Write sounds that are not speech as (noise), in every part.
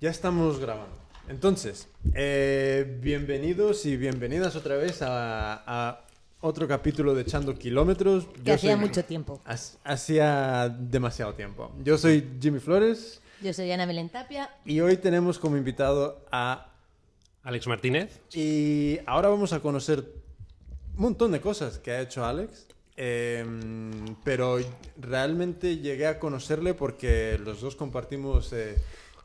Ya estamos grabando. Entonces, eh, bienvenidos y bienvenidas otra vez a, a otro capítulo de Echando Kilómetros. Que Yo hacía soy- mucho tiempo. Has- Hacía demasiado tiempo. Yo soy Jimmy Flores Yo soy Ana Belén Tapia. y hoy tenemos como invitado a... Alex Martínez. Y ahora vamos a conocer un montón de cosas que ha hecho Alex. eh, pero realmente llegué a conocerle porque los dos compartimos eh,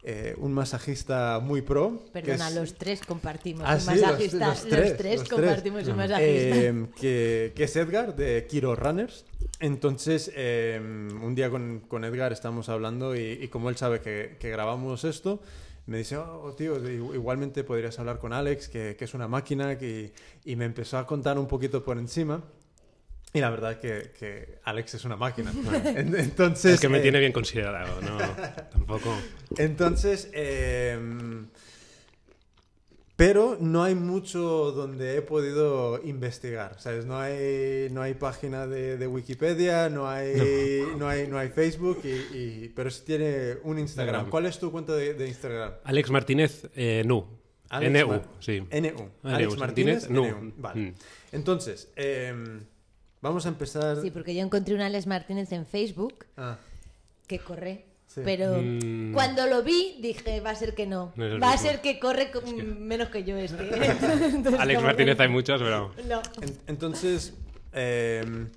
eh, un masajista muy pro. que Perdona, es- los tres compartimos Ah, un sí, los- masajista. los tres, los tres. compartimos un masajista. Eh, que, que es Edgar de Kiro Runners. Entonces, eh, un día con, con Edgar estamos hablando y, y como él sabe que, que grabamos esto, me dice, oh, tío, de- igualmente podrías hablar con Alex, que, que es una máquina, que, y me empezó a contar un poquito por encima. Y la verdad que, que Alex es una máquina. En- (laughs) Entonces, Es que me eh, tiene bien considerado, ¿no? (laughs) Tampoco. entonces, eh, pero no hay mucho donde he podido investigar, ¿sabes? No hay, no hay página de, de Wikipedia, no hay, no. hay, no hay Facebook, y, y- pero sí tiene un Instagram. Instagram. ¿Cuál es tu cuenta de, de Instagram? Alex Martínez, eh, Nu. Alex NU, sí. NU. Alex NU, Martínez, Nu. NU. Vale. Mm. Entonces, eh, vamos a empezar... Sí, porque yo encontré un Alex Martínez en Facebook Ah, que corre. Sí. Pero Mm. cuando lo vi dije, va a ser que no. Va a ser que corre con- menos que yo este. (laughs) Entonces, Alex Martínez que- hay muchos, pero. No. En- Entonces, eh,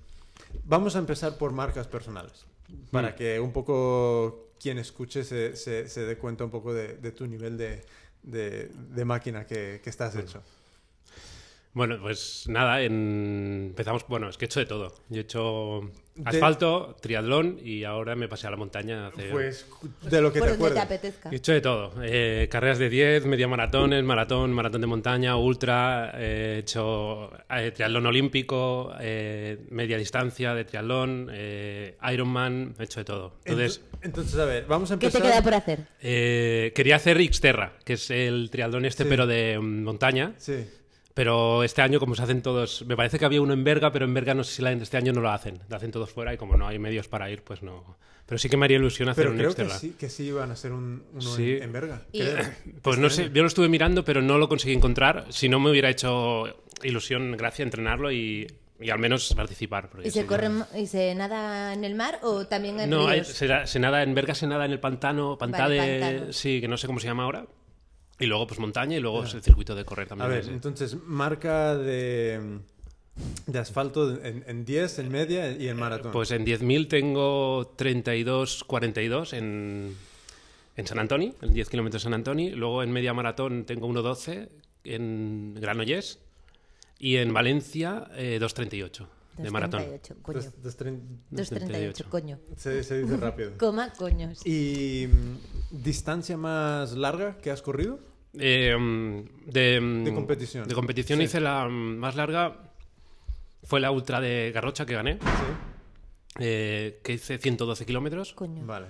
vamos a empezar por marcas personales, para Mm. que un poco quien escuche se, se- se dé cuenta un poco de, de tu nivel de, de- de máquina que, que estás hecho. Bueno, pues nada, en- empezamos. Bueno, es que he hecho de todo. Yo he hecho De- asfalto, triatlón y ahora me pasé a la montaña a hacer. Pues de lo que Por te donde te acuerdas. apetezca. He hecho de todo. Eh, carreras de 10, media maratones, maratón, maratón de montaña, ultra. eh, he hecho eh, triatlón olímpico, eh, media distancia de triatlón, eh, Ironman. He hecho de todo. Entonces, Ent- Entonces, a ver, vamos a ¿Qué empezar. te queda por hacer? eh, quería hacer Xterra, que es el triatlón este, Sí. pero de mm, montaña. Sí. Pero este año, como se hacen todos, me parece que había uno en Berga, pero en Berga no sé si la- este año no lo hacen. Lo hacen todos fuera y como no hay medios para ir, pues no. Pero sí que me haría ilusión hacer Pero un creo que sí, que sí iban a hacer un, uno Sí. en, en Berga. Y- creo. (laughs) Pues no sé, yo lo estuve mirando, pero no lo conseguí encontrar. Si no me hubiera hecho ilusión, gracia, entrenarlo y, y al menos participar. ¿Y se, corre, no- ¿Y se nada en el mar o también en No, hay- ríos? se, se nada en Berga, se nada en el pantano, pantá Vale, de. pantano. Sí, que no sé cómo se llama ahora. Y luego, pues montaña y luego es el circuito de correr A también. ver, ese. entonces, marca de, de asfalto en, en 10, en media y en maratón. Pues en 10.000 tengo 32-42 en, en San Antonio, en 10 kilómetros de San Antonio. Luego en media maratón tengo 1.12 en Granollers. Y en Valencia eh, 2.38 de maratón. 2.38, coño. Dos- dos trein- 2.38, coño. se, se dice rápido. (laughs) Coma, coños. ¿Y mm, distancia más larga que has corrido? Eh, mm, de, mm, De competición. De competición Sí. hice la más larga. Fue la ultra de Garrocha que gané, Sí. eh, que hice 112 kilómetros. Coño. Vale.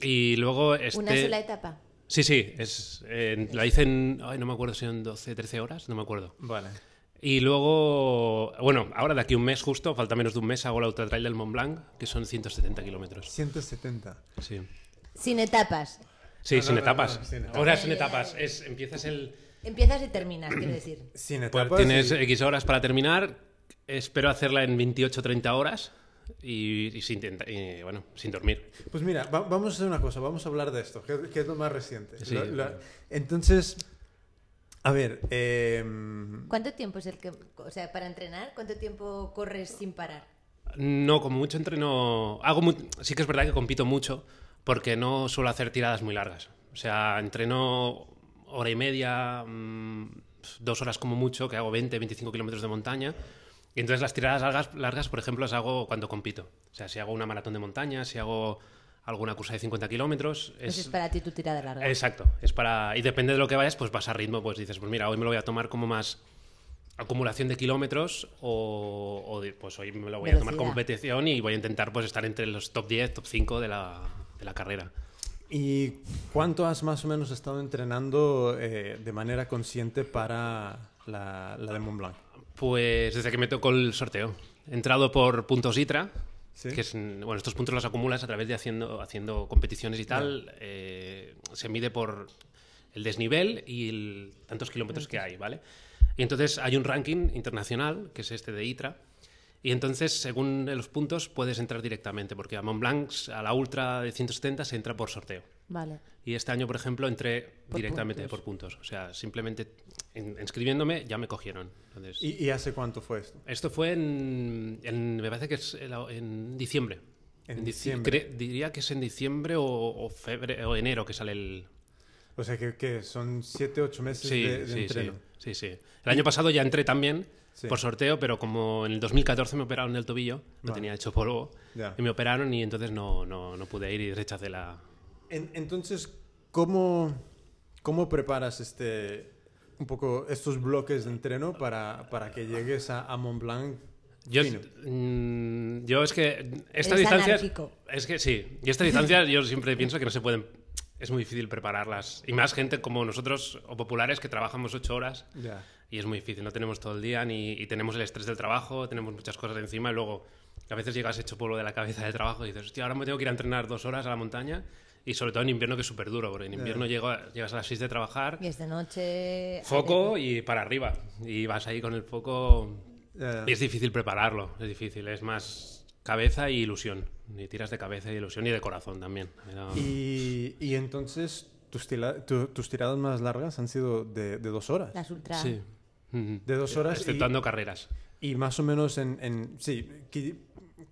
Y luego este... Una sola etapa. Sí, sí, es, eh, la hice en, ay, no me acuerdo si eran 12, 13 horas, no me acuerdo. Vale. Y luego, bueno, ahora de aquí a un mes justo, falta menos de un mes, hago la Ultra Trail del Mont Blanc, que son 170 kilómetros. 170. Sí, Sin etapas. Sí No, sin no, etapas. no, sin etapas. Ahora sin etapas, es, empiezas el... Empiezas y terminas, quiero decir. Sin pues, etapas. tienes y- X horas para terminar, espero hacerla en 28-30 horas y, y sin, y, bueno, sin dormir. Pues mira, va- vamos a hacer una cosa, vamos a hablar de esto, que, que es lo más reciente. Sí. Lo- lo- entonces, a ver, em, ¿Cuánto tiempo es el que, o sea, para entrenar, cuánto tiempo corres sin parar? No, como mucho entreno. Hago mu- sí que es verdad que compito mucho porque no suelo hacer tiradas muy largas. O sea, entreno hora y media, mm, dos horas como mucho, que hago 20, 25 kilómetros de montaña. Y entonces las tiradas largas, largas, por ejemplo, las hago cuando compito. O sea, si hago una maratón de montaña, si hago alguna cursa de 50 kilómetros. Pues Es, es para ti tu tirada larga. Exacto, es para. Y depende de lo que vayas, pues vas a ritmo, pues dices, pues mira, hoy me lo voy a tomar como más acumulación de kilómetros o, o pues hoy me lo voy a tomar como Velocidad. competición y voy a intentar pues estar entre los top 10, top 5 de la, de la carrera. ¿y cuánto has más o menos estado entrenando eh, de manera consciente para la, la de Mont Blanc? Pues desde que me tocó el sorteo. He entrado por puntos ITRA, ¿Sí? que es, bueno, estos puntos los acumulas a través de haciendo, haciendo competiciones y tal. Eh, se mide por el desnivel y el, tantos kilómetros que hay, ¿vale? Y entonces hay un ranking internacional, que es este de ITRA, y entonces, según los puntos, puedes entrar directamente, porque a Mont Blanc, a la Ultra de 170, se entra por sorteo. Vale. Y este año, por ejemplo, entré Por directamente puntos. por puntos. O sea, simplemente in- inscribiéndome ya me cogieron. Entonces, ¿Y, y hace cuánto fue esto? esto fue en, en- me parece que es en, diciembre. En dici- diciembre. diría que es en diciembre o, o febre- o enero que sale el... O sea, que, que son 7, 8 meses Sí, de, de sí, sí, entreno. sí, sí. El año pasado ya entré también Sí. por sorteo, pero como en el 2014 me operaron del tobillo, lo Vale. tenía hecho polvo, Ya. y me operaron y entonces no, no, no pude ir y rechacé la... En- entonces, ¿cómo, ¿cómo preparas este, un poco estos bloques de entreno para, para que llegues a, a Mont Blanc? Yo, mm, yo es que esta Eres distancia anárquico. es que sí y esta distancia yo siempre pienso que no se pueden es muy difícil prepararlas y más gente como nosotros o populares que trabajamos ocho horas Ya. Y es muy difícil no tenemos todo el día ni y tenemos el estrés del trabajo tenemos muchas cosas encima y luego a veces llegas hecho polvo de la cabeza del trabajo y dices hostia ahora me tengo que ir a entrenar dos horas a la montaña y sobre todo en invierno que es súper duro porque en invierno llego- llegas a las 6 de trabajar Y esta noche... foco y para arriba y vas ahí con el foco Ya. y es difícil prepararlo, es difícil, es más cabeza y ilusión. Y tiras de cabeza y ilusión y de corazón también. Era- Y, y entonces, tus, tila- tu- tus tiradas más largas han sido de, de dos horas. Las ultra... Sí. De dos horas y- Exceptuando carreras. Y más o menos en, en- sí,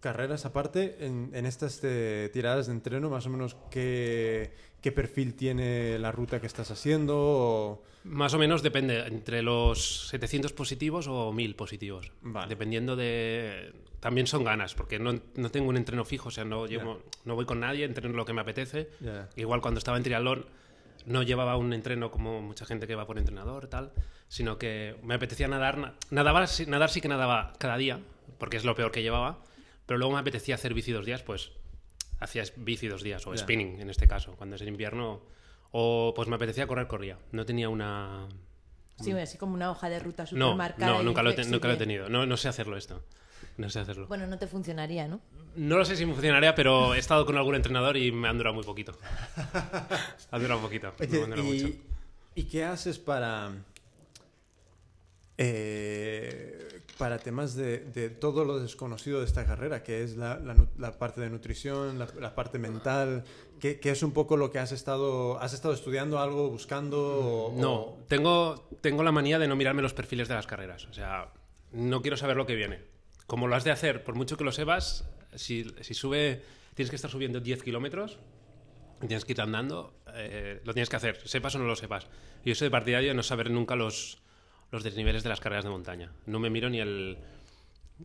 carreras aparte, en, en estas eh, tiradas de entreno, más o menos qué, qué perfil tiene la ruta que estás haciendo. o- Más o menos depende, entre los 700 positivos o 1000 positivos. Vale. Dependiendo de... También son ganas, porque no, no tengo un entreno fijo, o sea, no, llevo- no voy con nadie, entreno lo que me apetece. Igual cuando estaba en triatlón no llevaba un entreno como mucha gente que va por entrenador tal, sino que me apetecía nadar, na- nadaba, nadar sí que nadaba cada día, porque es lo peor que llevaba, pero luego me apetecía hacer bici dos días, pues hacía bici dos días, o Ya. spinning en este caso, cuando es en invierno, o pues me apetecía correr, corría. No tenía una... Sí, así como una hoja de ruta súper No, marcada. no nunca, lo he te- nunca lo he tenido. No, no sé hacerlo esto. No sé hacerlo. Bueno, no te funcionaría, ¿no? No lo sé si me funcionaría, pero he estado con algún entrenador y me han durado muy poquito. (laughs) ha durado un poquito. no me Oye, han durado mucho. y, ¿y qué haces para, eh, para temas de, de todo lo desconocido de esta carrera, que es la, la nu- la parte de nutrición, la, la parte mental? ¿Qué, qué es un poco lo que has estado, has estado estudiando algo, buscando? o- No, o- tengo, tengo la manía de no mirarme los perfiles de las carreras. O sea, no quiero saber lo que viene. Como lo has de hacer, por mucho que lo sepas, si, si sube, tienes que estar subiendo 10 kilómetros, y tienes que ir andando, eh, lo tienes que hacer, sepas o no lo sepas. Yo soy partidario de no saber nunca los, los desniveles de las carreras de montaña. No me miro ni el,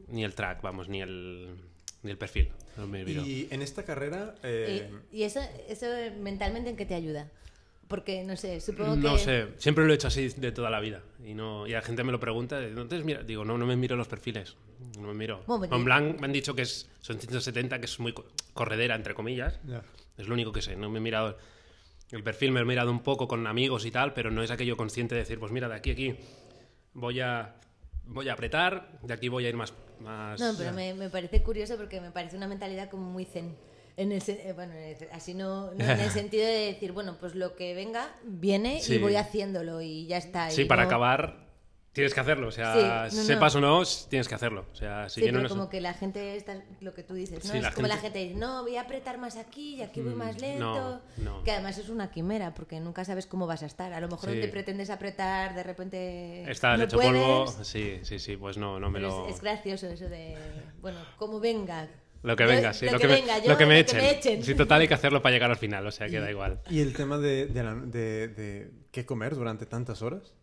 ni el track, vamos, ni el, ni el perfil. No me miro. Y en esta carrera... eh, ¿Y, y eso, eso mentalmente en qué te ayuda? Porque, no sé, supongo No que... sé, siempre lo he hecho así de toda la vida. Y, no, y la gente me lo pregunta. Entonces, mira, digo, no, no me miro los perfiles. No me miro. Bueno, pues Mont Blanc me han dicho que es, son 170, que es muy co- corredera, entre comillas. Es lo único que sé. No me he mirado el perfil, me lo he mirado un poco con amigos y tal, pero no es aquello consciente de decir, pues mira, de aquí a aquí voy a, voy a apretar, de aquí voy a ir más. más No, pero me, me parece curioso porque me parece una mentalidad como muy zen. En el, eh, bueno, en el- así no, no en el (laughs) sentido de decir, bueno, pues lo que venga, viene Sí. y voy haciéndolo y ya está. Sí, y para no- acabar tienes que hacerlo. O sea, Sí, no, no. sepas o no, tienes que hacerlo. O sea, si Sí, pero como que la gente, está, lo que tú dices, ¿no? Sí, es la como la gente- dice, no, voy a apretar más aquí y aquí voy más lento. no, no. Que además es una quimera, porque nunca sabes cómo vas a estar. A lo mejor Sí. te pretendes apretar, de repente Estás no hecho puedes, polvo. Sí, sí, sí, pues no, no me pero lo. es, es gracioso eso de, bueno, como venga. Lo que Yo- venga, sí, lo lo, que que, me, venga, yo- lo que me lo echen. que me echen. Sí, total, hay que (laughs) hacerlo para llegar al final, o sea que da igual. ¿Y el tema de, de, la- de- de qué comer durante tantas horas?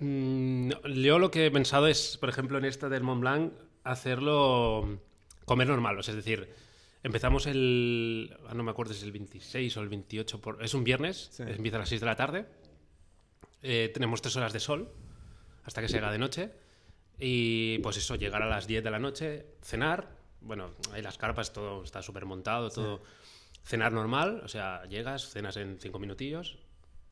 Mm, yo lo que he pensado es, por ejemplo, en esta del Mont Blanc, hacerlo comer normal. o sea, es decir, empezamos el. ah, No me acuerdo si es el 26 o el 28. Por, es un viernes, Sí. empieza a las 6 de la tarde. Eh, tenemos tres horas de sol hasta que se haga de noche. Y pues eso, llegar a las 10 de la noche, cenar. Bueno, hay las carpas, todo está súper montado, todo. Cenar normal, o sea, llegas, cenas en cinco minutillos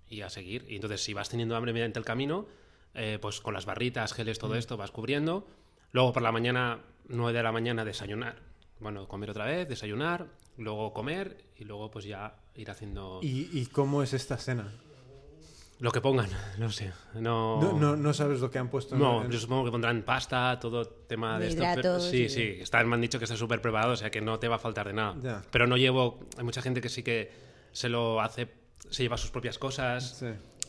y a seguir. Y entonces, si vas teniendo hambre mediante el camino, eh, pues con las barritas, geles, todo esto, vas cubriendo. Luego por la mañana, 9 de la mañana, desayunar. Bueno, comer otra vez, desayunar, luego comer y luego pues ya ir haciendo... ¿Y, y cómo es esta cena? Lo que pongan, (laughs) no sé. No, No, no, no sabes lo que han puesto. No, en- yo supongo que pondrán pasta, todo tema de esto. pero- sí, y- sí, están, me han dicho que está súper preparado, o sea que no te va a faltar de nada. Ya. Pero no llevo. Hay mucha gente que sí que se lo hace, se lleva sus propias cosas, Sí.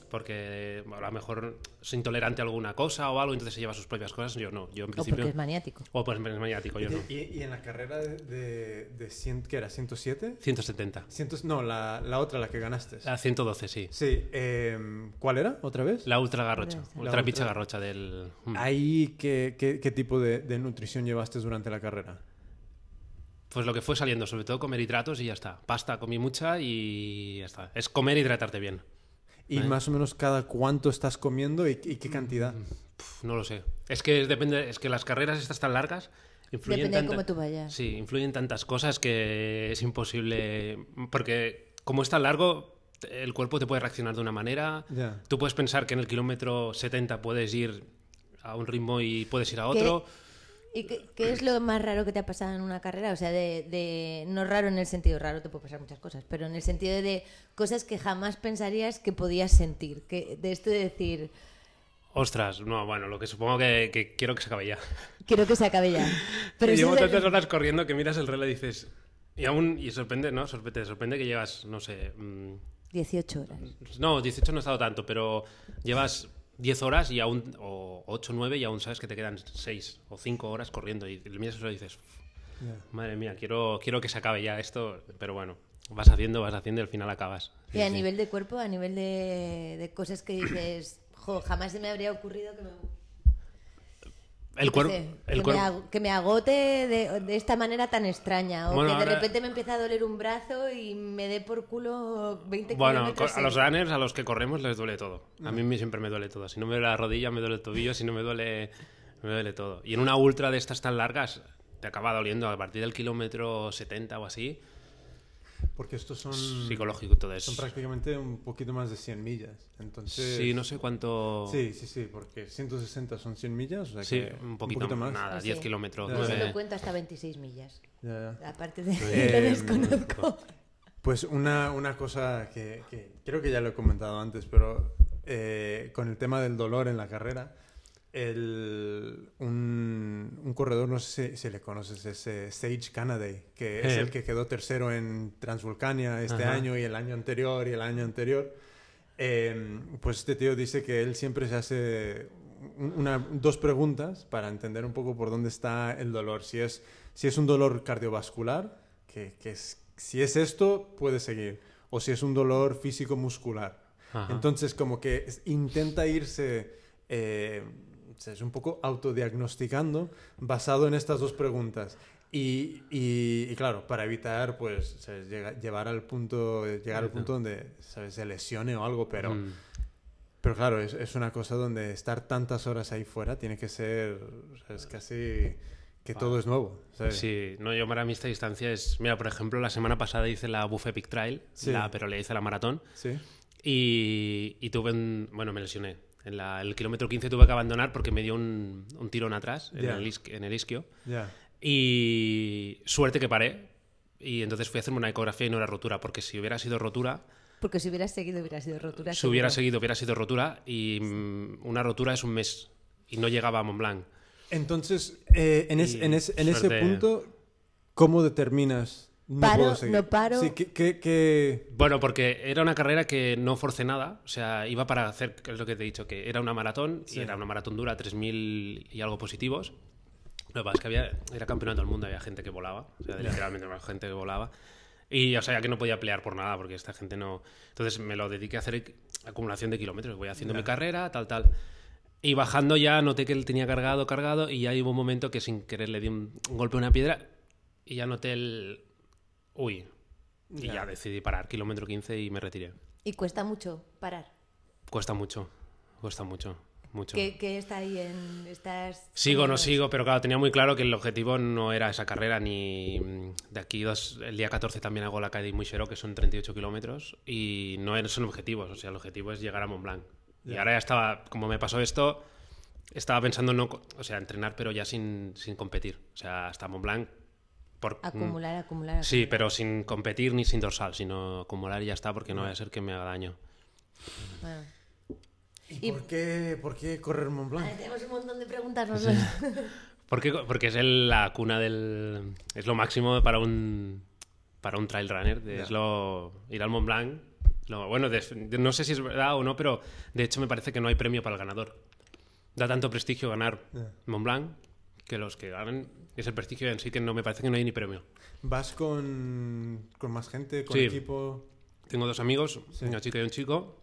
Porque a lo mejor es intolerante a alguna cosa o algo, entonces se lleva sus propias cosas. Yo no, yo en O principio. porque es maniático. O pues es maniático, yo no. Y, y en la carrera de, de, de cien- ¿qué era? ¿107? 170. Cientos- no, la, la otra, la que ganaste. La 112, sí. Sí, em, ¿cuál era? ¿Otra vez? La ultra garrocha. La Ultra ultra- picha garrocha del. mm. Ahí, ¿qué, qué, qué tipo de, de nutrición llevaste durante la carrera? Pues lo que fue saliendo, sobre todo comer hidratos y ya está. Pasta comí mucha y ya está. Es comer e hidratarte bien. Y más o menos cada cuánto estás comiendo y, y qué cantidad. Puf, no lo sé. Es que depende, es que las carreras estas tan largas influyen Depende de cómo tú vayas. Sí, influyen tantas cosas que es imposible porque como es tan largo el cuerpo te puede reaccionar de una manera. Tú puedes pensar que en el kilómetro 70 puedes ir a un ritmo y puedes ir a otro. ¿Y qué, qué es lo más raro que te ha pasado en una carrera? O sea, de, de- no raro en el sentido raro, te puede pasar muchas cosas, pero en el sentido de cosas que jamás pensarías que podías sentir. Que, de esto de decir, Ostras, no, bueno, lo que supongo que, que quiero que se acabe ya. quiero que se acabe ya. (laughs) Pero Llevo tantas horas corriendo que miras el reloj y dices... Y aún, y sorprende, ¿no? Sorprende, te sorprende que llevas, no sé... mm, 18 horas. No, 18 no he estado tanto, pero llevas 10 horas y aún, o 8, 9 y aún sabes que te quedan 6 o 5 horas corriendo y le miras eso y dices, madre mía, quiero, quiero que se acabe ya esto, pero bueno, vas haciendo, vas haciendo y al final acabas. Y a nivel de cuerpo, a nivel de, de cosas que dices, jo, jamás se me habría ocurrido que me, El cuerpo... que, me que agote de, de esta manera tan extraña. O Bueno, que de ahora- repente me empieza a doler un brazo y me dé por culo 20 Bueno, kilómetros. co- a los runners, a los que corremos, les duele todo. A mí me- siempre me duele todo. Si no me duele la rodilla, me duele el tobillo. Si no me duele, me duele todo. Y en una ultra de estas tan largas, te acaba doliendo a partir del kilómetro 70 o así. Porque estos son, Psicológico todo eso. son prácticamente un poquito más de 100 millas. Entonces, Sí, no sé cuánto... Sí, sí, sí, porque 160 son 100 millas, o sea Sí, que un poquito, más. nada, sí. 10 kilómetros. Solo nueve. cuento hasta 26 millas. Ya, ya. Aparte de Eh, (laughs) lo desconozco. Pues una, una cosa que, que creo que ya lo he comentado antes, pero eh, con el tema del dolor en la carrera, el, un, un corredor, no sé si, si le conoces, es eh, Sage Canaday, que es Eh. el que quedó tercero en Transvulcania este Ajá. año y el año anterior y el año anterior. Eh, pues este tío dice que él siempre se hace un- una, dos preguntas para entender un poco por dónde está el dolor. Si es, si es un dolor cardiovascular, que, que es, si es esto, puede seguir. O si es un dolor físico-muscular. Entonces, como que intenta irse, eh, es un poco autodiagnosticando basado en estas dos preguntas. Y, y- y claro, para evitar, pues, ¿sabes? Llega- llevar al punto, llegar al punto donde, ¿sabes? Se lesione o algo, pero... Mm. Pero claro, es, es una cosa donde estar tantas horas ahí fuera tiene que ser, es casi que todo es nuevo, ¿sabes? Sí, no, yo para mí esta distancia es... Mira, por ejemplo, la semana pasada hice la Buff Epic Trail, Sí. la, pero le hice la maratón. Sí. Y, y tuve un... Bueno, me lesioné. En la- el kilómetro 15 tuve que abandonar porque me dio un, un tirón atrás en, el, isqui- en el isquio. Ya. Y suerte que paré. Y entonces fui a hacerme una ecografía y no era rotura, porque si hubiera sido rotura, Porque si hubieras seguido, hubiera sido rotura. si hubiera seguro. seguido, hubiera sido rotura. Y mm, una rotura es un mes. Y no llegaba a Mont Blanc. Entonces, eh, en, es- en, es- en ese punto, ¿cómo determinas? No Paro, no paro. Sí, ¿qué, qué- qué- Bueno, porque era una carrera que no forcé nada. O sea, iba para hacer, que es lo que te he dicho, que era una maratón. Sí. Y era una maratón dura, 3.000 y algo positivos. Lo que pasa es que había, era campeonato del mundo, había gente que volaba. O sea, literalmente había gente que volaba. Y o sea, que no podía pelear por nada, porque esta gente no... Entonces me lo dediqué a hacer acumulación de kilómetros. Voy haciendo Ya. mi carrera, tal, tal. Y bajando ya noté que él tenía cargado, cargado, y ya hubo un momento que sin querer le di un, un golpe a una piedra y ya noté el... Uy. Y Ya. ya decidí parar, kilómetro 15 y me retiré. Y cuesta mucho parar. Cuesta mucho, cuesta mucho, mucho. ¿Qué, qué está ahí en estas... Sigo, no sigo, pero claro, tenía muy claro que el objetivo no era esa carrera, ni de aquí dos, el día 14 también hago la Caddy muy Xero, que son 38 kilómetros, y no son objetivos, o sea, el objetivo es llegar a Mont Blanc. Y Ya. ahora ya estaba, como me pasó esto, estaba pensando no, o sea, entrenar, pero ya sin, sin competir, o sea, hasta Mont Blanc. Por, mm, Acumular, acumular. Sí, pero sin competir ni sin dorsal, sino acumular y ya está, porque no vaya a ser que me haga daño. Bueno, ¿Y, por, qué, por qué correr Mont Blanc? Tenemos un montón de preguntas. ¿no? ¿Por qué? Porque es el- la cuna del... Es lo máximo para un, para un trail runner. de- Es lo... Ir al Mont Blanc. lo- bueno, de- de- no sé si es verdad o no, pero de hecho me parece que no hay premio para el ganador. Da tanto prestigio ganar Ya. Mont Blanc que los que ganan es el prestigio en sí que no me parece que no hay ni premio. ¿Vas con, con más gente, con Sí. equipo? Tengo dos amigos, Sí. una chica y un chico,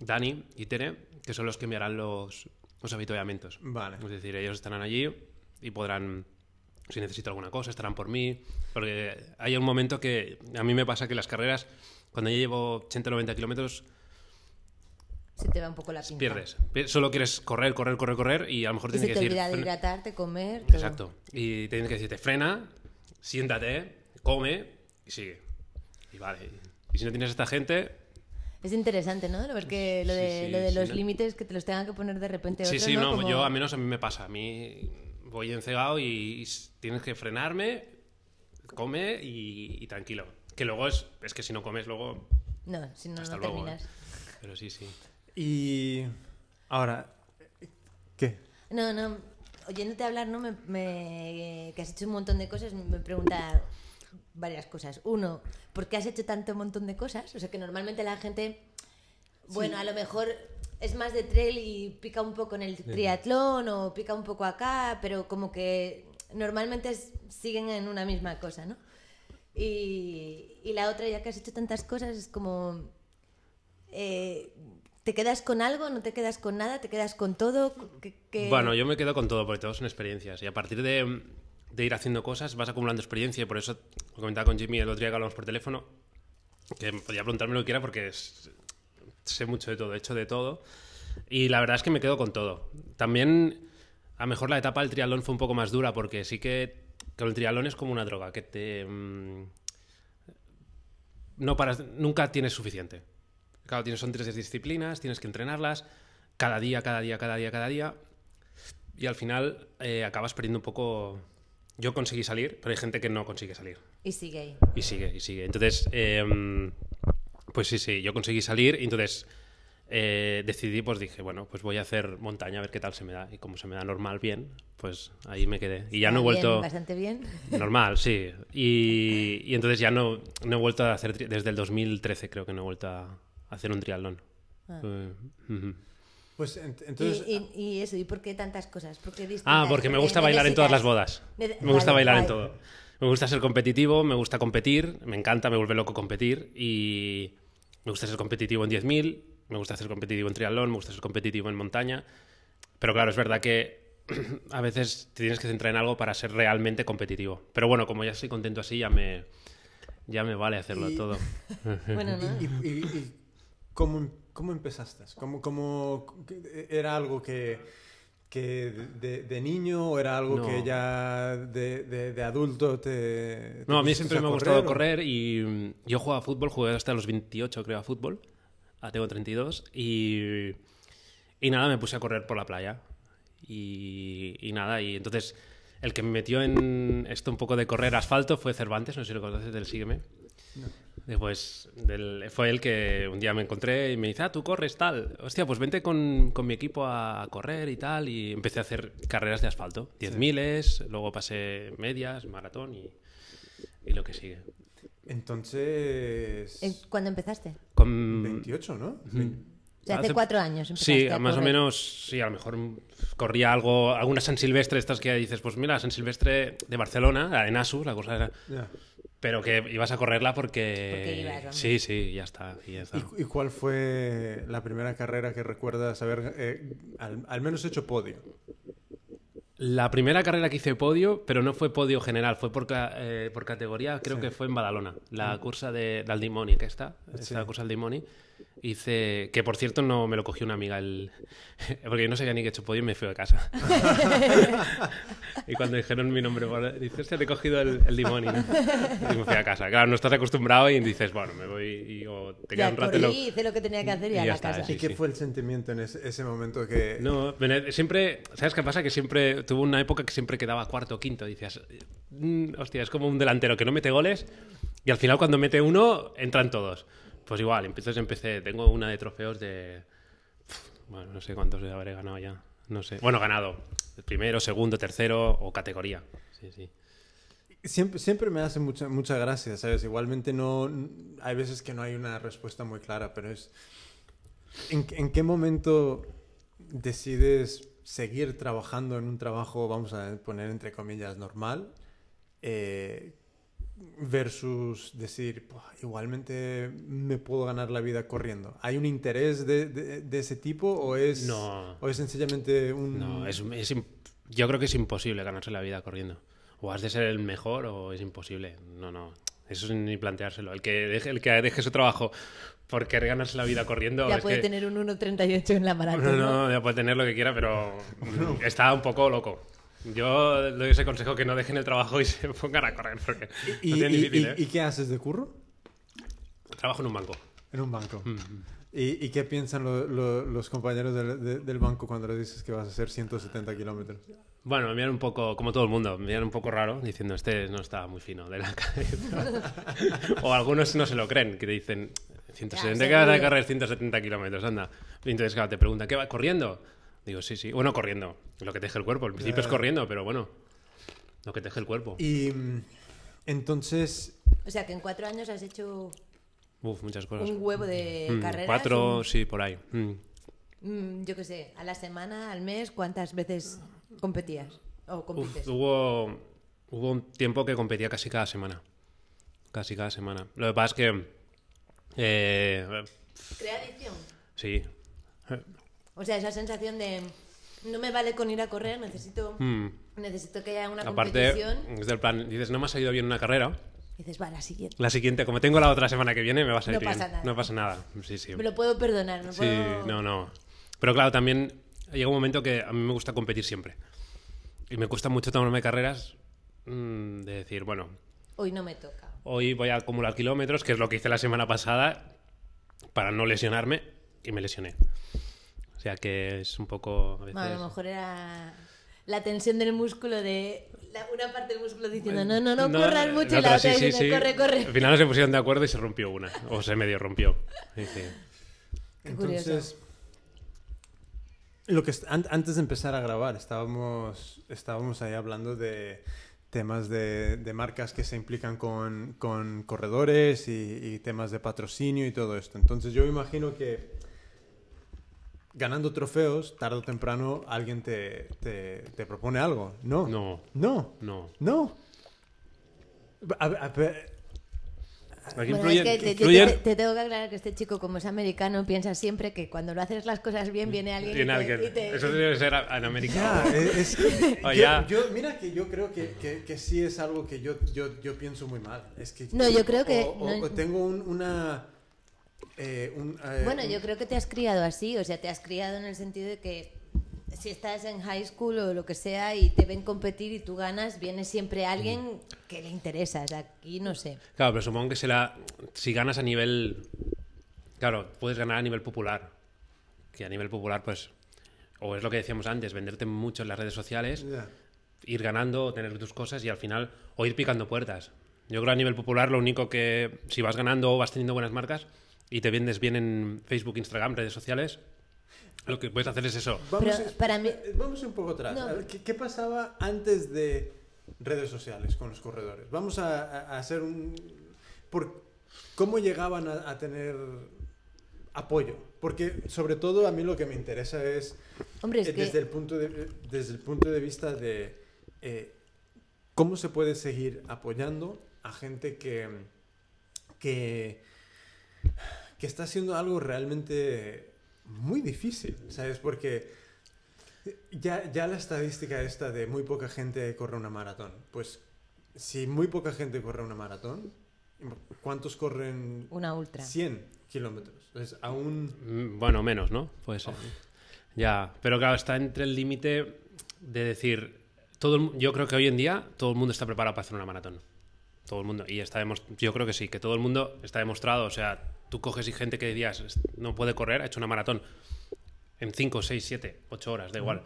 Dani y Tere, que son los que me harán los, los avituallamientos. Vale. Es decir, ellos estarán allí y podrán, si necesito alguna cosa, estarán por mí. Porque hay un momento que a mí me pasa que las carreras, cuando ya llevo 80-90 kilómetros, Se te va un poco la pinta. pierdes. Pi- Solo quieres correr, correr, correr, correr y a lo mejor Y tienes se que te decir... olvida de hidratarte, comer. todo. Exacto. Y tienes que decirte, frena, siéntate, come y sigue. Y vale. Y si no tienes esta gente, Es interesante, ¿no? Porque lo Sí, de, sí, lo de sí, los no- límites que te los tengan que poner de repente Sí, otros, sí, no, Como- yo a menos a mí me pasa. A mí voy encegado y, s- tienes que frenarme, come y, y tranquilo. Que luego es, es que si no comes luego... No, si no, Hasta no luego, terminas. ¿eh? Pero sí, sí. Y ahora, ¿qué? No, no. Oyéndote hablar, ¿no? Me, me- que has hecho un montón de cosas, me pregunta varias cosas. Uno, ¿por qué has hecho tanto montón de cosas? O sea, que normalmente la gente, bueno, a lo mejor es más de trail y pica un poco en el triatlón o pica un poco acá, pero como que normalmente es- siguen en una misma cosa, ¿no? Y, y la otra, ya que has hecho tantas cosas, es como... eh, ¿Te quedas con algo? ¿No te quedas con nada? ¿Te quedas con todo? ¿Qué- qué- Bueno, yo me quedo con todo, porque todo son experiencias. Y a partir de, de ir haciendo cosas, vas acumulando experiencia. Y por eso lo comentaba con Jimmy el otro día que hablamos por teléfono, que podía preguntarme lo que quiera porque es- sé mucho de todo, he hecho de todo. Y la verdad es que me quedo con todo. También, a lo mejor la etapa del triatlón fue un poco más dura, porque sí que, que el triatlón es como una droga, que te... mm, no paras, nunca tienes suficiente. Claro, tienes, son tres disciplinas, tienes que entrenarlas cada día, cada día, cada día, cada día. Y al final eh, acabas perdiendo un poco... Yo conseguí salir, pero hay gente que no consigue salir. Y sigue ahí. Y sigue, y sigue. Entonces, eh, pues sí, sí, yo conseguí salir y entonces eh, decidí, pues dije, bueno, pues voy a hacer montaña a ver qué tal se me da. Y como se me da normal bien, pues ahí me quedé. Y ya no he vuelto... bien, bastante bien. Normal, sí. Y, (laughs) y entonces ya no, no he vuelto a hacer, desde el 2013 creo que no he vuelto a hacer un triatlón. Ah. Eh. Pues ent- Y, entonces, y- y eso, ¿y por qué tantas cosas? ¿Por qué Ah, porque me Porque gusta bailar en todas las bodas. Me gusta vale, bailar en todo. Me gusta ser competitivo, me gusta competir, me encanta, me vuelve loco competir y me gusta ser competitivo en 10.000, me gusta ser competitivo en triatlón, me gusta ser competitivo en montaña. Pero claro, es verdad que (clears throat) a veces te tienes que centrar en algo para ser realmente competitivo. Pero bueno, como ya estoy contento así, ya me, ya me vale hacerlo Y- todo. (laughs) Bueno, ¿no? ¿y, y- y- y cómo, cómo empezaste? ¿Cómo, cómo, ¿Era algo que, que de, de niño o era algo No. que ya de, de- de adulto te... te No, a mí siempre me ha gustado correr y mm, yo jugaba a fútbol, jugué hasta los 28 creo a fútbol, ahora tengo 32 y, y nada, me puse a correr por la playa y, y nada, y entonces el que me metió en esto un poco de correr asfalto fue Cervantes, no sé si lo conoces del Sígueme. Después del- fue él que un día me encontré y me dice, ah, tú corres tal. Hostia, pues vente con, con mi equipo a correr y tal. Y empecé a hacer carreras de asfalto. 10 miles, luego pasé medias, maratón y, y lo que sigue. Entonces... ¿Cuándo empezaste? Con, 28, ¿no? O sea, hace Hace- cuatro años Sí, a más o menos, sí, a lo mejor corría algo, alguna San Silvestre, estas que dices, pues mira, San Silvestre de Barcelona, en Asus, la cosa era... Ya. Pero que ibas a correrla porque... Porque ibas, hombre. sí, sí, ya está. y ya está. ¿Y, y cuál fue la primera carrera que recuerdas haber eh, al, al menos hecho podio? La primera carrera que hice podio, pero no fue podio general, fue por, ca- eh, por categoría, creo Sí. que fue en Badalona, la cursa de, del Dimoni, que está, Sí. esta cursa del Dimoni. Hice, que por cierto no me lo cogió una amiga, el, (laughs) porque yo no sabía ni que he hecho podio y me fui a casa. (laughs) y cuando dijeron mi nombre, bueno, dice, hostia, te he cogido el, el Dimoni, ¿no? Y me fui a casa. Claro, no estás acostumbrado y dices, bueno, me voy y o te quedas Ya un rato y lo- hice lo que tenía que hacer y, y a la está, casa. sí. ¿Y qué fue el sentimiento en ese, ese momento que... No, siempre, ¿sabes qué pasa? Que siempre tuvo una época que siempre quedaba cuarto o quinto. Decías, "Mm, hostia, es como un delantero que no mete goles y al final cuando mete uno entran todos. Pues igual, entonces empecé, tengo una de trofeos de Bueno, no sé cuántos habré ganado ya. No sé. Bueno, ganado. Primero, segundo, tercero o categoría. Sí, sí. Siempre, siempre me hace mucha, mucha gracia, ¿sabes? Igualmente no... Hay veces que no hay una respuesta muy clara, pero es... ¿En, qué momento decides seguir trabajando en un trabajo, vamos a poner entre comillas, normal? eh, versus decir, "Buah, igualmente me puedo ganar la vida corriendo. ¿Hay un interés de, de- de ese tipo o es, No. o es sencillamente un... No, es, es yo creo que es imposible ganarse la vida corriendo. O has de ser el mejor o es imposible. No, no. Eso es ni planteárselo. El que deje, el que deje su trabajo por querer ganarse la vida corriendo. Ya puede que- tener un 1.38 en la No, maratón. ¿no? no, ya puede tener lo que quiera, pero (laughs) está un poco loco. Yo le doy ese consejo que no dejen el trabajo y (laughs) se pongan a correr, porque ¿Y, y- difícil, y- ¿eh? y qué haces de curro? Trabajo en un banco. En un banco. Mm. ¿Y, y qué piensan lo- lo- los compañeros del, de- del banco cuando les dices que vas a hacer 170 kilómetros? Bueno, me miran un poco, como todo el mundo, me miran un poco raro, diciendo, este no está muy fino de la (laughs) cabeza. o algunos no se lo creen, que dicen, 170, Ya, que vas a seguro. correr 170 kilómetros, anda. Y entonces, claro, te preguntan, ¿qué va? ¿Corriendo? Digo, sí, sí. Bueno, corriendo, lo que te deje el cuerpo. Al principio es corriendo, pero bueno, lo que te deje el cuerpo. Y mm, entonces, O sea, que en cuatro años has hecho Uf, muchas cosas. un huevo de Mm, carreras. Cuatro, un- sí, por ahí. Mm. mm, yo qué sé, a la semana, al mes, ¿cuántas veces competías? O compites. Uf, hubo, hubo un tiempo que competía casi cada semana. Casi cada semana. Lo que pasa es que... eh, Crea adicción. sí. O sea, esa sensación de no me vale con ir a correr, necesito, Mm. necesito que haya una Aparte, competición. es del plan, dices, no me ha salido bien una carrera. Y dices, va, la siguiente. La siguiente, como tengo la otra semana que viene, me va a salir No bien. pasa nada. No pasa nada. Sí, sí. Me lo puedo perdonar, no Sí, puedo... no, no. Pero claro, también llega un momento que a mí me gusta competir siempre. Y me cuesta mucho tomarme carreras mm, de decir, bueno, Hoy no me toca. hoy voy a acumular kilómetros, que es lo que hice la semana pasada, para no lesionarme, y me lesioné. O sea que es un poco... A veces... Bueno, a lo mejor era la tensión del músculo de la- una parte del músculo diciendo no, no, no, corras mucho y la otra sí, sí, diciendo sí. corre, corre. Al final no se pusieron de acuerdo y se rompió una. O se medio rompió. Entonces, lo que an- antes de empezar a grabar estábamos, estábamos ahí hablando de temas de, de marcas que se implican con, con corredores y, y temas de patrocinio y todo esto. Entonces yo me imagino que ganando trofeos, tarde o temprano alguien te, te, te propone algo. No. No, No. no. No. A ver, a Aquí Bueno, es que te, te- te tengo que aclarar que este chico, como es americano, piensa siempre que cuando lo haces las cosas bien, viene alguien, y Tiene te- alguien. y te- Eso debe ser en América. Ya, es, es que (laughs) O yo, yo- mira que yo creo que, que, que sí es algo que yo, yo, yo pienso muy mal. Es que No, yo creo que- o, o- no- o tengo un- una eh, un, eh, Bueno, un- yo creo que te has criado así, o sea, te has criado en el sentido de que si estás en high school o lo que sea y te ven competir y tú ganas, viene siempre alguien que le interesa. O sea, aquí no sé. Claro, pero supongo que será. Si ganas a nivel. Claro, puedes ganar a nivel popular. Que a nivel popular, pues. O es lo que decíamos antes, venderte mucho en las redes sociales, ir ganando, tener tus cosas y al final. O ir picando puertas. Yo creo a nivel popular, lo único que. Si vas ganando o vas teniendo buenas marcas y te vendes bien en Facebook, Instagram, redes sociales, lo que puedes hacer es eso. Vamos, Pero a- para mí- vamos un poco atrás. No. A ver, ¿qué, qué pasaba antes de redes sociales con los corredores? Vamos a, a- a hacer un... Por, ¿Cómo llegaban a, a tener apoyo? Porque sobre todo a mí lo que me interesa es, Hombre, es eh, que... desde, el punto de, desde el punto de vista de eh, cómo se puede seguir apoyando a gente que, que, que está haciendo algo realmente muy difícil, ¿sabes? Porque ya, ya la estadística esta de muy poca gente corre una maratón, pues si muy poca gente corre una maratón, ¿cuántos corren Una ultra. 100 kilómetros? Entonces, aún... Mm, Bueno, menos, ¿no? Puede ser. Ya, pero claro, está entre el límite de decir, todo el yo creo que hoy en día todo el mundo está preparado para hacer una maratón. Todo el mundo. Y está yo creo que sí, que todo el mundo está demostrado. O sea, tú coges y gente que días no puede correr, ha hecho una maratón en 5, 6, 7, 8 horas, da igual.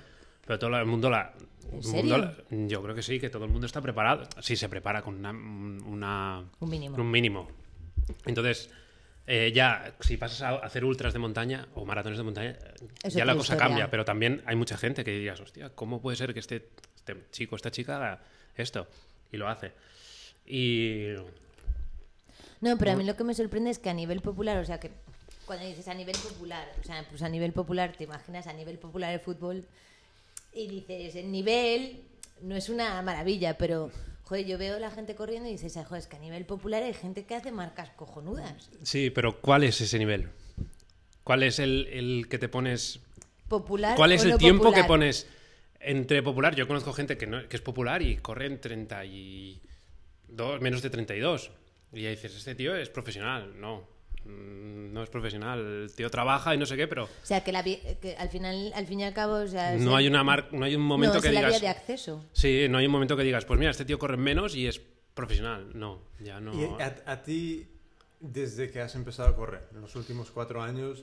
Pero todo el mundo la... ¿En el serio? mundo la- yo creo que sí, que todo el mundo está preparado. Sí, se prepara con una, una Un mínimo. un mínimo. Entonces, Eh, ya, si pasas a hacer ultras de montaña o maratones de montaña, ya la cosa historia. cambia. Pero también hay mucha gente que dirías, hostia, ¿cómo puede ser que este, este chico, esta chica haga esto? Y lo hace. Y No, pero a mí lo que me sorprende es que a nivel popular, o sea, que cuando dices a nivel popular, o sea, pues a nivel popular, te imaginas a nivel popular el fútbol y dices, el nivel no es una maravilla, pero, joder, yo veo la gente corriendo y dices, "Ah, joder, es que a nivel popular hay gente que hace marcas cojonudas. sí, pero ¿cuál es ese nivel? ¿Cuál es el, el que te pones Popular. ¿Cuál es o el no tiempo popular. que pones entre popular? Yo conozco gente que, no- que es popular y corre en 32, menos de 32. Y ya dices, este tío es profesional. No, mm, no es profesional. El tío trabaja y no sé qué, pero O sea, que, la que al final, al fin y al cabo, o sea, no hay, una mar- no hay un momento no, que es la digas... vía de acceso. Sí, no hay un momento que digas, pues mira, este tío corre menos y es profesional. No, ya no... Y a, a ti, desde que has empezado a correr, en los últimos cuatro años,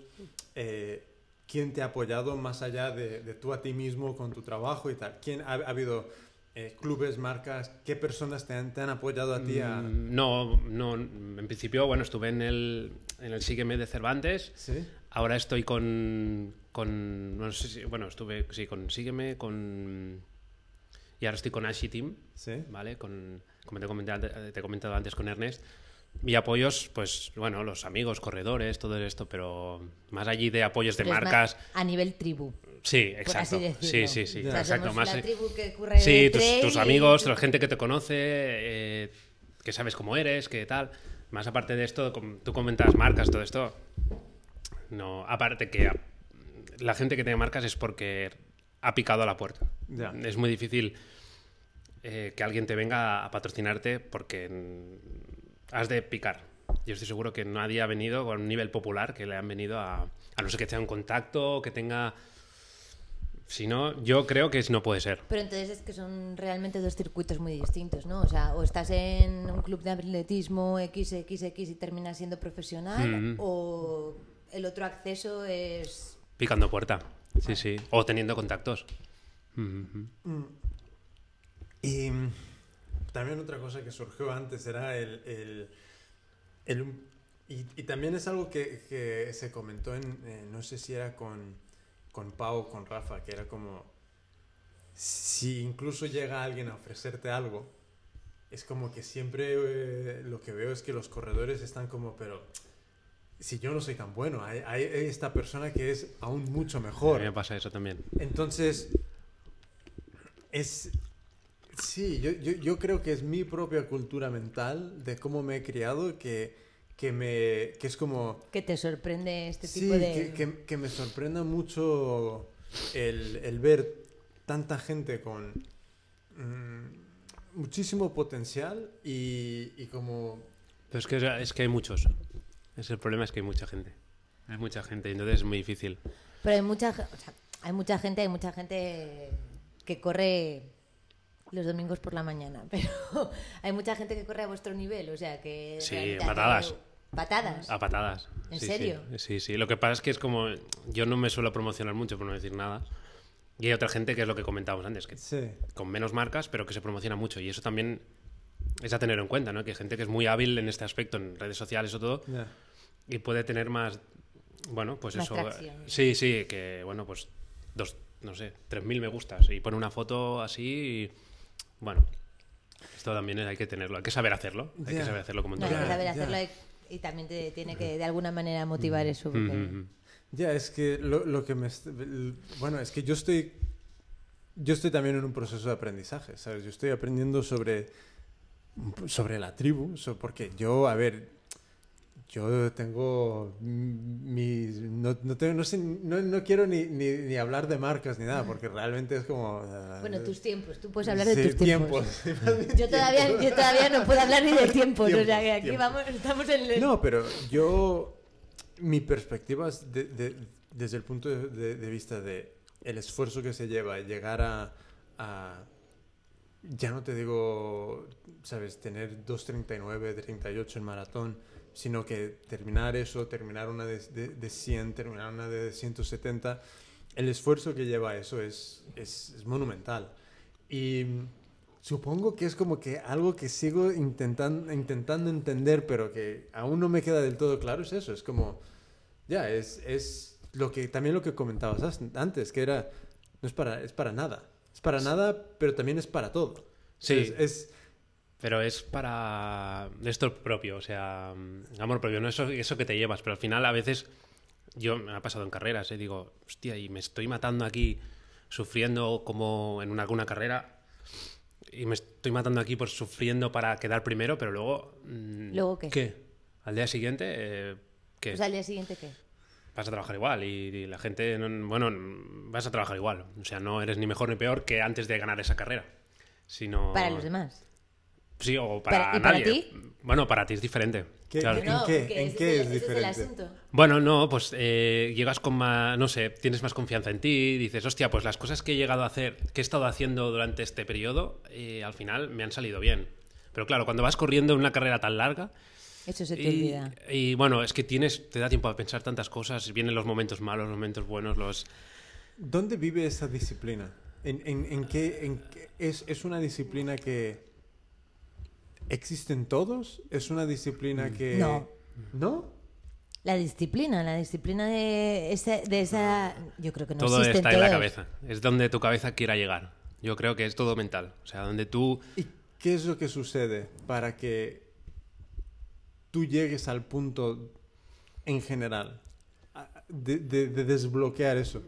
eh, ¿quién te ha apoyado más allá de, de tú a ti mismo con tu trabajo y tal? ¿Quién ha, ha habido eh, clubes, marcas? ¿Qué personas te han, te han apoyado a ti? A... Mm, No, no, en principio, bueno, estuve en el, en el Sígueme de Cervantes. ¿Sí? Ahora estoy con, con no sé si- bueno, estuve, sí, con Sígueme, con... Y ahora estoy con Ashi Team, ¿Sí? ¿vale? Con, como te he, comentado, te he comentado antes con Ernest. Y apoyos, pues, bueno, los amigos, corredores, todo esto, pero más allí de apoyos de Pero marcas... a nivel tribu. Sí, exacto. Sí, sí, sí. Ya. Sea, Exacto. somos Más, la tribu que corre Sí, tus, tus y- amigos, la gente que te conoce, eh, que sabes cómo eres, que tal. Más aparte de esto, tú comentas marcas, todo esto. No, aparte que la gente que tiene marcas es porque ha picado a la puerta. Ya. Es muy difícil eh, que alguien te venga a patrocinarte porque has de picar. Yo estoy seguro que nadie ha venido con un nivel popular que le han venido a, a no ser que tenga un contacto, que tenga... Si no, yo creo que no puede ser. Pero entonces es que son realmente dos circuitos muy distintos, ¿no? O sea, o estás en un club de atletismo XXX y terminas siendo profesional, Mm. o el otro acceso es... Picando puerta, sí, sí. O teniendo contactos. Mhm. Y mm, también otra cosa que surgió antes era el... el- el- y, y también es algo que, que se comentó en, eh, no sé si era con, con Pau con Rafa, que era como, si incluso llega alguien a ofrecerte algo, es como que siempre eh, lo que veo es que los corredores están como, pero si yo no soy tan bueno, hay, hay esta persona que es aún mucho A mejor. mí me pasa eso también. Entonces, es... Sí, yo, yo, yo creo que es mi propia cultura mental de cómo me he criado que, que, me, que es como... que te sorprende este Sí, tipo de... que, que- que me sorprenda mucho el, el ver tanta gente con mm, muchísimo potencial y, y como... Pero es que, es que hay muchos. Es el problema es que hay mucha gente. Hay mucha gente, entonces es muy difícil. Pero hay mucha, o sea, hay mucha gente, hay mucha gente que corre los domingos por la mañana, (laughs) pero hay mucha gente que corre a vuestro nivel, o sea que... Sí, hace- patadas. A patadas. ¿En Sí, serio? Sí, sí, sí. Lo que pasa es que es como. Yo no me suelo promocionar mucho, por no decir nada. Y hay otra gente que es lo que comentábamos antes, que Sí, con menos marcas, pero que se promociona mucho. Y eso también es a tener en cuenta, ¿no? Que hay gente que es muy hábil en este aspecto, en redes sociales o todo, ya. y puede tener más. Bueno, pues Más eso. tracción. Sí, sí, que bueno, pues dos, no sé, 3.000 me gustas. Y pone una foto así y. Bueno, esto también hay que tenerlo, hay que saber hacerlo. Hay Ya. que saber hacerlo como en No, hay todo. que saber hacerlo y, y también te tiene que de alguna manera motivar Mm. eso. porque-. Ya, es que lo, lo que me... Bueno, es que yo estoy... Yo estoy también en un proceso de aprendizaje, ¿sabes? Yo estoy aprendiendo sobre, sobre la tribu, porque yo, a ver, yo tengo mis... No, no, tengo- no, sé, no, no quiero ni, ni, ni hablar de marcas ni nada, porque realmente es como... ah, Bueno, tus tiempos, tú puedes hablar de sí, tus tiempos. (laughs) Yo todavía, yo todavía no puedo hablar ni de (laughs) tiempos, o sea que aquí Tiempos. vamos, estamos en el... No, pero yo, mi perspectiva es de- de- desde el punto de, vista de el esfuerzo que se lleva llegar a, a- ya no te digo, sabes, tener 2.39, 38 en maratón, sino que terminar eso, terminar una de, de, de 100, terminar una de 170, el esfuerzo que lleva eso es, es, es monumental. Y supongo que es como que algo que sigo intentando, intentando entender, pero que aún no me queda del todo claro, es eso. Es como, ya, es, es lo que, también lo que comentabas as- antes, que era, no es para, es para nada. Es para nada, pero también es para todo. Sí. Es- Pero es para esto propio, o sea, mm, amor propio, no eso, eso que te llevas, pero al final a veces yo me ha pasado en carreras, ¿eh? digo, hostia, y me estoy matando aquí, sufriendo como en una, alguna carrera, y me estoy matando aquí por sufriendo para quedar primero, pero luego... mm, ¿Luego qué? Al día siguiente, eh, ¿qué? Sea, al día siguiente, ¿qué? vas a trabajar igual y, y la gente, no- bueno, vas a trabajar igual. O sea, no eres ni mejor ni peor que antes de ganar esa carrera. Sino... Para los demás. Sí, o para, Para- ¿y para nadie. ti? Bueno, para ti es diferente. ¿Qué- claro. ¿En qué? porque ¿En ese qué el- es diferente? Bueno, no, pues eh, llegas con más, no sé, tienes más confianza en ti, dices, hostia, pues las cosas que he llegado a hacer, que he estado haciendo durante este periodo, eh, al final me han salido bien. Pero claro, cuando vas corriendo en una carrera tan larga, Eso se te y, olvida. y, bueno, es que tienes, te da tiempo a pensar tantas cosas, vienen los momentos malos, los momentos buenos, los... ¿Dónde vive esa disciplina? ¿En, en- en qué, en qué- es, es una disciplina que existe en todos? ¿Es una disciplina que... No. ¿No? La disciplina, la disciplina de esa, de esa yo creo que no todo está en la cabeza, es donde tu cabeza quiera llegar. Yo creo que es todo mental, o sea, donde tú... ¿Y qué es lo que sucede para que tú llegues al punto en general de- de desbloquear eso?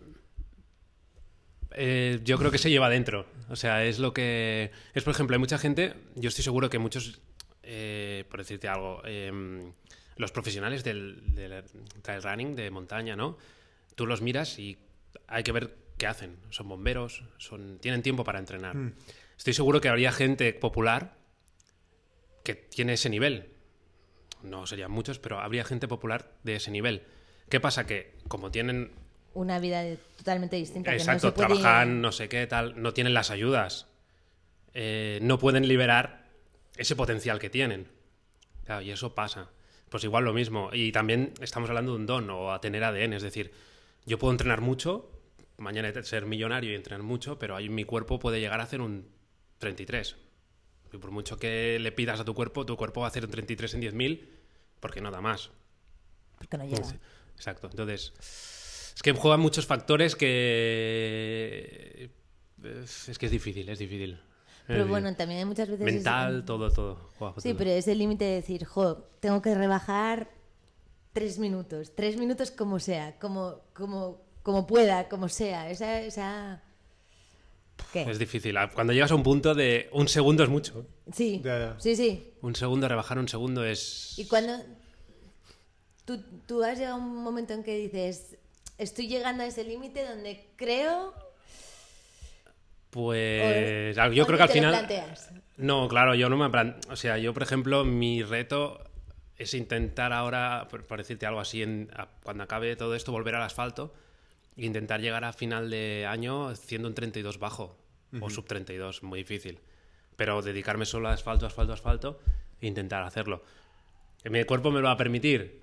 Eh, yo creo que se lleva dentro. O sea, es lo que. Es, por ejemplo, hay mucha gente. Yo estoy seguro que muchos. eh, por decirte algo. eh, los profesionales del, del trail running, de montaña, ¿no? Tú los miras y hay que ver qué hacen. Son bomberos, son, tienen tiempo para entrenar. Estoy seguro que habría gente popular que tiene ese nivel. No serían muchos, pero habría gente popular de ese nivel. ¿Qué pasa? Que como tienen Una vida de- totalmente distinta. Exacto, que no se puede... trabajan, no sé qué, tal, no tienen las ayudas. Eh, no pueden liberar ese potencial que tienen. Claro, y eso pasa. Pues igual lo mismo. Y también estamos hablando de un don o a tener ADN. Es decir, yo puedo entrenar mucho, mañana ser millonario y entrenar mucho, pero ahí mi cuerpo puede llegar a hacer un 33. Y por mucho que le pidas a tu cuerpo, tu cuerpo va a hacer un 33 en 10.000 porque no da más. Porque no llega. Exacto. Entonces, es que juegan muchos factores que. Es que es difícil, es difícil. Pero bueno, también hay muchas veces... es- Mental, todo, todo. juega Sí, todo. pero es el límite de decir, jo, tengo que rebajar tres minutos. Tres minutos como sea, como, como, como pueda, como sea. Esa... esa... ¿Qué? Es difícil. Ah, Cuando llegas a un punto de. Un segundo es mucho. Sí, Ya, ya. sí, sí. Un segundo, rebajar un segundo es. Y cuando tú, tú has llegado a un momento en que dices, estoy llegando a ese límite donde creo... Pues. o- yo ¿cuándo creo que al te lo final. planteas? No, claro, yo no me plan... O sea, yo, por ejemplo, mi reto es intentar ahora, por, por decirte algo así, en- a- cuando acabe todo esto, volver al asfalto e intentar llegar a final de año siendo un 32 bajo o sub 32, muy difícil. Pero dedicarme solo a asfalto, asfalto, asfalto e intentar hacerlo. ¿Mi cuerpo me lo va a permitir?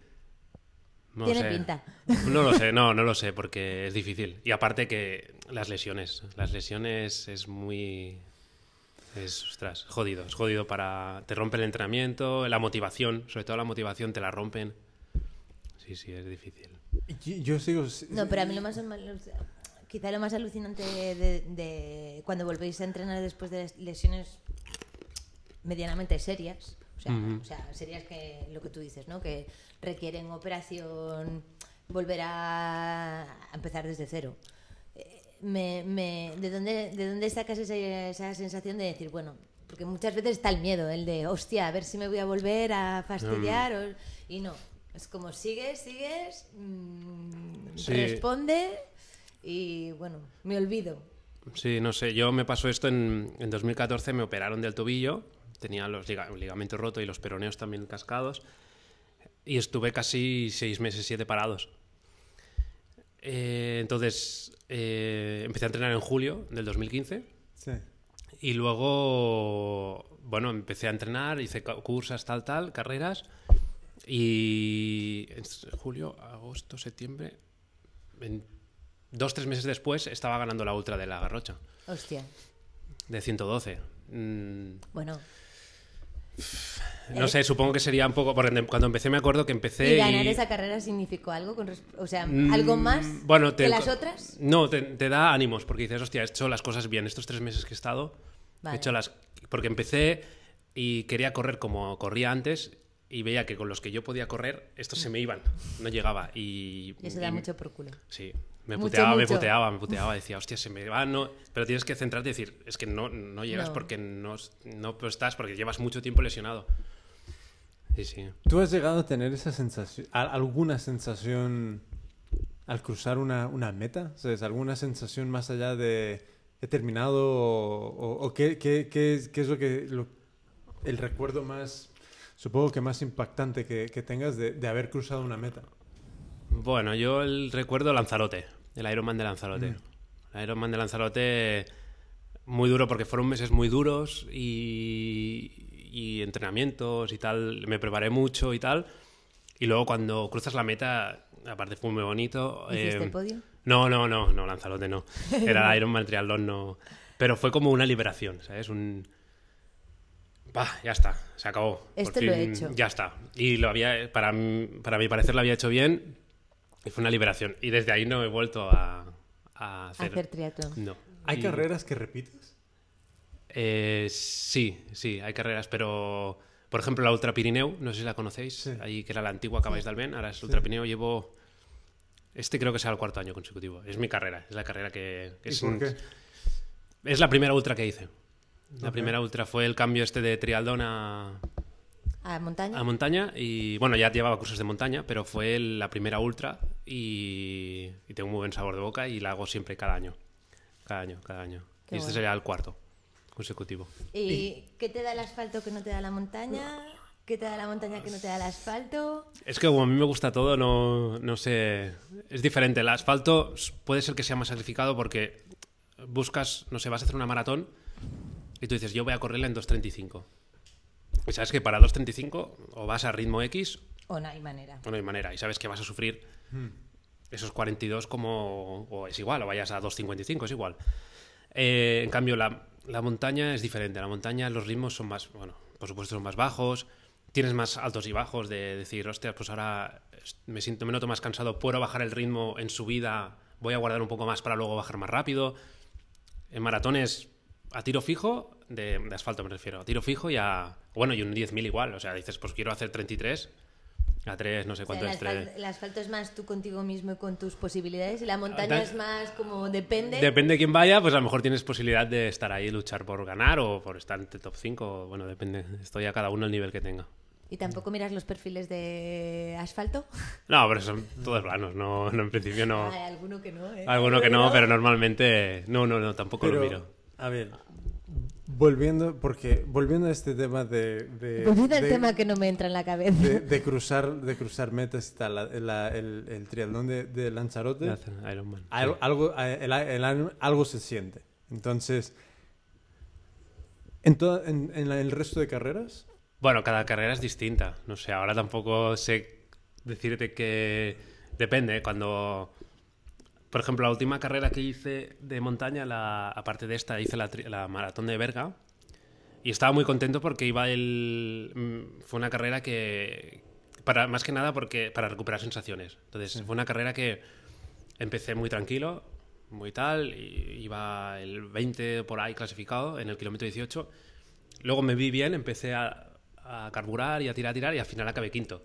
No lo Tiene sé. pinta. No lo sé, no, no lo sé, porque es difícil. Y aparte que las lesiones, las lesiones es muy... Es, ostras, jodido, es jodido para... Te rompen el entrenamiento, la motivación, sobre todo la motivación te la rompen. Sí, sí, es difícil. Yo, yo sigo... No, pero a mí lo más... Quizá lo más alucinante de, de cuando volvéis a entrenar después de lesiones medianamente serias, sea, Ujú. o sea, serias que lo que tú dices, ¿no? Que requieren operación, volver a, empezar desde cero. Eh, Me, me- ¿de, dónde, ¿De dónde sacas esa, esa sensación de decir, bueno, porque muchas veces está el miedo, el de, hostia, a ver si me voy a volver a fastidiar, o- y no, es como sigues, sigues, mm, Sí. responde y bueno, me olvido. Sí, no sé, yo me pasó esto en, en 2014, me operaron del tobillo, tenía los liga- ligamentos rotos y los peroneos también cascados, y estuve casi seis meses, siete parados. Eh, entonces, eh, empecé a entrenar en julio del 2015 Sí. y luego, bueno, empecé a entrenar, hice cursas, tal, tal, carreras, y en julio, agosto, septiembre, en dos, tres meses después estaba ganando la ultra de la Garrocha. Hostia. de 112. Mm, Bueno, no sé, supongo que sería un poco. Porque cuando empecé me acuerdo que empecé. ¿y ganar y- esa carrera significó algo? Con o sea, Mm, ¿algo más bueno, te- que las otras? No, te, te da ánimos porque dices, hostia, he hecho las cosas bien. Estos tres meses que he estado, Vale. he hecho las. Porque empecé y quería correr como corría antes y veía que con los que yo podía correr, estos se me iban, no llegaba. Y, Y eso da y- mucho por culo. Sí, me Mucho, puteaba, me puteaba, me puteaba. Decía, hostia, se me va, no. Pero tienes que centrarte y decir, es que no, no llegas No. porque no, no estás, porque llevas mucho tiempo lesionado. Sí, sí. ¿Tú has llegado a tener esa sensación, alguna sensación al cruzar una, una meta? ¿Sabes? ¿Alguna sensación más allá de he terminado o, o- o qué, qué- qué es, qué es lo que lo- el recuerdo más, supongo que más impactante que, que tengas de, de haber cruzado una meta? Bueno, yo el recuerdo Lanzarote, el Ironman de Lanzarote. El Ironman de Lanzarote muy duro porque fueron meses muy duros y, y entrenamientos y tal. Me preparé mucho y tal. Y luego cuando cruzas la meta, aparte fue muy bonito. ¿Hiciste eh, el podio? No, no, no, no, Lanzarote no. (laughs) Era Ironman triatlón, no. Pero fue como una liberación, ¿sabes? Un... Bah, ya está, se acabó. Esto lo he hecho. Ya está. Y lo había, para, para mi parecer lo había hecho bien y fue una liberación. Y desde ahí no he vuelto a, a hacer... Hacer triatlón. No. ¿Hay Y- carreras que repites? eh, sí, sí, hay carreras, pero por ejemplo la Ultra Pirineu, no sé si la conocéis, Sí. ahí que era la antigua Cabáis del Ben, ahora es Ultra Pirineu, llevo este creo que será el cuarto año consecutivo. Es mi carrera, es la carrera que, que ¿Y es, por qué? es la primera ultra que hice. La primera ultra fue el cambio este de trialdón a, ¿A montaña? a montaña y bueno, ya llevaba cursos de montaña, pero fue la primera ultra y, y tengo muy buen sabor de boca y la hago siempre cada año. Cada año, cada año. Qué y este bueno. sería el cuarto consecutivo. ¿Y qué te da el asfalto que no te da la montaña? ¿Qué te da la montaña que no te da el asfalto? Es que como a mí me gusta todo, no, no sé. Es diferente. El asfalto puede ser que sea más sacrificado porque buscas, no sé, vas a hacer una maratón y tú dices, yo voy a correrla en 2.35. Y sabes que para 2.35 o vas a ritmo X O no hay manera. o no hay manera. Y sabes que vas a sufrir esos 42 como. o es igual, o vayas a 2.55, es igual. Eh, en cambio, la, la montaña es diferente. La montaña, los ritmos son más. bueno, por supuesto, son más bajos. Tienes más altos y bajos de decir, hostia, pues ahora me siento, me noto más cansado, puedo bajar el ritmo en subida, voy a guardar un poco más para luego bajar más rápido. En maratones a tiro fijo, de, de asfalto me refiero, a tiro fijo y a. Bueno, y un 10.000 igual. O sea, dices, pues quiero hacer 33, a 3, no sé O sea, cuánto el, es. asfalto, el asfalto es más tú contigo mismo y con tus posibilidades y la montaña da- es más como depende. Depende de quién vaya, pues a lo mejor tienes posibilidad de estar ahí, luchar por ganar o por estar entre top 5. Bueno, depende. Estoy a cada uno el nivel que tenga. ¿Y tampoco miras los perfiles de asfalto? (laughs) No, pero son todos planos. No, no en principio no. Hay alguno que no, ¿eh? Alguno que no, pero normalmente. No, no, no, tampoco Pero, lo miro. A ver, volviendo, porque volviendo a este tema de... de Volviendo al de- tema que no me entra en la cabeza. de, de cruzar, de cruzar metas y tal, la- la- el, el triatlón de, de Lanzarote, Gracias, Iron Man. al- algo, el- el- algo se siente. Entonces, en, toda- en, en la- el resto de carreras, Bueno, cada carrera es distinta. No sé, ahora tampoco sé decirte que depende. Cuando, por ejemplo, la última carrera que hice de montaña, la, aparte de esta, hice la, la maratón de Berga. Y estaba muy contento porque iba el. mm, Fue una carrera que. Para, más que nada porque para recuperar sensaciones. Entonces, fue una carrera que empecé muy tranquilo, muy tal. Y iba el 20 por ahí clasificado en el kilómetro 18. Luego me vi bien, empecé a, a carburar y a tirar, a tirar y al final acabé quinto.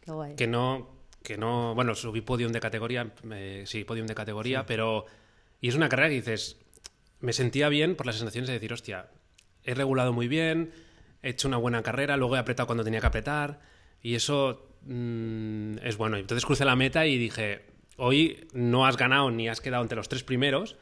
Qué guay. Que no, que no, bueno, subí podium de categoría, eh, sí, podium de categoría, pero... Y es una carrera que dices, me sentía bien por las sensaciones de decir, hostia, he regulado muy bien, he hecho una buena carrera, luego he apretado cuando tenía que apretar y eso mm, es bueno. Entonces crucé la meta y dije, hoy no has ganado ni has quedado entre los tres primeros,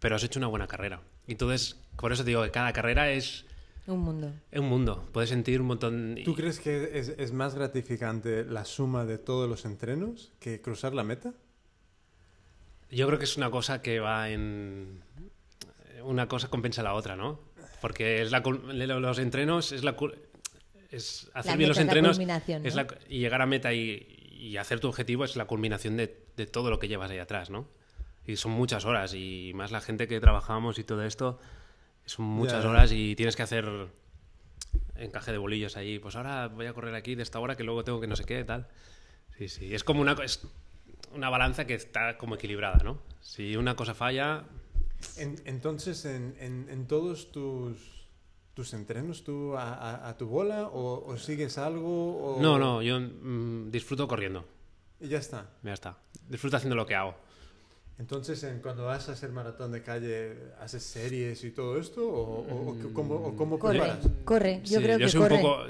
pero has hecho una buena carrera. Entonces, por eso te digo que cada carrera es Un mundo. un mundo. Puedes sentir un montón... y- ¿tú crees que es, es más gratificante la suma de todos los entrenos que cruzar la meta? Yo creo que es una cosa que va en... Una cosa compensa la otra, ¿no? Porque es la, los entrenos es la... Es hacer La bien los es entrenos culminación, es ¿no? la- y llegar a meta y, y hacer tu objetivo es la culminación de, de todo lo que llevas ahí atrás, ¿no? Y son muchas horas y más la gente que trabajamos y todo esto Son muchas Ya. horas y tienes que hacer encaje de bolillos ahí. Pues ahora voy a correr aquí de esta hora que luego tengo que no sé qué, tal. Sí, sí. Es como una, es una balanza que está como equilibrada, ¿no? Si una cosa falla, En- entonces, en, en- en todos tus, tus entrenos, ¿tú a, a- a tu bola o, o sigues algo? O... no, no, yo mm, disfruto corriendo. Y ya está. Ya está. Disfruto haciendo lo que hago. Entonces, en- cuando vas a hacer maratón de calle, ¿haces series y todo esto? ¿O, o- cómo, o cómo Corre, preparas? corre. Yo Sí, creo que soy corre. un poco.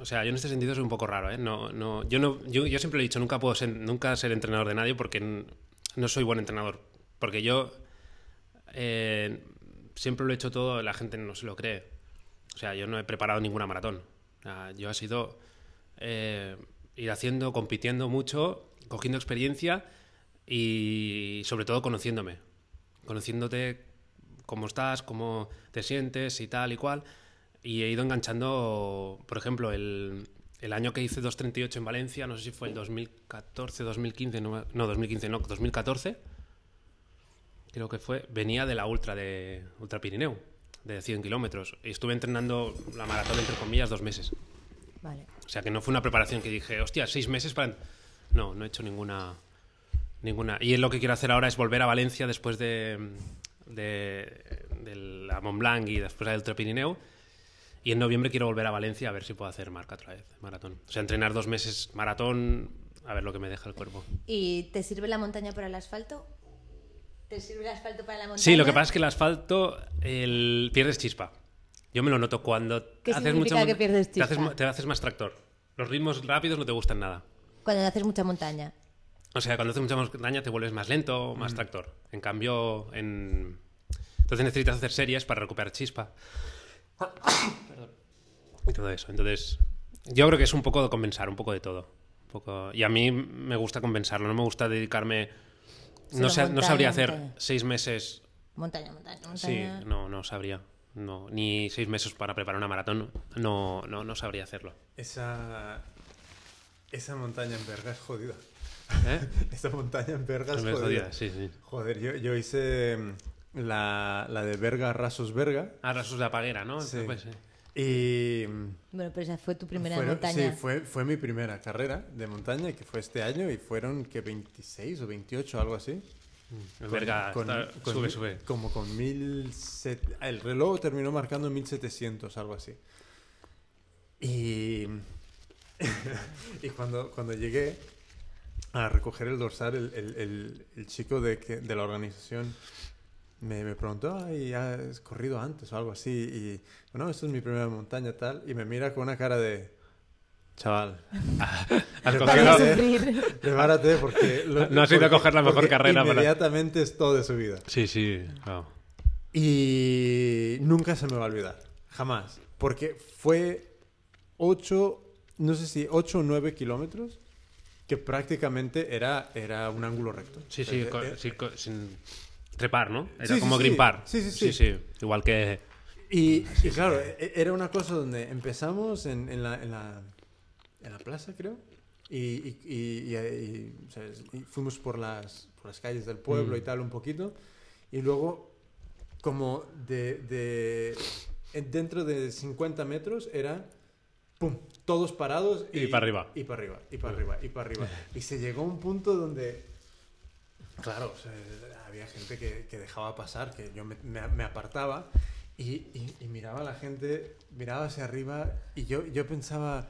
O sea, yo en este sentido soy un poco raro, ¿eh? No, no, yo, no, yo, yo siempre he dicho, nunca puedo ser, nunca ser entrenador de nadie porque n- no soy buen entrenador. Porque yo eh, siempre lo he hecho todo, la gente no se lo cree. O sea, yo no he preparado ninguna maratón. Yo he sido eh, ir haciendo, compitiendo mucho, cogiendo experiencia y sobre todo conociéndome. Conociéndote cómo estás, cómo te sientes y tal y cual. Y he ido enganchando, por ejemplo, el, el año que hice 2.38 en Valencia, no sé si fue el 2014, 2015, no, no 2015, no, 2014, creo que fue, venía de la Ultra de Ultra Pirineo, de 100 kilómetros. Y estuve entrenando la maratón, entre comillas, dos meses. Vale. O sea, que no fue una preparación que dije, hostia, seis meses para... No, no he hecho ninguna... ninguna. Y lo que quiero hacer ahora es volver a Valencia después de, de, de la Mont Blanc y después del Ultra Pirineo. Y en noviembre quiero volver a Valencia a ver si puedo hacer marca otra vez, maratón. O sea, entrenar dos meses maratón, a ver lo que me deja el cuerpo. ¿Y te sirve la montaña para el asfalto? ¿Te sirve el asfalto para la montaña? Sí, lo que pasa es que el asfalto el... pierdes chispa. Yo me lo noto cuando ¿Qué haces mucho que pierdes Te haces, chispa? te haces más tractor. Los ritmos rápidos no te gustan nada. Cuando haces mucha montaña. O sea, cuando haces mucha montaña te vuelves más lento, más tractor. En cambio, en... entonces necesitas hacer series para recuperar chispa. Perdón. Y todo eso. Entonces, yo creo que es un poco de compensar, un poco de todo. Un poco... Y a mí me gusta compensarlo, no me gusta dedicarme... No, sabría hacer montaña. seis meses... Montaña, montaña, Sí, montaña. no, no sabría. No, ni seis meses para preparar una maratón. No, no, no sabría hacerlo. Esa, esa montaña en Berga es jodida. ¿Eh? (laughs) Esa montaña en Berga es Me jodida. jodía, sí, sí. Joder, yo, yo hice mm, la, la de Berga Rasos Berga. Ah, rasos de apaguera, ¿no? Sí. Pues, sí. Y mm, Bueno, pero esa fue tu primera fueron- montaña. Sí, fue, fue mi primera carrera de montaña, que fue este año, y fueron que 26 o 28, algo así. El verga, Con- está- con sube, mil- sube. Como con 1700. El reloj terminó marcando 1700, algo así. Y. (laughs) y cuando, cuando llegué a recoger el dorsal, el, el- el- el chico de, que- de la organización me, me preguntó, ay, ¿has corrido antes o algo así? Y, bueno, esta es mi primera montaña, tal. Y me mira con una cara de. Chaval, (laughs) Para sufrir. prepárate porque. lo- No has ido a coger la mejor carrera para- Inmediatamente es todo de su vida. Sí, sí. Y nunca se me va a olvidar, jamás. Porque fue 8, no sé si 8 o 9 kilómetros, que prácticamente era, era un ángulo recto. Sí, sí, Eh, eh, sí, co- sin trepar, ¿no? Era Sí, como sí. grimpar. Sí, sí, sí. Igual que... Y, y claro, e- era una cosa donde empezamos en, en la, en, la, en la plaza, creo. Y, y- o sea, fuimos por las, por las calles del pueblo Mm. y tal un poquito. Y luego, como de, de- en- dentro de 50 metros, era pum, todos parados Y para arriba. Y para arriba, y para arriba, y para arriba. Y se llegó a un punto donde, claro, o sea, había gente que, que dejaba pasar, que yo me, me- me apartaba y, y- y miraba a la gente, miraba hacia arriba y yo, yo pensaba,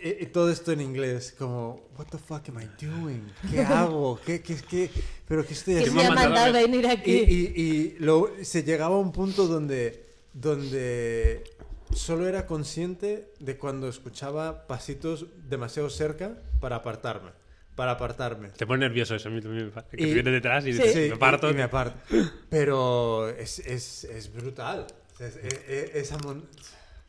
eh, eh, todo esto en inglés, como, what the fuck am I doing? ¿Qué hago? ¿Qué, qué, qué? ¿Pero qué estoy Que ¿Quién me ha mandado venir y, aquí. y- y lo- se llegaba a un punto donde, donde solo era consciente de cuando escuchaba pasitos demasiado cerca para apartarme. Para apartarme. Te pone nervioso eso a mí también. Que Y- te viene detrás y Sí. dices, me parto. y, y me aparto. Pero es, es, es brutal. Es- es- es- esa mon-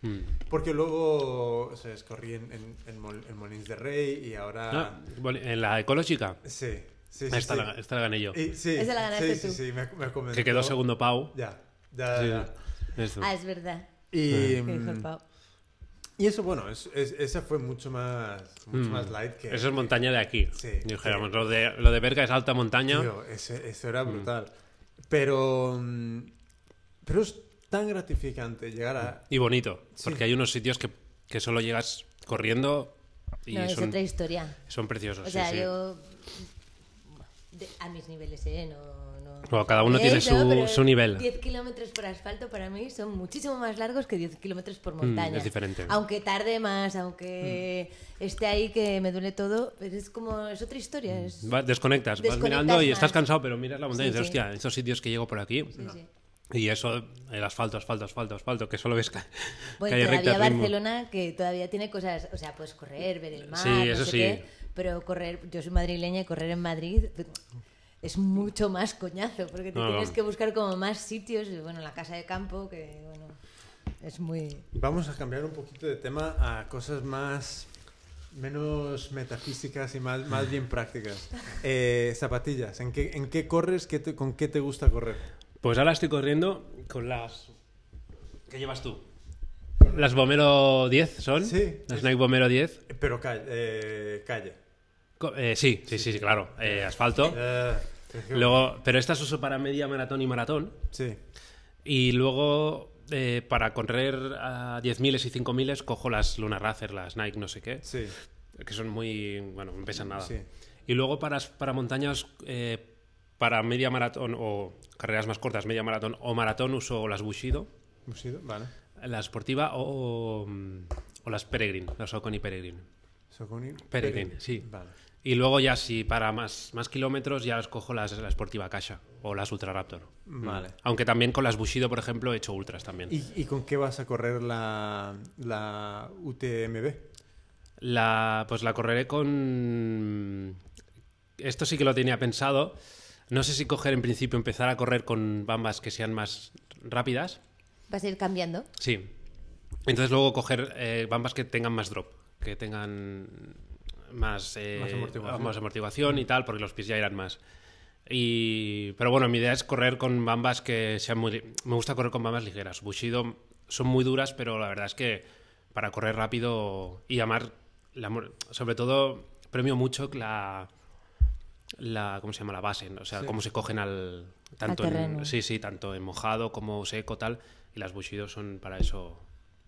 Mm. Porque luego sea, corrí en, en, en Mol- en Molins de Rey y ahora... Ah, bueno, en la ecológica, Sí, sí, sí. esta, sí. La, esta la gané yo. Y- sí, Esa la ganaste sí, tú. sí, sí, me, me. Que quedó segundo Pau. Ya, ya, Sí, ya. esto. Ah, es verdad. Y, mm, y eso, bueno, es, es- esa fue mucho más, mucho Mm. más light que... Eso es montaña de aquí. Sí, Dijéramos, sí. Lo, de, lo de Berga es alta montaña. Tío, ese- eso era brutal. Pero, mm, pero es tan gratificante llegar a... Y bonito, Sí. porque hay unos sitios que, que solo llegas corriendo y no, es son, otra historia. son preciosos. O sea, sí. yo. de- a mis niveles, ¿eh? No- Bueno, cada uno tiene Eso, su- nivel. 10 kilómetros por asfalto para mí son muchísimo más largos que 10 kilómetros por montaña. Mm, es diferente. Aunque tarde más, aunque Mm. esté ahí que me duele todo, pero es como. Es otra historia. Es, Va- desconectas, vas mirando y estás cansado, pero miras la montaña Sí, y dices, sí. hostia, estos sitios que llego por aquí. sí. Y eso, el asfalto, asfalto, asfalto, asfalto, que solo ves (laughs) que, Bueno, todavía ritmo. Barcelona, que todavía tiene cosas, o sea, puedes correr, ver el mar, Sí, no eso sé sí. qué, pero correr, yo soy madrileña y correr en Madrid es mucho más coñazo, porque te No, tienes no. que buscar como más sitios, y bueno, la casa de campo, que bueno, es muy... Vamos a cambiar un poquito de tema a cosas más menos metafísicas y más, más bien prácticas. (laughs) Eh, zapatillas, ¿en qué, en qué corres? ¿Qué te- ¿Con qué te gusta correr? Pues ahora estoy corriendo con las... ¿Qué llevas tú? Las Bomero 10 son. Sí. Las Nike Bomero 10. Eh, Pero calle. eh, calle. Eh, sí, sí, sí, sí, claro. Eh, asfalto. Eh, Luego, pero estas uso para media maratón y maratón. Sí. Y luego, eh, para correr a 10.000 y 5.000 cojo las Luna Racer, las Nike no sé qué, Sí. que son muy... bueno, no pesan nada. Sí. Y luego para, para montañas, eh, para media maratón o carreras más cortas, media maratón o maratón, uso las Bushido, Bushido, Vale. la Sportiva o, o las Peregrine, las Oconi Peregrine. Soconi. Peregrine, sí. Vale. Y luego ya si para más, más kilómetros ya escojo las, la Sportiva Kasha o las Ultra Raptor. Vale. Aunque también con las Bushido, por ejemplo, he hecho ultras también. ¿Y, y con qué vas a correr la, la UTMB? La, pues la correré con... Esto sí que lo tenía pensado. No sé si coger en principio, empezar a correr con bambas que sean más rápidas. Vas a ir cambiando. Sí. Entonces luego coger eh, bambas que tengan más drop, que tengan más, eh, Más amortiguación. más amortiguación y tal, porque los pies ya irán más. Y, pero bueno, mi idea es correr con bambas que sean muy... Me gusta correr con bambas ligeras. Bushido son muy duras, pero la verdad es que para correr rápido y amar, la sobre todo, premio mucho la... La, ¿Cómo se llama? La base, ¿no? o sea, Sí. cómo se cogen al... Tanto en, terreno. sí, sí, tanto en mojado como seco, tal. Y las Bushido son para eso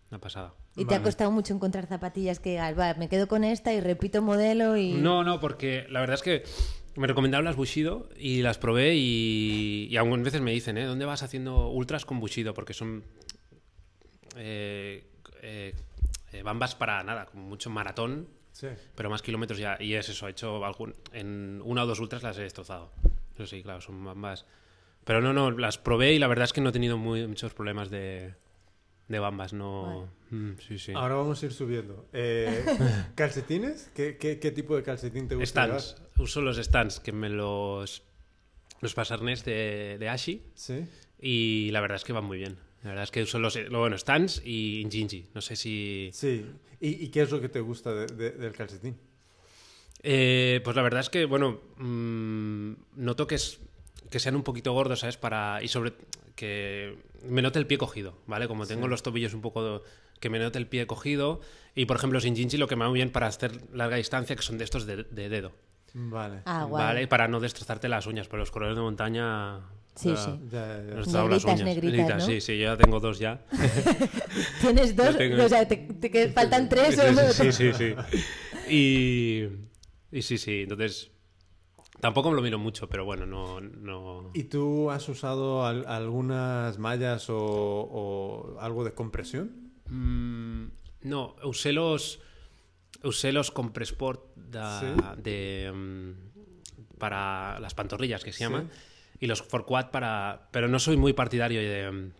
una pasada. Y te ha costado mucho encontrar zapatillas que digas, va, me quedo con esta y repito modelo y... No, no, porque la verdad es que me recomendaron las Bushido y las probé y, y algunas veces me dicen, ¿eh? ¿Dónde vas haciendo ultras con Bushido? Porque son eh, eh, eh, bambas para nada, como mucho maratón, Sí. pero más kilómetros ya. Y es eso, he hecho algún, en una o dos ultras las he destrozado. Eso sí, claro, son bambas. Pero no, no, las probé y la verdad es que no he tenido muy- muchos problemas de, de bambas, no... Mm, sí, sí. Ahora vamos a ir subiendo. Eh, (laughs) ¿Calcetines? ¿Qué, qué, qué tipo de calcetín te gusta Stands. Uso los stands que me los. Los pasarnés de, de Ashi. Sí. Y la verdad es que van muy bien. La verdad es que uso los. lo Bueno, stands y Injinji. No sé si. Sí. ¿Y, y qué es lo que te gusta de- de- del calcetín? Eh, pues la verdad es que, bueno. mm, noto que, es, que sean un poquito gordos, ¿sabes? Para. Y sobre. Que me note el pie cogido, ¿vale? Como tengo los tobillos un poco. Que me note el pie cogido. Y por ejemplo, los Injinji lo que me va muy bien para hacer larga distancia, que son de estos de, de dedo. Vale. Ah, guay. ¿Vale? Para no destrozarte las uñas, pero los corredores de montaña. Sí, sí. Ya, ya. destrozaron las Negritas, uñas. negritas, ¿no? Sí, sí, yo ya tengo dos ya. (laughs) Tienes dos, tengo- o sea, te, faltan tres. Sí, sí, sí. Y, y sí, sí, entonces tampoco me lo miro mucho, pero bueno, no... no... ¿Y tú has usado al- algunas mallas o, o algo de compresión? Mm, no, usé los... Usé los Compressport da- Sí. de, mm, para las pantorrillas, que se Sí. llaman, y los Forquad para... Pero no soy muy partidario de...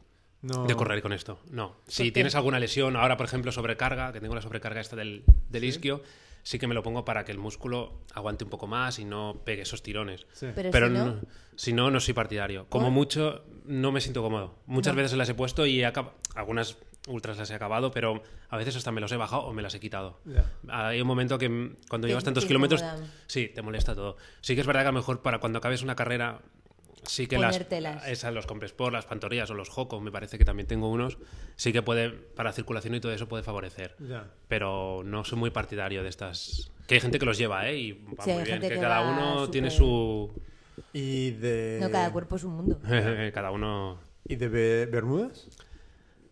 No. de correr con esto. No. Si tienes alguna lesión, ahora por ejemplo sobrecarga, que tengo la sobrecarga esta del, del isquio, sí que me lo pongo para que el músculo aguante un poco más y no pegue esos tirones. Sí. Pero, Pero si no, no- si no, no soy partidario. Como ¿Por? mucho, no me siento cómodo. Muchas No. veces las he puesto y he acab- algunas ultras las he acabado, pero a veces hasta me los he bajado o me las he quitado. Hay un momento que cuando llevas tantos kilómetros, sí, te molesta todo. Sí que es verdad que a lo mejor para cuando acabes una carrera, sí que las, Ponértelas. esas, los Compresport, las pantorrillas o los Joco, me parece que también tengo unos, sí que puede, para circulación y todo eso puede favorecer. Ya. Pero no soy muy partidario de estas. Que hay gente que los lleva, ¿eh? Y va Sí, muy bien. Que que cada uno tiene su. ¿Y de, no, cada cuerpo es un mundo. (laughs) cada uno. ¿y de be- bermudas?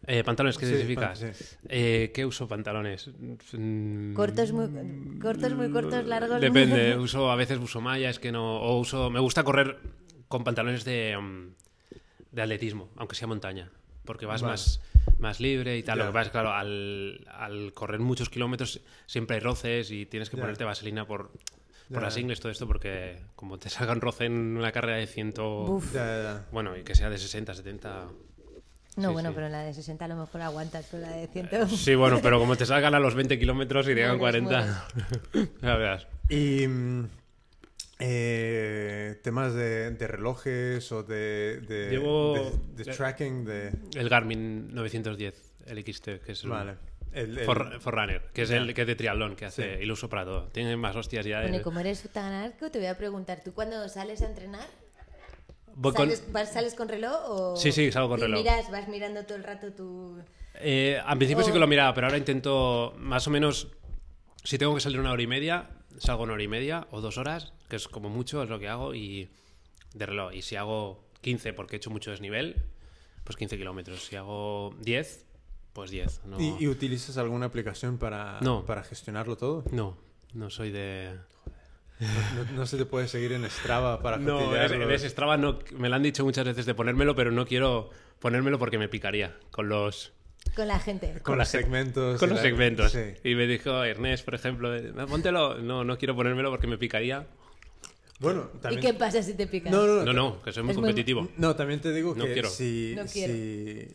Eh, pantalones, ¿qué Sí, significa? pan- sí. Eh, ¿Qué uso pantalones? Mm, Cortos muy, cortos, muy cortos, largos. muy Depende, uso, a veces uso malla, es que no. O uso. Me gusta correr con pantalones de, mm, de atletismo, aunque sea montaña. Porque vas Vale. más, más libre y tal. Lo que pasa es claro, al, al correr muchos kilómetros siempre hay roces y tienes que ponerte vaselina por, por las ingles, todo esto, porque como te (laughs) salga un roce en una carrera de 100. Buf. Ya, ya, ya. Bueno, y que sea de 60, 70. No, Sí, bueno, sí. pero la de 60 a lo mejor aguantas, pero la de 100. Sí, bueno, pero como te salgan a los 20 kilómetros y te (laughs) hagan Mueres, 40. (laughs) ya verás. Y mm, eh, temas de, de relojes o de, de, Llevo- de- de tracking de... El Garmin 910, el XT, que es el Vale. El, el- For- Forerunner, que es el que es de triatlón, que hace Sí. y lo uso para todo. Tiene más hostias ya. Bueno, de- y como eres tan arco, te voy a preguntar, ¿tú cuando sales a entrenar, Voy con- ¿sales, vas- sales con reloj o...? Sí, sí, salgo con reloj. miras, vas mirando todo el rato tu... Eh, al principio sí que lo miraba, pero ahora intento más o menos. Si tengo que salir una hora y media, salgo una hora y media o dos horas, que es como mucho, es lo que hago, y de reloj. Y si hago 15 porque he hecho mucho desnivel, pues 15 kilómetros. Si hago 10, pues 10. No, ¿Y, y utilizas alguna aplicación para, No. para gestionarlo todo? no, no soy de. No, no se te puede seguir en Strava para No, en Strava no, me lo han dicho muchas veces de ponérmelo, pero no quiero ponérmelo porque me picaría con los, Con la gente. Con, con los segmentos. con los la- segmentos. Sí. Y me dijo Ernest, por ejemplo, eh, póntelo. No, no quiero ponérmelo porque me picaría. Bueno, ¿Y también... qué pasa si te picas? No, no, no. No, no, que soy muy competitivo. No, también te digo No que quiero. si, No quiero. si,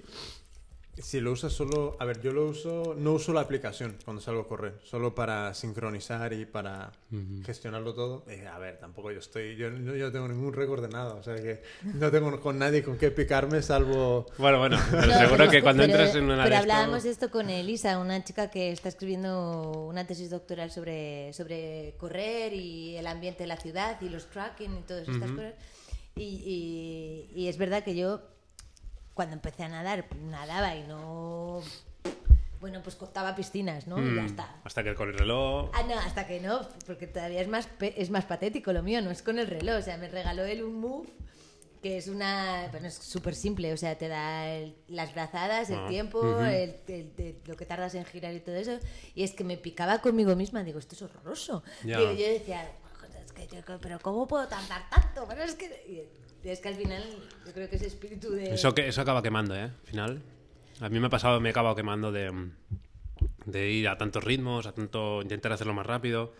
si lo usas solo... A ver, yo lo uso... No uso la aplicación cuando salgo a correr. Solo para sincronizar y para gestionarlo todo. Eh, a ver, tampoco yo estoy... Yo, no- yo no tengo ningún récord de nada. O sea que no tengo con nadie con qué picarme salvo... Bueno, bueno, (laughs) pero No, seguro pero- que cuando pero- entras en una Pero de esto- hablábamos de esto con Elisa, una chica que está escribiendo una tesis doctoral sobre, sobre correr y el ambiente de la ciudad y los tracking y todas estas cosas. Y, y- y es verdad que yo, cuando empecé a nadar, nadaba y no. Bueno, pues cortaba piscinas, ¿no? Y ya Mm, está. Hasta que con el reloj. Ah, no, hasta que no, porque todavía es más, es más patético lo mío, no es con el reloj. O sea, me regaló él un Move que es una. Bueno, es súper simple, o sea, te da el- las brazadas, el Ah, tiempo, el- el- el- lo que tardas en girar y todo eso. Y es que me picaba conmigo misma, digo, esto es horroroso. Digo, yo decía, "Joder, es que yo- pero ¿cómo puedo tardar tanto? Pero es que. Es que al final, yo creo que ese espíritu de. Eso, que, eso acaba quemando, ¿eh? Al final. A mí me ha pasado, me he acabado quemando de, de ir a tantos ritmos, a tanto intentar hacerlo más rápido.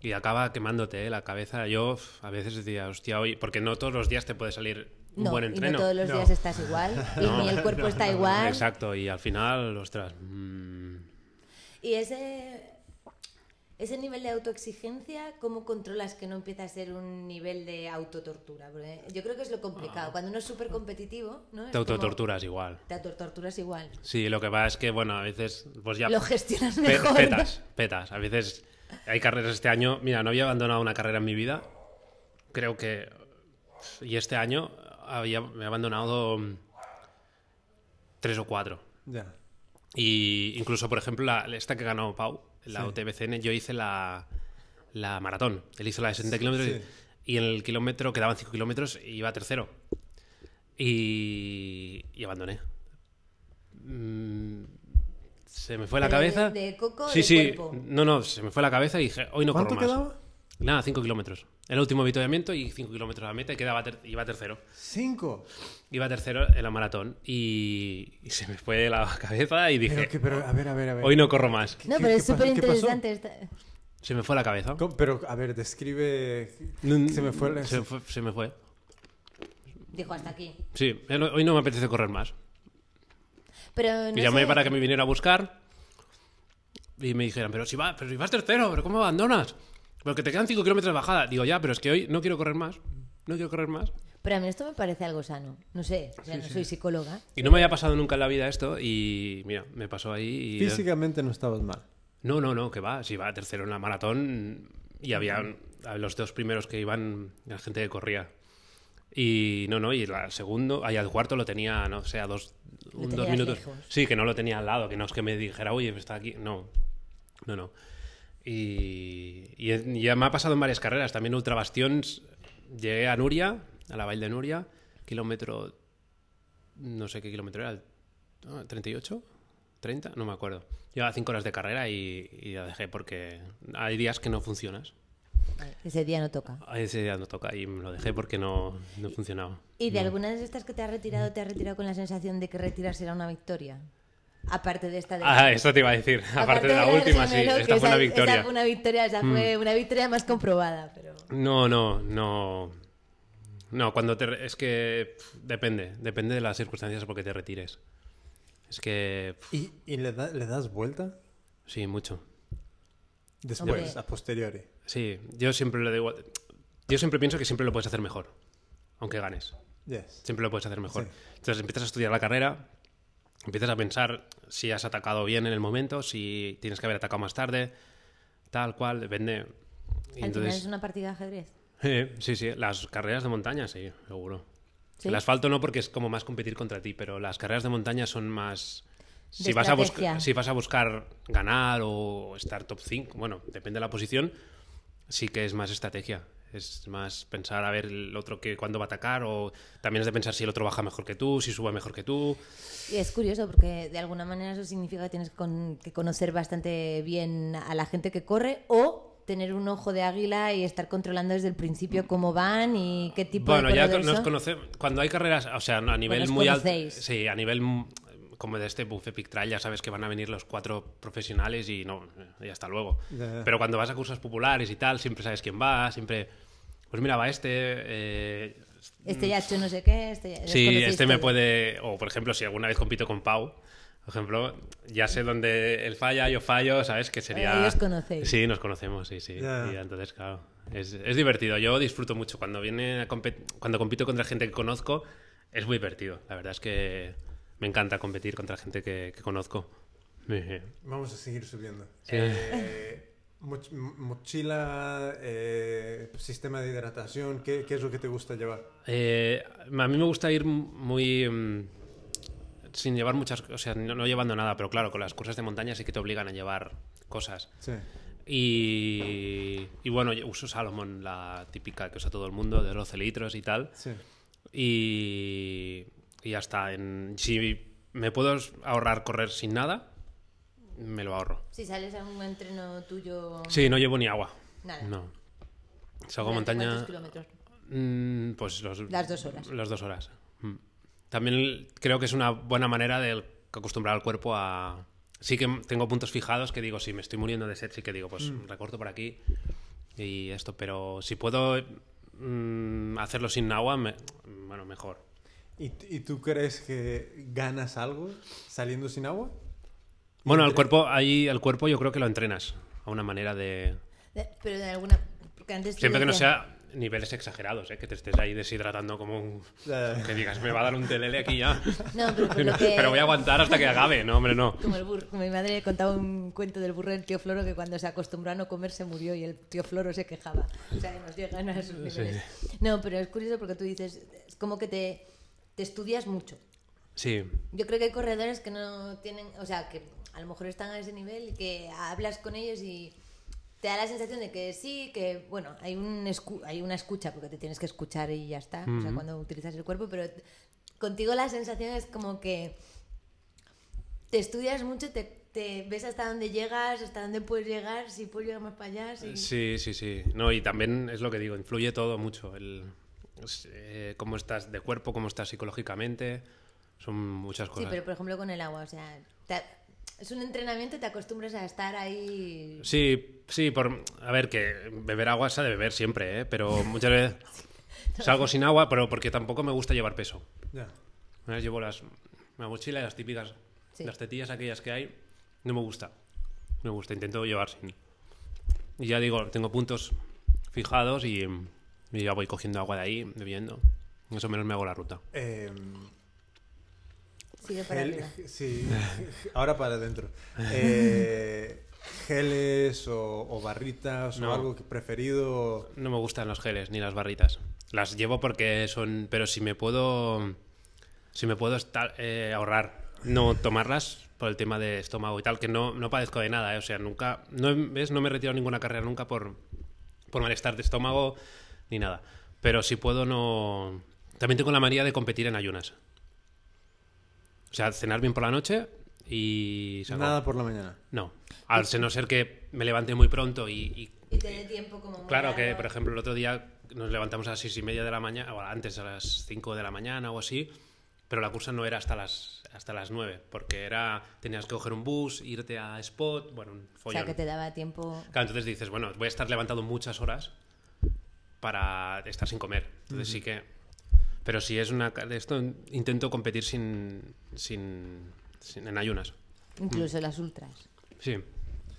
Y acaba quemándote ¿eh? la cabeza. Yo a veces decía, hostia, hoy. Porque no todos los días te puede salir un no, buen y no entreno. todos los No. días estás igual, (laughs) y No, ni el cuerpo está igual. Exacto, y al final, ostras. mm, Y ese, ese nivel de autoexigencia, ¿cómo controlas que no empieza a ser un nivel de autotortura? Porque yo creo que es lo complicado. Cuando uno es súper competitivo, ¿no? Es te como- autotorturas igual. Te autotorturas igual. Sí, lo que pasa es que, bueno, a veces, pues ya. Lo gestionas pe- mejor. ¿no? petas, petas. A veces hay carreras este año. Mira, no había abandonado una carrera en mi vida. Creo que. Y este año había, me he abandonado tres o cuatro. Ya. Y incluso, por ejemplo, la, esta que ganó Pau, la Sí. UTBCN, yo hice la, la maratón. Él hizo la de 60 kilómetros sí. y en el kilómetro quedaban 5 kilómetros y iba tercero. Y, y abandoné. Mm, se me fue la de- cabeza. de coco sí, de sí. cuerpo? No, no, se me fue la cabeza y dije, hoy no corro ¿Cuánto más. quedaba? Nada, 5 kilómetros. El último avituallamiento y 5 kilómetros a la meta y quedaba ter- iba tercero. Cinco. Iba tercero en la maratón y, y se me fue la (laughs) cabeza y dije, Pero, que- pero, a ver, a ver, a ver. hoy no corro más. No, ¿Qué- pero qué es súper interesante. Se me fue la cabeza. ¿Cómo? Pero, a ver, describe... Se me fue... la- Se fue. se me fue. Dijo hasta aquí. Sí, hoy no me apetece correr más. Pero no y llamé sé- para que me viniera a buscar y me dijeron, pero si, va, pero si vas tercero, pero ¿cómo abandonas? Porque te quedan 5 kilómetros de bajada. Digo, ya, pero es que hoy no quiero correr más. No quiero correr más. Pero a mí esto me parece algo sano. No sé, o sea, no soy psicóloga. Y no me había pasado nunca en la vida esto y mira, me pasó ahí y... Físicamente no estabas mal. No, no, no, que va. Si va tercero en la maratón y había los dos primeros que iban, la gente que corría. Y no, no, y el segundo, ahí al cuarto lo tenía, no sé, a dos, un, dos minutos. lejos. Sí, que no lo tenía al lado, que no es que me dijera, oye, está aquí. No, no, no. Y, y ya me ha pasado en varias carreras. También Ultra Bastions, llegué a Nuria, a la Valle de Nuria, kilómetro, no sé qué kilómetro era, el ah, 38, 30, no me acuerdo. Llevaba 5 horas de carrera y, y la dejé porque hay días que no funcionas. Ese día no toca. Ese día no toca y me lo dejé porque no, no funcionaba. ¿Y de algunas de estas que te has retirado, te has retirado con la sensación de que retirarse era una victoria? Aparte de esta de... Ah, esto te iba a decir. (laughs) Aparte, de la última, sí. Esta fue una esa- victoria. Esa fue una victoria, esa fue una victoria más comprobada, pero... No, no, no. No, cuando te. re- Es que depende. Depende de las circunstancias por que te retires. Es que. ¿Y, y le, da- le das vuelta? Sí, mucho. Después, Hombre. a posteriori. Sí, yo siempre le digo. Yo siempre pienso que siempre lo puedes hacer mejor. Aunque ganes. Yes. Siempre lo puedes hacer mejor. Sí. Entonces empiezas a estudiar la carrera, empiezas a pensar si has atacado bien en el momento, si tienes que haber atacado más tarde, tal cual, depende. Y Al final entonces, es una partida de ajedrez. Eh, sí, sí, las carreras de montaña, sí, seguro. ¿Sí? El asfalto no, porque es como más competir contra ti, pero las carreras de montaña son más. De Si vas, a buscar, si vas a buscar ganar o estar top 5, bueno, depende de la posición, sí que es más estrategia. Es más pensar a ver el otro que cuándo va a atacar, o también es de pensar si el otro baja mejor que tú, si sube mejor que tú. Y es curioso porque de alguna manera eso significa que tienes con- que conocer bastante bien a la gente que corre o tener un ojo de águila y estar controlando desde el principio cómo van y qué tipo Bueno, de ya corredores nos conocemos. Cuando hay carreras, o sea, a nivel os muy alto. Sí, a nivel mm, como de este Buff Epic Trail, ya sabes que van a venir los cuatro profesionales y no, y hasta luego. Ya, ya. Pero cuando vas a cursos populares y tal, siempre sabes quién va, siempre. Pues mira, va este. eh, Este ya ha hecho no sé qué, este ya... Sí, este me puede. O por ejemplo, si alguna vez compito con Pau, por ejemplo, ya sé dónde él falla, yo fallo, ¿sabes? Que sería. Eh, os conocéis. Sí, nos conocemos, sí, sí. Y entonces, claro, es, es divertido. Yo disfruto mucho cuando viene a compet- cuando compito contra gente que conozco, es muy divertido. La verdad es que me encanta competir contra gente que, que conozco. Vamos a seguir subiendo. Sí. Eh, moch- mochila, eh, sistema de hidratación, ¿qué, qué es lo que te gusta llevar? Eh, a mí me gusta ir muy. mm, sin llevar muchas. O sea, no, no llevando nada, pero claro, con las cosas de montaña sí que te obligan a llevar cosas. Sí. Y, y bueno, yo uso Salomon, la típica que usa todo el mundo, de 12 litros y tal. Sí. Y, y ya está. En- si me puedo ahorrar correr sin nada, me lo ahorro. Si sales a un entreno tuyo... Sí, no llevo ni agua. Nada. No. Salgo a ¿durante montaña. cuántos kilómetros? Mm, pues los- Las dos horas. Las dos horas. Mm. También creo que es una buena manera de acostumbrar al cuerpo a... Sí que tengo puntos fijados que digo, si me estoy muriendo de sed, sí que digo, pues Mm. recorto por aquí y esto. Pero si puedo mm, hacerlo sin agua, me- bueno, mejor. ¿Y, ¿Y tú crees que ganas algo saliendo sin agua? Bueno, Entre- cuerpo, ahí el cuerpo yo creo que lo entrenas a una manera de... De- Pero de alguna... Antes Siempre que no sea niveles exagerados, ¿eh? que te estés ahí deshidratando como un... Que digas, me va a dar un telele aquí ya. No, pero por lo (laughs) que... Pero voy a aguantar hasta que acabe. No, hombre, no. Como el burro, como mi madre contaba un cuento del burro del tío Floro que cuando se acostumbró a no comer se murió y el tío Floro se quejaba. O sea, que nos llegan a esos niveles. No, pero es curioso porque tú dices, es como que te, te estudias mucho. Sí, Yo creo que hay corredores que no tienen, o sea, que a lo mejor están a ese nivel que hablas con ellos y te da la sensación de que sí, que bueno, hay, un escu- hay una escucha porque te tienes que escuchar y ya está, o sea, cuando utilizas el cuerpo, pero contigo la sensación es como que te estudias mucho, te, te ves hasta dónde llegas, hasta dónde puedes llegar, si puedes llegar más para allá. Si... sí, sí, sí. No, y también es lo que digo, influye todo mucho. El, eh, cómo estás de cuerpo, cómo estás psicológicamente. Son muchas Sí, cosas. pero por ejemplo con el agua, o sea, es un entrenamiento, te acostumbras a estar ahí. Sí, sí, por, a ver, que beber agua se ha de beber siempre, ¿eh? pero muchas veces (laughs) (laughs) salgo sin agua, pero porque tampoco me gusta llevar peso. ya. Llevo las, la mochila y las típicas, Sí. las tetillas aquellas que hay, no me gusta. No me gusta, intento llevar sin. Y ya digo, tengo puntos fijados y, y ya voy cogiendo agua de ahí, bebiendo. Más o menos me hago la ruta. Eh, Sigue para arriba. (laughs) sí, (laughs) ahora para adentro. Eh, geles o, o barritas No. o algo que preferido. No me gustan los geles ni las barritas. Las llevo porque son. Pero si me puedo. Si me puedo estar, eh, ahorrar, no tomarlas por el tema de estómago y tal, que no, no padezco de nada, ¿eh? O sea, nunca. No, ¿ves? no me he retirado ninguna carrera nunca por, por malestar de estómago ni nada. Pero si puedo, no. También tengo la manía de competir en ayunas. O sea, cenar bien por la noche y... se. Nada por la mañana. No. Al no ser que me levante muy pronto y, y- Y te dé tiempo como muy Claro que, largo. por ejemplo, el otro día nos levantamos a las seis y media de la mañana, o antes a las cinco de la mañana o así, pero la cursa no era hasta las hasta las nueve, porque era tenías que coger un bus, irte a Spot, bueno, un O follón. sea, que te daba tiempo... Claro, entonces dices, bueno, voy a estar levantado muchas horas para estar sin comer. Entonces sí que... Pero si es una... de Esto intento competir sin, sin, sin- en ayunas. Incluso las ultras. Sí.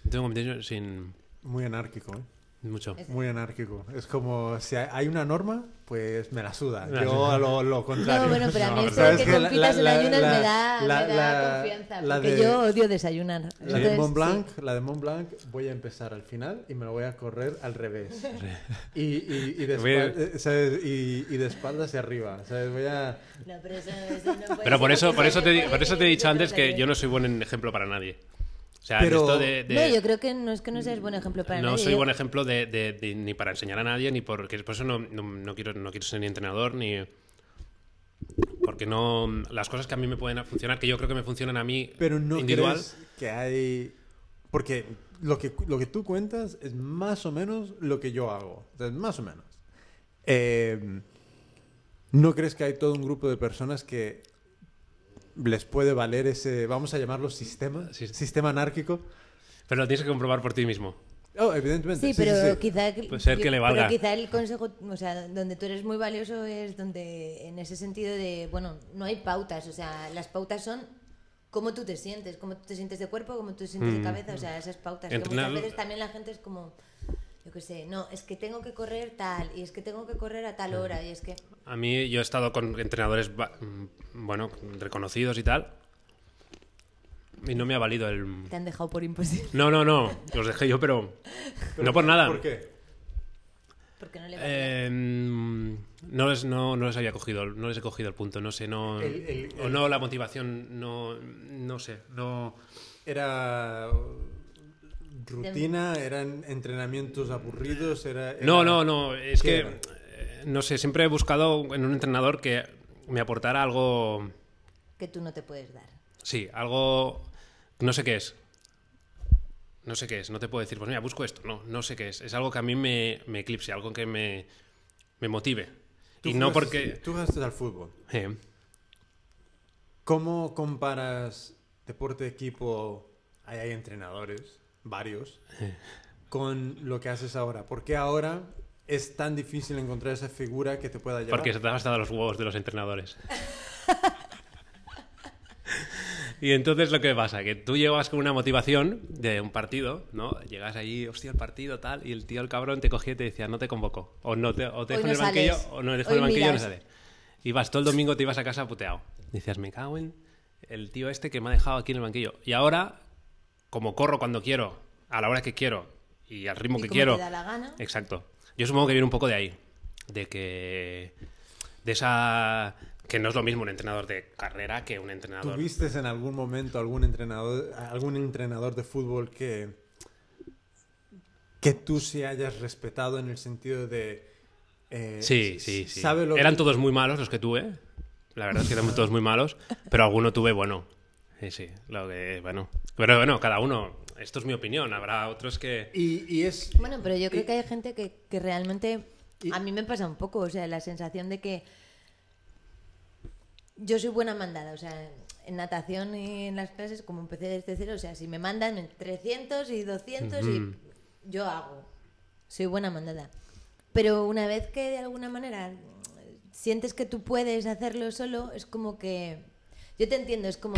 Intento competir sin Muy anárquico, ¿eh? Mucho. Muy anárquico. Es como si hay- una norma, pues me la suda. Me la Yo lo, lo contrario. No, bueno, pero a mí No, esto ¿sabes de que compitas la- en ayunas la- me da, la- me da la- confianza. la porque de- yo odio desayunar. La Entonces, de Mont sí. Blanc, la de Mont Blanc, voy a empezar al final y me lo voy a correr al revés. (laughs) Y, y, y, de, Voy a- espal- eh, ¿sabes? y, y de espalda hacia arriba. ¿sabes? Voy a... No, pero eso, eso no puede Pero por eso, por eso, te, por eso te he dicho antes que yo no soy buen ejemplo para nadie. O sea, Pero- esto de, de- No, yo creo que no es que no seas buen ejemplo para no nadie. soy yo- buen ejemplo de, de- de- ni para enseñar a nadie, ni porque por eso no, no, no quiero, no quiero ser ni entrenador, ni porque no las cosas que a mí me pueden funcionar, que yo creo que me funcionan a mí Pero no individual. crees que hay... Porque lo que, lo que tú cuentas es más o menos lo que yo hago. O sea, más o menos. Eh, ¿No crees que hay todo un grupo de personas que les puede valer ese, vamos a llamarlo sistema, Sí. sistema anárquico? Pero lo tienes que comprobar por ti mismo. Oh, evidentemente. Sí, pero sí. quizá Puede ser que le valga. Pero quizá el consejo, o sea, donde tú eres muy valioso es donde en ese sentido de, bueno, no hay pautas, o sea, las pautas son cómo tú te sientes, cómo tú te sientes de cuerpo, cómo tú te sientes de cabeza, o sea, esas pautas. Que muchas veces también la gente es como, yo qué sé, no, es que tengo que correr tal y es que tengo que correr a tal hora y es que A mí yo he estado con entrenadores mm, bueno, reconocidos y tal. Y no me ha valido el te han dejado por imposible. No, no, no, los dejé yo, pero, Pero no por nada. ¿Por qué? Porque no le Eh, no, les, no, no les había cogido, no les he cogido el punto, no sé, no, El- el- o no la motivación, no, no sé, no. Era rutina, eran entrenamientos aburridos, era... era- No, no, no, es ¿Qué que, era? eh, no sé, siempre he buscado en un entrenador que me aportara algo, que tú no te puedes dar. sí, algo, no sé qué es. No sé qué es, no te puedo decir, pues mira, busco esto, no, no sé qué es. Es algo que a mí me, me eclipse, algo que me, me motive. Y no porque... Tú jugaste al fútbol. eh, ¿Cómo comparas deporte de equipo, ahí hay entrenadores, varios, con lo que haces ahora? ¿Por qué ahora es tan difícil encontrar esa figura que te pueda llevar? Porque se te han gastado los huevos de los entrenadores. (laughs) y entonces lo que pasa, que tú llegas con una motivación de un partido, ¿no? Llegas ahí, hostia, el partido, tal, y el tío, el cabrón, te cogía y te decía, no te convoco. O, no te, o te dejo no en el banquillo, sales. o no te dejo en el banquillo y no miras. sale. Y vas todo el domingo, te ibas a casa puteado. Decías, me cago en el tío este que me ha dejado aquí en el banquillo. Y ahora, como corro cuando quiero, a la hora que quiero y al ritmo Y que como quiero. te da la gana. Exacto. Yo supongo que viene un poco de ahí. De que. De esa. Que no es lo mismo un entrenador de carrera que un entrenador. ¿Tuviste en algún momento algún entrenador, algún entrenador de fútbol que, que tú sí hayas respetado en el sentido de... eh, Sí, sí, sí. ¿Sabe lo Eran que- todos muy malos los que tuve. La verdad es que eran todos muy malos. Pero alguno tuve bueno. Sí, sí. Lo que. Bueno. Pero bueno, cada uno. Esto es mi opinión. Habrá otros que. Y, y es... Bueno, pero yo creo que hay gente que, que realmente... y- A mí me pasa un poco, o sea, la sensación de que yo soy buena mandada, o sea, en natación y en las clases, como empecé desde cero, o sea, si me mandan en 300 y 200 y yo hago, soy buena mandada. Pero una vez que de alguna manera sientes que tú puedes hacerlo solo, es como que... Yo te entiendo, es como...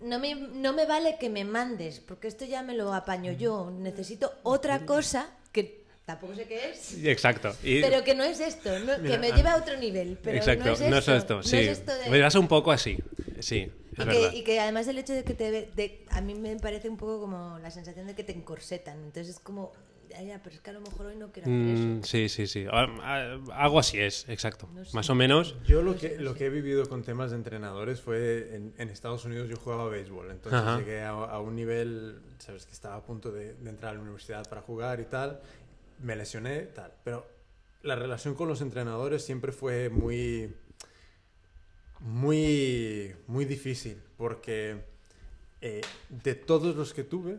No me, no me vale que me mandes, porque esto ya me lo apaño yo. Necesito otra cosa que tampoco sé qué es, Exacto. Y- pero que no es esto, no- Mira, que me a- lleva a otro nivel. Pero Exacto. no es esto. No es esto. no Sí. es esto de- Me pasa un poco así. Sí. Es y, que, y que además el hecho de que te... ve- de- a mí me parece un poco como la sensación de que te encorsetan. Entonces es como... Ya, pero es que a lo mejor hoy no quiero hacer Mm, eso. sí, sí, sí. Ah, ah, Algo así es, exacto. No sé. Más o menos. Yo lo que, lo que he vivido con temas de entrenadores fue en, en Estados Unidos yo jugaba béisbol, entonces Ajá. llegué a, a un nivel, sabes, que estaba a punto de, de entrar a la universidad para jugar y tal, me lesioné, tal, pero la relación con los entrenadores siempre fue muy muy, muy difícil, porque eh, de todos los que tuve,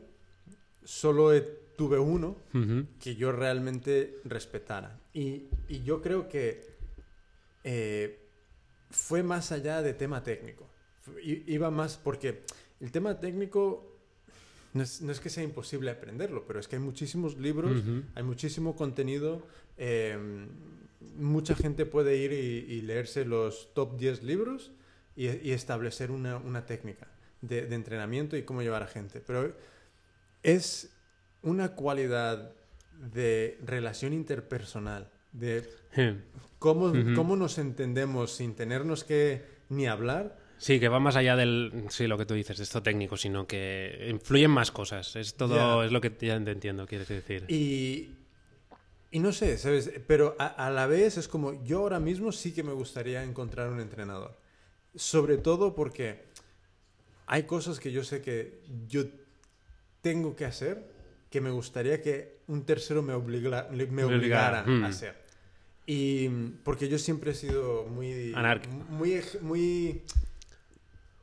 solo he- tuve uno Ujú. que yo realmente respetara. Y, y yo creo que eh, fue más allá de tema técnico. I- Iba más porque el tema técnico no es, no es que sea imposible aprenderlo, pero es que hay muchísimos libros, Ujú. hay muchísimo contenido. eh, mucha gente puede ir y, y leerse los top 10 libros y, y establecer una, una técnica de, de entrenamiento y cómo llevar a gente. Pero es una cualidad de relación interpersonal, de cómo, cómo nos entendemos sin tenernos que ni hablar. Sí, que va más allá del, sí, lo que tú dices, de esto técnico, sino que influyen más cosas. Es todo, es lo que ya te entiendo, quieres decir. Y, y no sé, ¿sabes? Pero a, a la vez es como, yo ahora mismo sí que me gustaría encontrar un entrenador. Sobre todo porque hay cosas que yo sé que yo tengo que hacer que me gustaría que un tercero me, obligara, me obligara mm. a hacer. Y porque yo siempre he sido muy... Anárquico. Muy, muy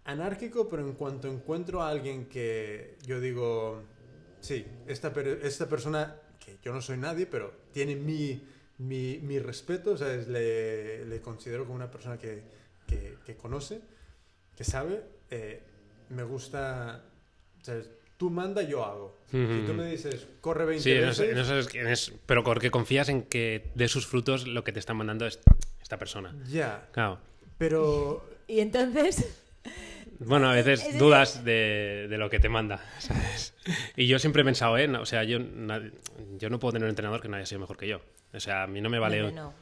anárquico, pero en cuanto encuentro a alguien que yo digo, sí, esta, esta persona, que yo no soy nadie, pero tiene mi, mi, mi respeto, o sea, le, le considero como una persona que, que, que conoce, que sabe, eh, me gusta, o sea, tú manda, yo hago. Si tú me dices, corre 20 Sí, veces, en eso es, en es- pero porque confías en que de sus frutos lo que te están mandando es esta persona. ya, Claro. pero Y entonces, Bueno, a veces (laughs) Es- dudas de, de lo que te manda, (laughs) ¿sabes? Y yo siempre he pensado, ¿eh? O sea, yo, yo no puedo tener un entrenador que no haya sido mejor que yo. O sea, a mí no me vale... no, no, no.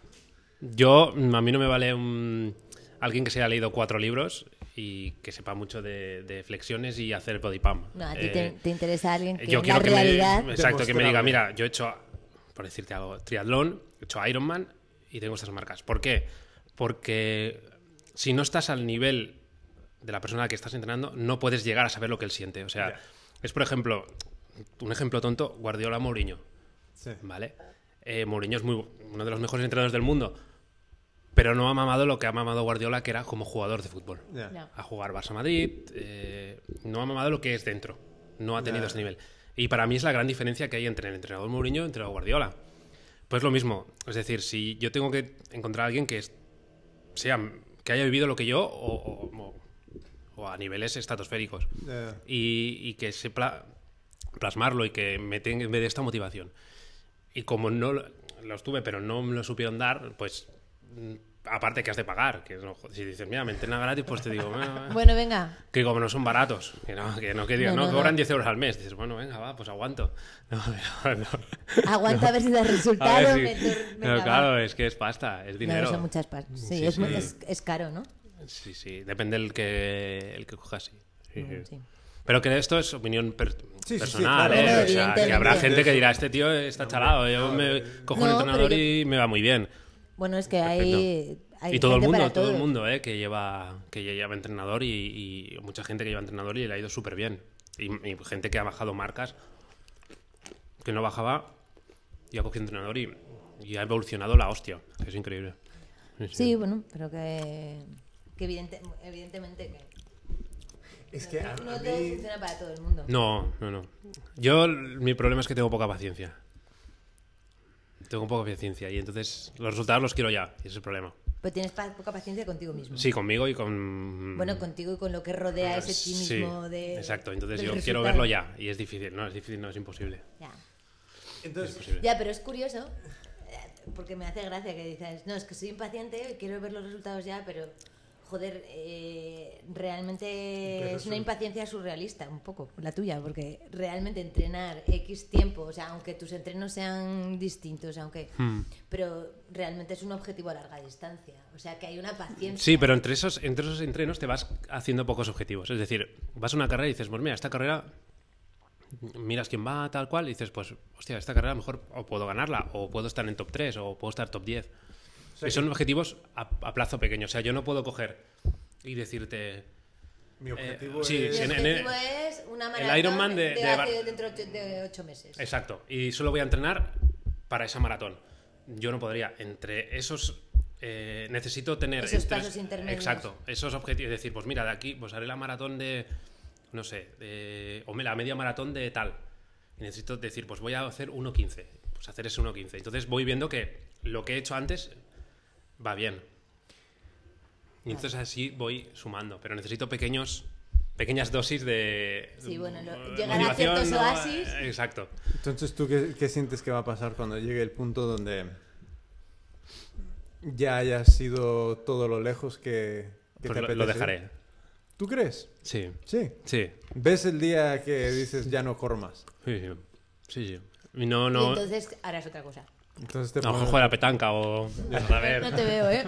Yo, a mí no me vale un, alguien que se haya leído cuatro libros y que sepa mucho de, de flexiones y hacer body pump. No, a ti Eh, te, te interesa alguien que yo la quiero que realidad... me, exacto, que me diga, mira, yo he hecho, por decirte algo, triatlón, he hecho Ironman y tengo estas marcas. ¿Por qué? Porque si no estás al nivel de la persona a la que estás entrenando, no puedes llegar a saber lo que él siente. O sea, es por ejemplo, un ejemplo tonto, Guardiola Mourinho. sí. ¿vale? Eh, Mourinho es muy, uno de los mejores entrenadores del mundo, pero no ha mamado lo que ha mamado Guardiola, que era como jugador de fútbol. ya. No. A jugar Barça-Madrid, eh, no ha mamado lo que es dentro, no ha tenido ese nivel. Y para mí es la gran diferencia que hay entre el entrenador Mourinho y el entrenador Guardiola. Pues lo mismo, es decir, si yo tengo que encontrar a alguien que es- sea que haya vivido lo que yo o, o- o- o a niveles estratosféricos y, y que sepa plasmarlo y que me, tenga- me dé esta motivación. Y como no lo- los tuve, pero no me lo supieron dar, pues aparte que has de pagar, que no, si dices, mira, me entrena gratis, pues te digo, "Bueno, (laughs) eh". Bueno, venga. que como no son baratos, que no, que no, que digan, No, no, no, cobran no. 10 euros al mes. Dices, bueno, venga, va, pues aguanto. (laughs) No, pero no. Aguanta a ver si da (laughs) resultado. si- va. claro, es que es pasta, es No, dinero. son muchas partes. Sí, Sí, es, sí. es- es caro, ¿no? Sí, sí, depende del que, el que cojas, sí. Sí, sí. Mm, sí. Pero que esto es opinión per- sí, sí, personal, claro. ¿eh? O sea, que habrá gente que dirá, este tío está chalado, yo me cojo un No, entrenador pero yo- y me va muy bien. Bueno, es que hay, hay y todo el mundo, para todo el mundo, ¿eh? Que lleva, que ya lleva entrenador y, y mucha gente que lleva entrenador y le ha ido súper bien. Y, y gente que ha bajado marcas que no bajaba y ha cogido entrenador y, y ha evolucionado la hostia, que es increíble. Sí, bueno, pero que, que evidente- evidentemente que Es que a, no a todo funciona para todo el mundo. No, no, no. Yo, mi problema es que tengo poca paciencia. Tengo poca paciencia y entonces los resultados los quiero ya, y ese es el problema. Pero tienes pa- poca paciencia contigo mismo. Sí, conmigo y con... Bueno, contigo y con lo que rodea ese ti Sí, mismo de. exacto. Entonces yo quiero verlo ya y es difícil. No, es difícil, no, es imposible. Ya. Entonces, Imposible. Ya, pero es curioso, eh, porque me hace gracia que dices, no, es que soy impaciente, quiero ver los resultados ya, pero joder, eh, realmente Pero es una impaciencia surrealista, un poco, la tuya, porque realmente entrenar X tiempo, o sea, aunque tus entrenos sean distintos, aunque... Hmm. Pero realmente es un objetivo a larga distancia, o sea, que hay una paciencia. Sí, pero entre esos, entre esos entrenos te vas haciendo pocos objetivos. Es decir, vas a una carrera y dices, pues mira, esta carrera, miras quién va, tal cual, y dices, pues, hostia, esta carrera mejor o puedo ganarla, o puedo estar en top 3, o puedo estar top 10. Y son objetivos a, a plazo pequeño. O sea, yo no puedo coger y decirte, mi objetivo Eh, sí, Mi sí, es... en- en- objetivo es una el maratón Ironman de- de Bar- hace dentro de ocho- de ocho meses. exacto, y solo voy a entrenar para esa maratón. Yo no podría, entre esos eh, necesito tener... Esos entre- pasos intermedios. Exacto, esos objetivos. Decir, pues mira, de aquí pues haré la maratón de, no sé, de- o me- la media maratón de tal. Y necesito decir, pues voy a hacer 1.15. Pues hacer ese 1.15. Entonces voy viendo que lo que he hecho antes va bien. Y entonces así voy sumando. Pero necesito pequeños pequeñas dosis de Sí, bueno, lo- eh, llegar a ciertos ¿no? oasis. Exacto. Entonces, ¿tú qué, qué sientes que va a pasar cuando llegue el punto donde ya hayas ido todo lo lejos que, que Pues te lo, lo dejaré. ¿Tú crees? Sí, Sí. sí. ¿Ves el día que dices ya no corro más? Sí, sí. sí, sí. Y no, Y no. entonces harás otra cosa. Entonces te A lo mejor pones- juega a la petanca o. (laughs) A ver. No te veo, ¿eh?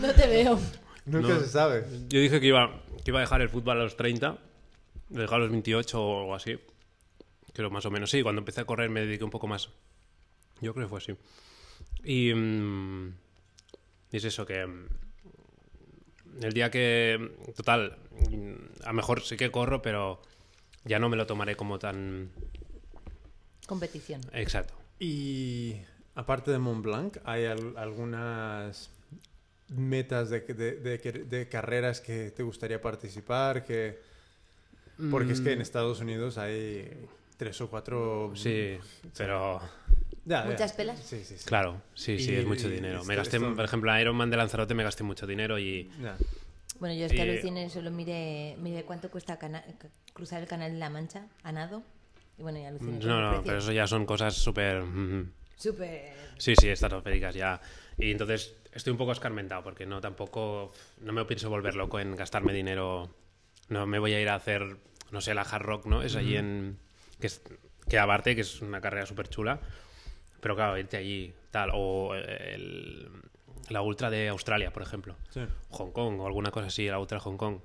No te veo. Nunca No. se sabe. Yo dije que iba, que iba a dejar el fútbol a los 30, lo dejé a los 28 o algo así. Creo más o menos. Sí, cuando empecé a correr me dediqué un poco más. Yo creo que fue así. Y, mm, y es eso que. mm, El día que. Total, a lo mejor sí que corro, pero ya no me lo tomaré como tan. Competición. Exacto. Y aparte de Mont Blanc, ¿hay al- algunas metas de, de- de- de carreras que te gustaría participar? Que... Porque es que en Estados Unidos hay tres o cuatro... Sí, pero. Ya, ya. ¿Muchas pelas? Sí, sí, sí. Claro, sí, sí, Y- es mucho dinero. Me gasté, esto- por ejemplo, a Ironman de Lanzarote me gasté mucho dinero y. Ya. Bueno, yo es que Y- aluciné, solo miré, miré cuánto cuesta cruzar el canal de la Mancha a nado. Y bueno, ya aluciné. con No, no, pero eso ya son cosas súper. mm, Súper. Sí, sí, estratosféricas ya. Y entonces estoy un poco escarmentado porque no tampoco. No me pienso volver loco en gastarme dinero. No me voy a ir a hacer, no sé, la Hard Rock, ¿no? Es allí en. Que, es, que aparte, que es una carrera súper chula. Pero claro, irte allí, tal. O el- la Ultra de Australia, por ejemplo. Sí. Hong Kong o alguna cosa así, la Ultra Hong Kong.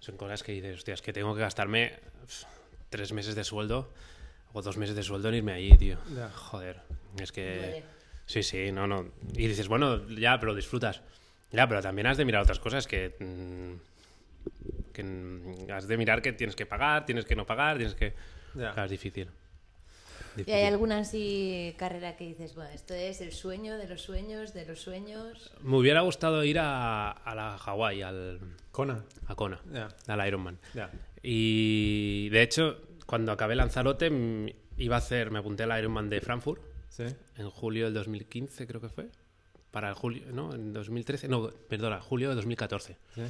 Son cosas que dices, hostias, que tengo que gastarme tres meses de sueldo o dos meses de sueldo en irme allí, tío. Ya. Joder, es que... Duele. Sí, sí, no, no. Y dices, bueno, ya, pero disfrutas. Ya, pero también has de mirar otras cosas que... mm, que mm, has de mirar que tienes que pagar, tienes que no pagar, tienes que... Ya. Claro, es difícil. ¿Y Difícil. hay alguna así carrera que dices, bueno, esto es el sueño de los sueños, de los sueños? Me hubiera gustado ir a, a la Hawái, al, Kona. a Kona, al Ironman. Y de hecho, cuando acabé Lanzarote, mm, iba a hacer, me apunté al Ironman de Frankfurt Sí. en julio del 2015, creo que fue. Para el julio, no, en 2013, no, perdona, julio de 2014. Sí.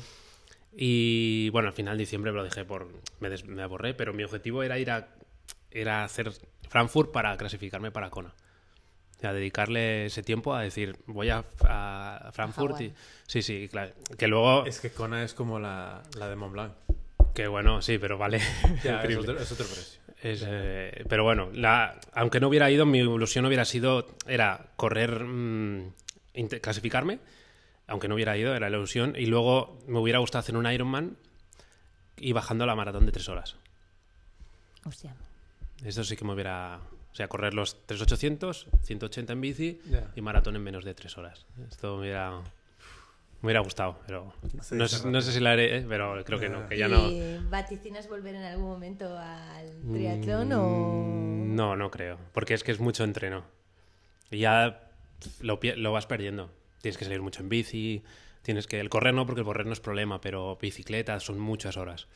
Y bueno, al final de diciembre me lo dejé por. Me, des- me aborré, pero mi objetivo era ir a. Era hacer Frankfurt para clasificarme para Kona. O sea, dedicarle ese tiempo a decir, voy a, a Frankfurt y. Sí, sí, claro. Que luego. Es que Kona es como la, la de Mont Blanc. Que bueno, sí, pero vale. Ya, (laughs) es Increíble. otro, es otro precio. Es, eh, pero bueno, la, aunque no hubiera ido, mi ilusión hubiera sido, era correr, mm, clasificarme, aunque no hubiera ido, era la ilusión, y luego me hubiera gustado hacer un Ironman y bajando la maratón de tres horas. Hostia. Eso sí que me hubiera, o sea, correr los 3800, 180 en bici y maratón en menos de tres horas. Esto me hubiera, me hubiera gustado, pero Sí, no, sé, no sé si la haré, ¿eh? pero creo que no, que ya no. ¿Y vaticinas volver en algún momento al triatlón o...? Mm, No, no creo. Porque es que es mucho entreno. Y ya lo, lo vas perdiendo. Tienes que salir mucho en bici. Tienes que. El correr no, porque el correr no es problema, pero bicicleta son muchas horas.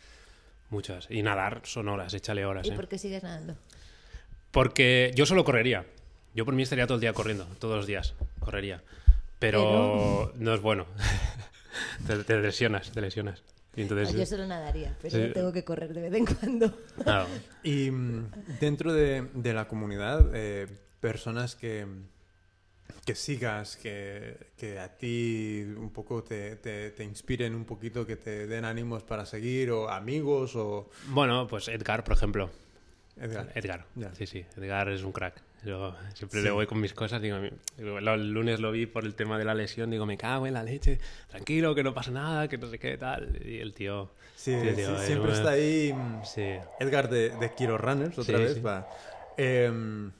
Muchas. Y nadar son horas, échale horas. ¿Y ¿eh? por qué sigues nadando? Porque yo solo correría. Yo por mí estaría todo el día corriendo, todos los días. Correría. Pero no es bueno. (laughs) te, te lesionas, te lesionas. Y entonces. Ah, yo solo nadaría, pero sí. tengo que correr de vez en cuando. claro. Y mm, dentro de, de la comunidad, eh, personas que, que sigas, que, que a ti un poco te, te, te inspiren un poquito, que te den ánimos para seguir, o amigos, o... Bueno, pues Edgar, por ejemplo. Edgar. Edgar, sí, sí, Edgar es un crack. Yo siempre Sí. le voy con mis cosas, digo, el lunes lo vi por el tema de la lesión, digo, me cago en la leche, tranquilo, que no pasa nada, que no sé qué, tal. Y el tío, Sí, Sí, es siempre está ahí sí, Edgar de, de Kiro Runners, otra vez. sí. va. Em,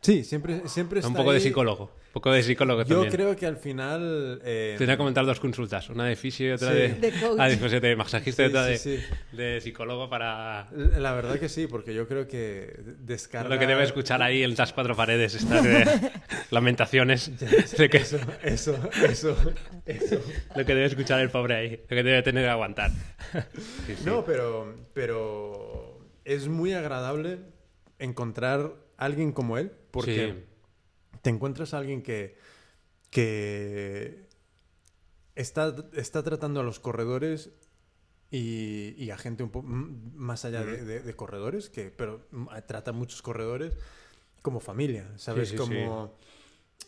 sí, siempre, siempre un está poco de psicólogo. Un poco de psicólogo Yo también. creo que al final... eh, Te voy a comentar dos consultas, una de fisio y otra Sí. de, De coach. Ah, después de masajista y Sí, otra de, sí, de psicólogo para La verdad que sí, porque yo creo que descarga... lo que debe escuchar ahí en las cuatro paredes, estas de (laughs) lamentaciones de que Eso, eso, eso, eso. lo que debe escuchar el pobre ahí, lo que debe tener que aguantar. Sí, sí. No, pero, pero es muy agradable encontrar a alguien como él, porque Sí. Te encuentras a alguien que, que está, está tratando a los corredores y, y a gente un poco más allá de, de- de corredores, que, pero trata a muchos corredores como familia, ¿sabes? Sí, sí, como...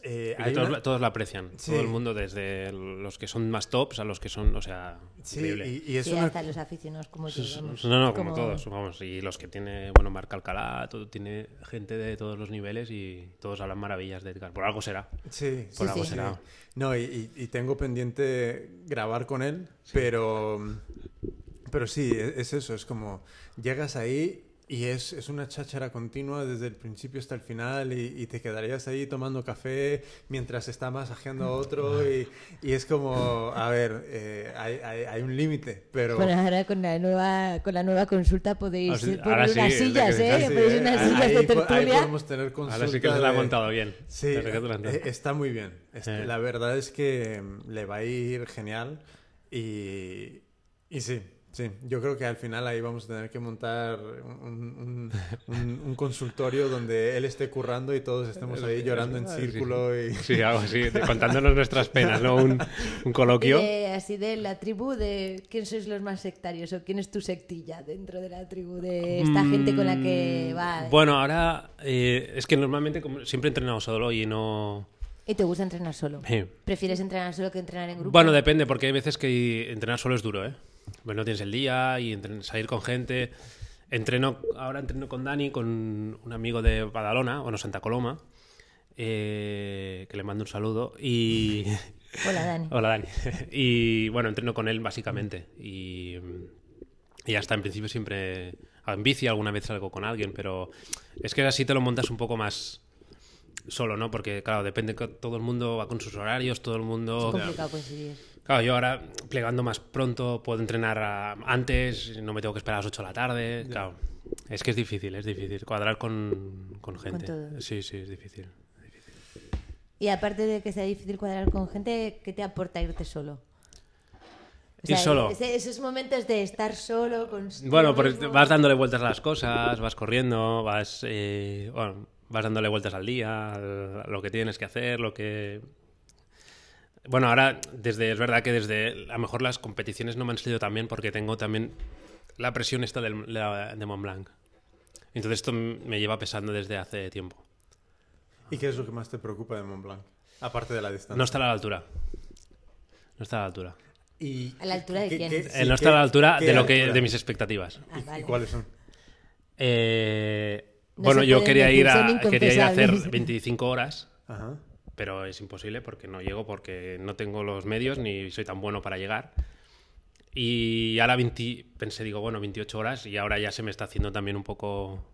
eh, hay todos, una- todos la aprecian, Sí. todo el mundo, desde los que son más tops a los que son, o sea, Sí, increíble. y, y es Sí, una... hasta los aficionados como yo, vamos. No, no, como, todos, vamos. Y los que tiene, bueno, Marc Alcalá, todo, tiene gente de todos los niveles y todos hablan maravillas de Edgar. Por algo será. Sí, Por Sí, algo sí. será. No, y, y- y tengo pendiente grabar con él, pero, pero sí, e- es, eso, es como llegas ahí y es, es una cháchara continua desde el principio hasta el final y, y te quedarías ahí tomando café mientras está masajeando a otro y, y es como, a ver, eh, hay, hay- hay un límite, pero... Bueno, ahora con la nueva, con la nueva consulta podéis sí- poner sí, unas sillas, ¿eh? Sí, Podéis eh, unas ahí- sillas de po- ahí tertulia. podemos tener consulta Ahora sí que se la ha montado bien. Sí, eh, está muy bien. Este, Eh. La verdad es que mm, le va a ir genial y, y sí, sí. Yo creo que al final ahí vamos a tener que montar un, un- un- un consultorio donde él esté currando y todos estemos ahí llorando en círculo y... Sí, algo así, contándonos nuestras penas, ¿no? Un, un coloquio. De- así de la tribu de quién sois los más sectarios o quién es tu sectilla dentro de la tribu de esta gente con la que va. Mm, Bueno, ahora eh, es que normalmente como siempre he entrenado solo y no... Y te gusta entrenar solo. Sí. ¿Prefieres entrenar solo que entrenar en grupo? Bueno, depende, porque hay veces que entrenar solo es duro, ¿eh? Pues no tienes el día y salir con gente. Entreno, ahora entreno con Dani, con un amigo de Badalona, bueno, Santa Coloma, eh, que le mando un saludo. Y. (laughs) Hola, Dani. Hola, Dani. (laughs) Y bueno, entreno con él básicamente. Y, y hasta en principio siempre. En bici alguna vez salgo con alguien, pero es que así te lo montas un poco más solo, ¿no? Porque, claro, depende que todo el mundo va con sus horarios, todo el mundo. Es complicado coincidir. Claro, yo ahora plegando más pronto puedo entrenar a- antes, no me tengo que esperar a las 8 de la tarde. Claro, es que es difícil, es difícil cuadrar con, con gente. sí, sí, es difícil. Y aparte de que sea difícil cuadrar con gente, ¿qué te aporta irte solo? O Ir solo. ese- esos momentos de estar solo con Bueno, por pues vas dándole vueltas a las cosas, vas corriendo, vas, eh, bueno, vas dándole vueltas al día, al- a lo que tienes que hacer, lo que... Bueno, ahora desde es verdad que desde a lo mejor las competiciones no me han salido tan bien porque tengo también la presión esta del, la- de Mont Blanc. Entonces esto m- me lleva pesando desde hace tiempo. ¿Y qué es lo que más te preocupa de Mont Blanc? Aparte de la distancia. No está a la altura. No está a la altura. ¿Y ¿A la altura de qué- quién? qué- Eh, sí, no está qué- a la altura de lo que altura? de mis expectativas. Ah, ¿Y- vale. ¿Y cuáles son? Eh, No bueno, yo quería ir, a, quería ir a hacer inconfesables. 25 horas, Ajá. Pero es imposible porque no llego, porque no tengo los medios ni soy tan bueno para llegar. Y ahora 20, pensé, digo, bueno, 28 horas y ahora ya se me está haciendo también un poco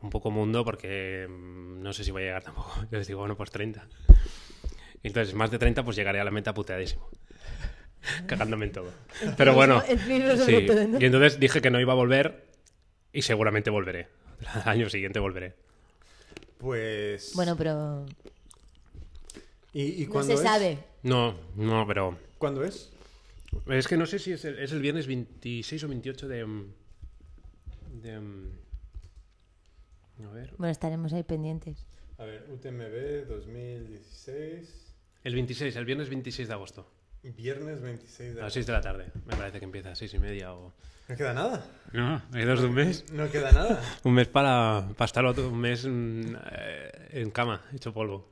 un poco mundo porque mm, no sé si voy a llegar tampoco. (laughs) Entonces digo, bueno, pues 30. Entonces, más de 30, pues llegaré a la meta puteadísimo. (laughs) Cagándome en todo. Pero bueno. Sí. Y entonces dije que no iba a volver y seguramente volveré. (laughs) Al año siguiente volveré. Pues... Bueno, pero ¿y, y no cuándo se es? sabe. No, no, pero. ¿Cuándo es? Es que no sé si es el, es el viernes 26 o 28 de. mm, de mm, a ver. Bueno, estaremos ahí pendientes. A ver, UTMB 2016, El 26, el viernes 26 de agosto. viernes 26 de A las agosto. 6 de la tarde. Me parece que empieza a 6 y media o. No queda nada. No, hay dos de un mes. No queda nada. Un mes para, para estar otro, un mes mm, eh, en cama, hecho polvo.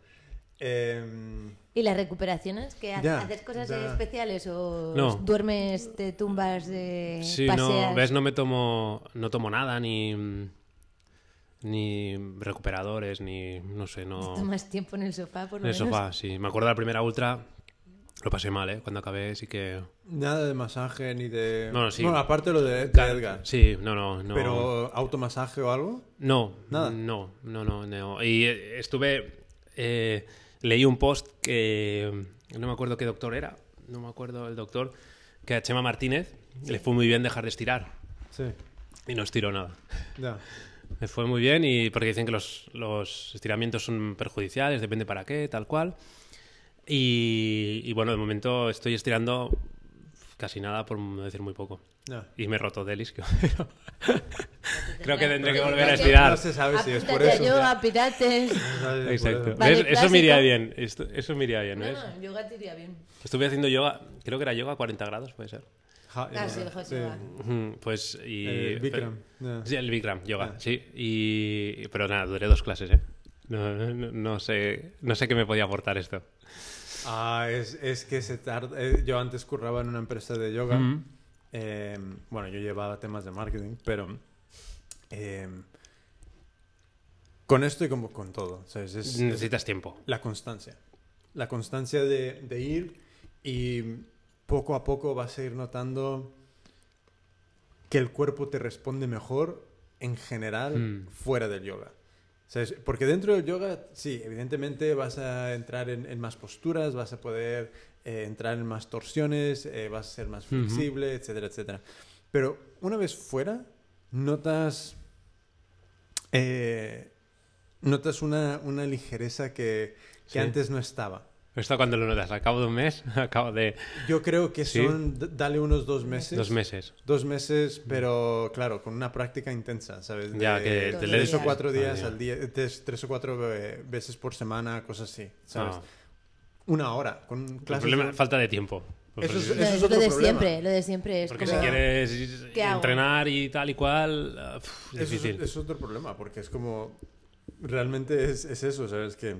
Em, ¿Y las recuperaciones? ¿Que ha- Ya, haces cosas ya. especiales o No. duermes, te tumbas, de Sí, paseas? no, ves, no me tomo, no tomo nada, ni, ni recuperadores, ni, no sé, no... Tomas tiempo en el sofá, por En lo el menos. sofá, sí. Me acuerdo de la primera ultra, lo pasé mal, ¿eh? Cuando acabé sí que... nada de masaje ni de... No, no, sí. Bueno, aparte lo de, de Edgar. Sí, no, no, no. Pero automasaje o algo. No, Nada. No, no, no, no. Y eh, estuve... eh, leí un post que no me acuerdo qué doctor era, no me acuerdo el doctor, que a Chema Martínez le fue muy bien dejar de estirar Sí, y no estiró nada. ya. Me fue muy bien y porque dicen que los, los estiramientos son perjudiciales, depende para qué, tal cual. Y, y bueno, de momento estoy estirando casi nada, por no decir muy poco. Y me he roto delis. que- (laughs) Creo que tendré que volver a estirar. No se sabe si es por eso. a yoga, pilates. No sabe si es por Exacto. eso. Vale, ¿Ves? Eso me iría bien. Esto- eso me iría bien, No, ¿ves? no, yoga te iría bien. Estuve haciendo yoga, creo que era yoga a 40 grados, puede ser. Ja- Ah, sí, el hot yoga. Ujú, Pues y... El Bikram. ya. Sí, el Bikram, yoga, sí. Y... Pero nada, duré dos clases, ¿eh? No, no- no sé, no sé qué me podía aportar esto. Ah, es, es que se tarda. eh, yo antes curraba en una empresa de yoga. Eh, bueno, yo llevaba temas de marketing, pero eh, con esto y como con todo, ¿sabes? Es, es Necesitas tiempo. la constancia. La constancia de, de ir y poco a poco vas a ir notando que el cuerpo te responde mejor en general Mm. fuera del yoga. ¿Sabes? Porque dentro del yoga, sí, evidentemente vas a entrar en, en más posturas, vas a poder eh, entrar en más torsiones, eh, vas a ser más flexible, etcétera, etcétera. Pero una vez fuera, notas, eh, notas una, una ligereza que, que Sí. antes no estaba. Esto cuando lo notas, al cabo de un mes, (laughs) al cabo de Yo creo que son, dale unos dos meses. dos meses. Dos meses, pero claro, con una práctica intensa, ¿sabes? Ya, que te tres lees- o cuatro Ah, días al día, tres, tres o cuatro veces por semana, cosas así, ¿sabes? Ah. Una hora, con El clases problema de- es falta de tiempo. Eso es- Eso es, otro lo de problema. siempre, lo de siempre. Es porque como... si quieres entrenar y tal y cual, Eso es, difícil. es otro problema, porque es como... Realmente es, es eso, ¿sabes? Que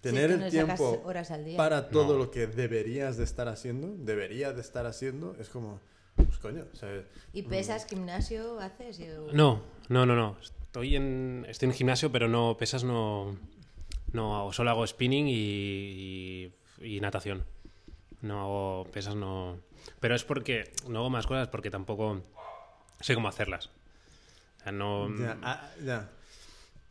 tener que el no sacas tiempo horas al día. para todo No. lo que deberías de estar haciendo, debería de estar haciendo, es como... Pues coño, ¿sabes? ¿Y pesas, gimnasio, haces? Y- No, no, no, no. Estoy en, estoy en gimnasio, pero no, pesas no, no hago. Solo hago spinning y, y, y natación. No hago pesas, no. Pero es porque no hago más cosas porque tampoco sé cómo hacerlas. O sea, no, Ya, ah, ya.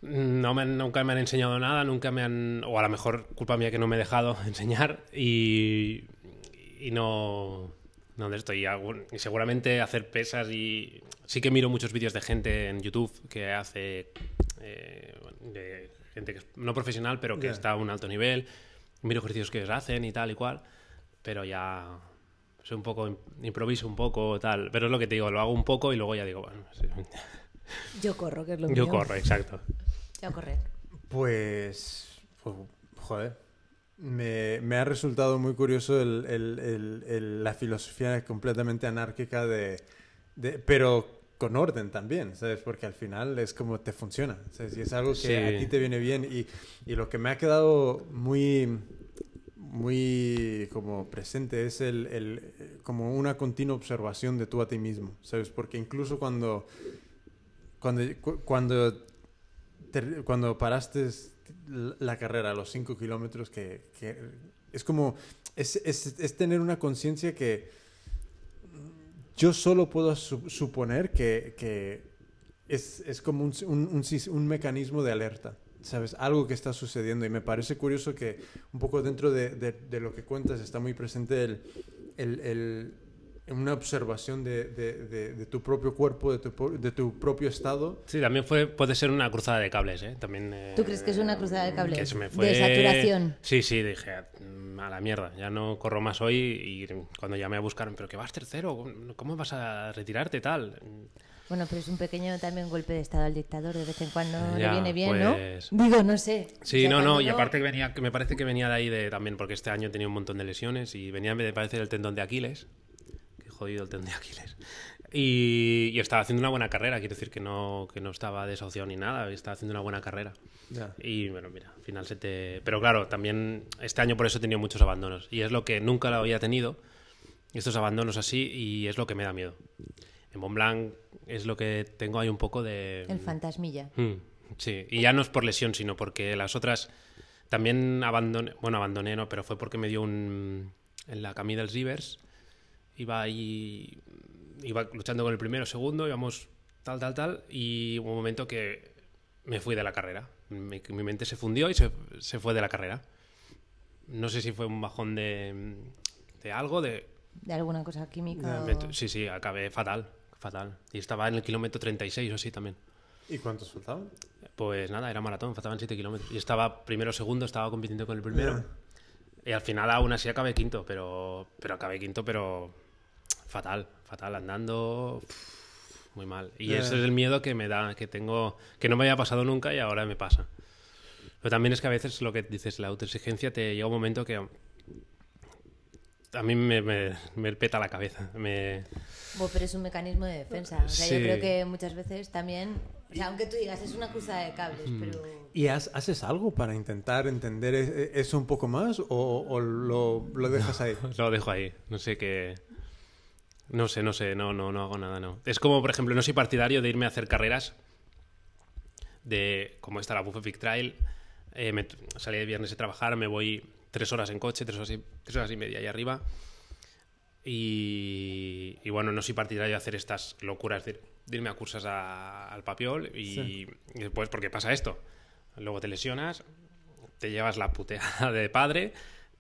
no me nunca me han enseñado nada, nunca me han. O a lo mejor culpa mía que no me he dejado (laughs) enseñar y, y no. No de esto. Y, algún- y seguramente hacer pesas y. Sí que miro muchos vídeos de gente en YouTube que hace. eh, de gente que es no profesional, pero que Ya. está a un alto nivel. Miro ejercicios que ellos hacen y tal y cual. Pero ya. Soy un poco. Improviso un poco, tal. Pero es lo que te digo, lo hago un poco y luego ya digo, bueno. sí. (laughs) Yo corro, que es lo mío. Yo corro, exacto. Yo correr. Pues, pues, joder, me, me ha resultado muy curioso el- el- el- el- la filosofía completamente anárquica de, de- pero con orden también, ¿sabes? Porque al final es como te funciona, ¿sabes? Y es algo que Sí. a ti te viene bien y, y lo que me ha quedado muy muy como presente es el, el, como una continua observación de tú a ti mismo, ¿sabes? Porque incluso cuando cuando, cu- cuando ter- cuando paraste la carrera a los 5 kilómetros, que, que es como, es, es- es tener una conciencia que yo solo puedo su- suponer que, es, como un, mecanismo de alerta, ¿sabes? Algo que está sucediendo y me parece curioso que un poco dentro de, lo que cuentas está muy presente el- una observación de, de- de- de tu propio cuerpo, de tu, de tu propio estado. Sí, también fue, puede ser una cruzada de cables, ¿eh? También, eh, ¿Tú crees que es una cruzada de cables? que se me fue... De saturación. Sí, sí, dije, "Mm, a la mierda, ya no corro más hoy y cuando llamé a buscar, pero que vas tercero, ¿cómo vas a retirarte tal? Bueno, pero es un pequeño también golpe de estado al dictador. De vez en cuando le Ya, viene bien, pues- ¿no? Digo, no sé. Sí, O sea, no, no, y aparte que venía, que me parece que venía de ahí de, también, porque este año tenía un montón de lesiones y venía, me parece, del tendón de Aquiles. Jodido el tendón de Aquiles. Y, y estaba haciendo una buena carrera, quiero decir que no, que no estaba desahuciado ni nada, estaba haciendo una buena carrera. Ya. Y bueno, mira, al final se te... Pero claro, también este año por eso he tenido muchos abandonos. Y es lo que nunca lo había tenido, estos abandonos así, y es lo que me da miedo. En Mont Blanc es lo que tengo ahí un poco de... El fantasmilla. Mm, sí, y ya no es por lesión, sino porque las otras también abandoné, bueno, abandoné, no, pero fue porque me dio un... En la Camille dels Rivers, iba ahí, iba luchando con el primero, segundo, íbamos tal, tal, tal, y hubo un momento que me fui de la carrera. Mi, mi mente se fundió y se, se fue de la carrera. no sé si fue un bajón de, de algo, de... De alguna cosa química. me- o- Sí, sí, acabé fatal, fatal. Y estaba en el kilómetro 36 o así también. ¿Y cuántos faltaban? Pues nada, era maratón, faltaban 7 kilómetros. Y estaba primero segundo, estaba compitiendo con el primero. Ya. Y al final aún así acabé quinto, pero, pero acabé quinto, pero fatal, fatal, andando muy mal. Y Ya. ese es el miedo que me da, que tengo, que no me había pasado nunca y ahora me pasa. Pero también es que a veces lo que dices, la autoexigencia te llega un momento que a mí me, me- me peta la cabeza. Me, Bueno, pero es un mecanismo de defensa. O sea, Sí. yo creo que muchas veces también. O sea, aunque tú digas, es una cruza de cables, Mm. pero. ¿Y has- haces algo para intentar entender e- eso un poco más o, o lo, lo dejas ahí? (laughs) Lo dejo ahí. No sé qué. No sé, no sé, no, no, no hago nada, no. Es como, por ejemplo, no soy partidario de irme a hacer carreras de como esta la Buffet Big Trail. Eh, me- salí de viernes de trabajar, me voy tres horas en coche, tres horas y, tres horas y media ahí arriba. Y, y bueno, no soy partidario de hacer estas locuras de, de irme a cursos a- al papiol y, Sí. y después, porque pasa esto. Luego te lesionas, te llevas la puteada de padre,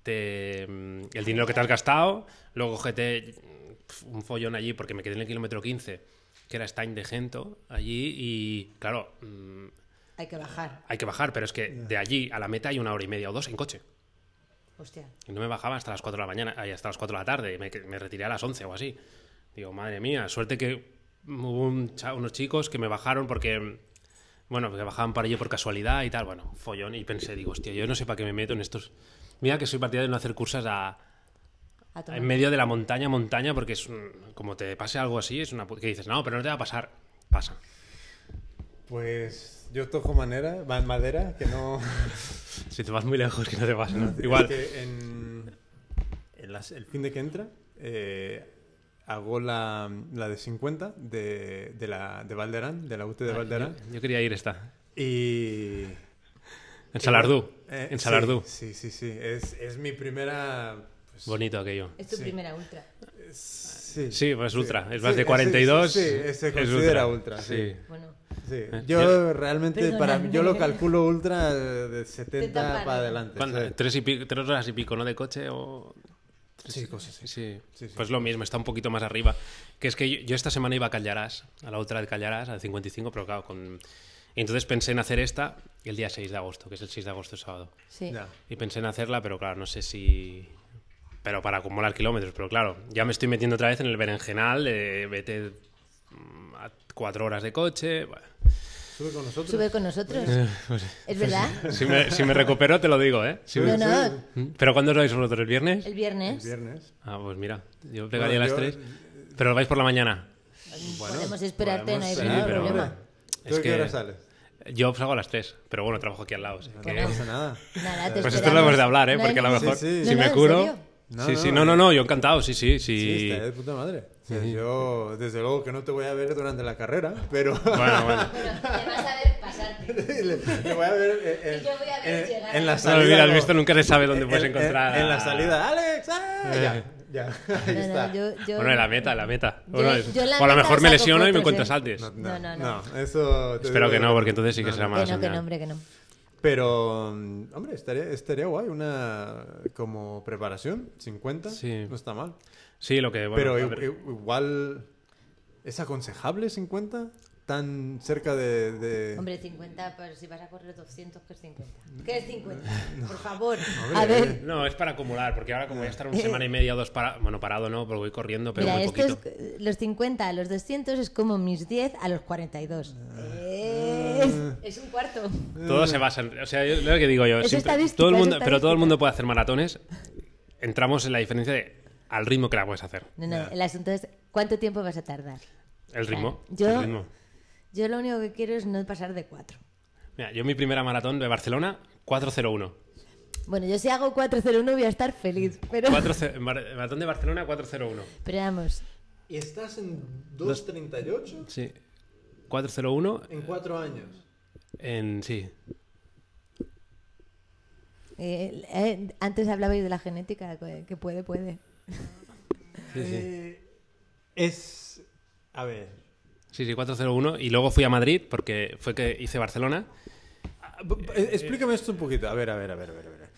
te, mm, el dinero que te has gastado, luego pf, un follón allí porque me quedé en el kilómetro 15, que era Stein de Gento, allí, y claro, mm, Hay que bajar. hay que bajar, pero es que de allí a la meta hay una hora y media o dos en coche. Hostia. Y no me bajaba hasta las 4 de la mañana, ay, hasta las 4 de la tarde, me, me retiré a las 11 o así. Digo, madre mía, suerte que hubo un unos chicos que me bajaron porque, bueno, que bajaban para ello por casualidad y tal, bueno, follón. Y pensé, digo, hostia, yo no sé para qué me meto en estos... Mira que soy partidario de no hacer cursas a. en medio de la montaña, montaña, porque es un- como te pase algo así, es una que dices, no, pero no te va a pasar. Pasa. Pues yo toco manera, ma- madera, que no... (laughs) Si te vas muy lejos, que no te pasa. ¿no? Igual. Es que en, en las- el fin de que entra eh, hago la, la de 50 de, de, la, de Valderán, de la UT de Valderán. Yo, yo quería ir esta. Y... En Salardú. Eh, en Salardú. Sí, sí, sí. Es, es mi primera... pues, Bonito aquello. Es tu Sí. primera ultra. sí, Sí, pues ultra. Es más Sí, de 42. Sí, sí, se es considera ultra, sí. Bueno, Sí. Eh, Yo realmente, Perdóname. para yo lo calculo ultra de 70 para adelante. ¿Tres, y pico- tres horas y pico, ¿no? De coche o... Sí, cosas así. Sí. Sí, sí. Pues lo mismo, está un poquito más arriba. Que es que yo, yo esta semana iba a Callarás, a la otra de Callarás, a la 55, pero claro, con... Y entonces pensé en hacer esta el día 6 de agosto, que es el 6 de agosto, es sábado. sí. Ya. Y pensé en hacerla, pero claro, no sé si... Pero para acumular kilómetros, pero claro, ya me estoy metiendo otra vez en el berenjenal de vete mm, a cuatro horas de coche. bueno. Sube con nosotros. Sube con nosotros. Pues, ¿Es verdad? si, me, si me recupero, te lo digo, ¿eh? Si me- No, no. ¿Pero cuándo os vais vosotros? ¿El viernes? El El viernes. viernes. Ah, pues mira, yo pegaría Bueno, las yo- tres. Pero vais por la mañana. Podemos esperarte, no hay podemos ningún pero- problema. ¿Tú a qué hora sales? Yo salgo a las tres, pero bueno, trabajo aquí al lado. o sea que- No pasa nada. Nada, te Pues esto lo hemos de hablar, ¿eh? No hay Porque a lo mejor, Sí, sí. si No, no, me ¿en curo... No, sí, no, sí, no. no, no, no, yo encantado, sí, sí, sí. Sí, está de puta madre. O sea, Yo, desde luego que no te voy a ver durante la carrera, pero Bueno, bueno. (laughs) Te vas a ver pasarte. le, le voy a ver en, en- Y yo voy a ver en- llegar. en la No, salida. No, mira, no. visto, nunca se sabe dónde En- puedes en- encontrar. En, a- la salida, ¡Alex! ¡ah! Eh. Ya, ya. (laughs) Ahí No, está. no, yo, yo... Bueno, en la meta, en la meta. Yo- Bueno, yo en la o a lo mejor me lesiono y me fotos, encuentras ¿eh? antes. No, No, no, no. eso. Espero digo que no, porque entonces sí que No, será no. mala Que no, que no, hombre, que no. Pero, mm, hombre, estaría, estaría guay una como preparación, 50, Sí. no está mal. Sí, lo que... Bueno, Pero igual, ¿es aconsejable 50? Tan cerca de... de- Hombre, 50, pero si vas a correr 200, ¿qué es 50? ¿Qué es 50? Por favor. (laughs) Hombre, a ver, eh. No, es para acumular, porque ahora como voy a estar una semana y media o dos para... Bueno, parado no, porque voy corriendo, pero mira, muy poquito. es, los 50 a los 200 es como mis 10 a los 42. Es, es un cuarto. Todo se basa en... O sea, yo, lo que digo yo... Es siempre- todo el es mundo, pero todo el mundo puede hacer maratones. Entramos en la diferencia de al ritmo que la puedes hacer. No, no, el asunto es ¿cuánto tiempo vas a tardar? El ritmo. Yo- el ritmo. Yo lo único que quiero es no pasar de 4. Mira, yo mi primera maratón de Barcelona, 4.01. Bueno, yo si hago 401 voy a estar feliz, pero, (laughs) 4 mar- maratón de Barcelona, 4.01. pero vamos, ¿Y estás en 2.38? Sí. 4.01 En cuatro años. en... Sí. eh, eh, antes hablabais de la genética, que puede, puede. (laughs) Sí, sí. Eh, es... A ver... Sí, sí, 4.01. Y luego fui a Madrid porque fue que hice Barcelona. Ah, b- b- Explícame esto un poquito. A ver, a ver, a ver, a ver. a ver.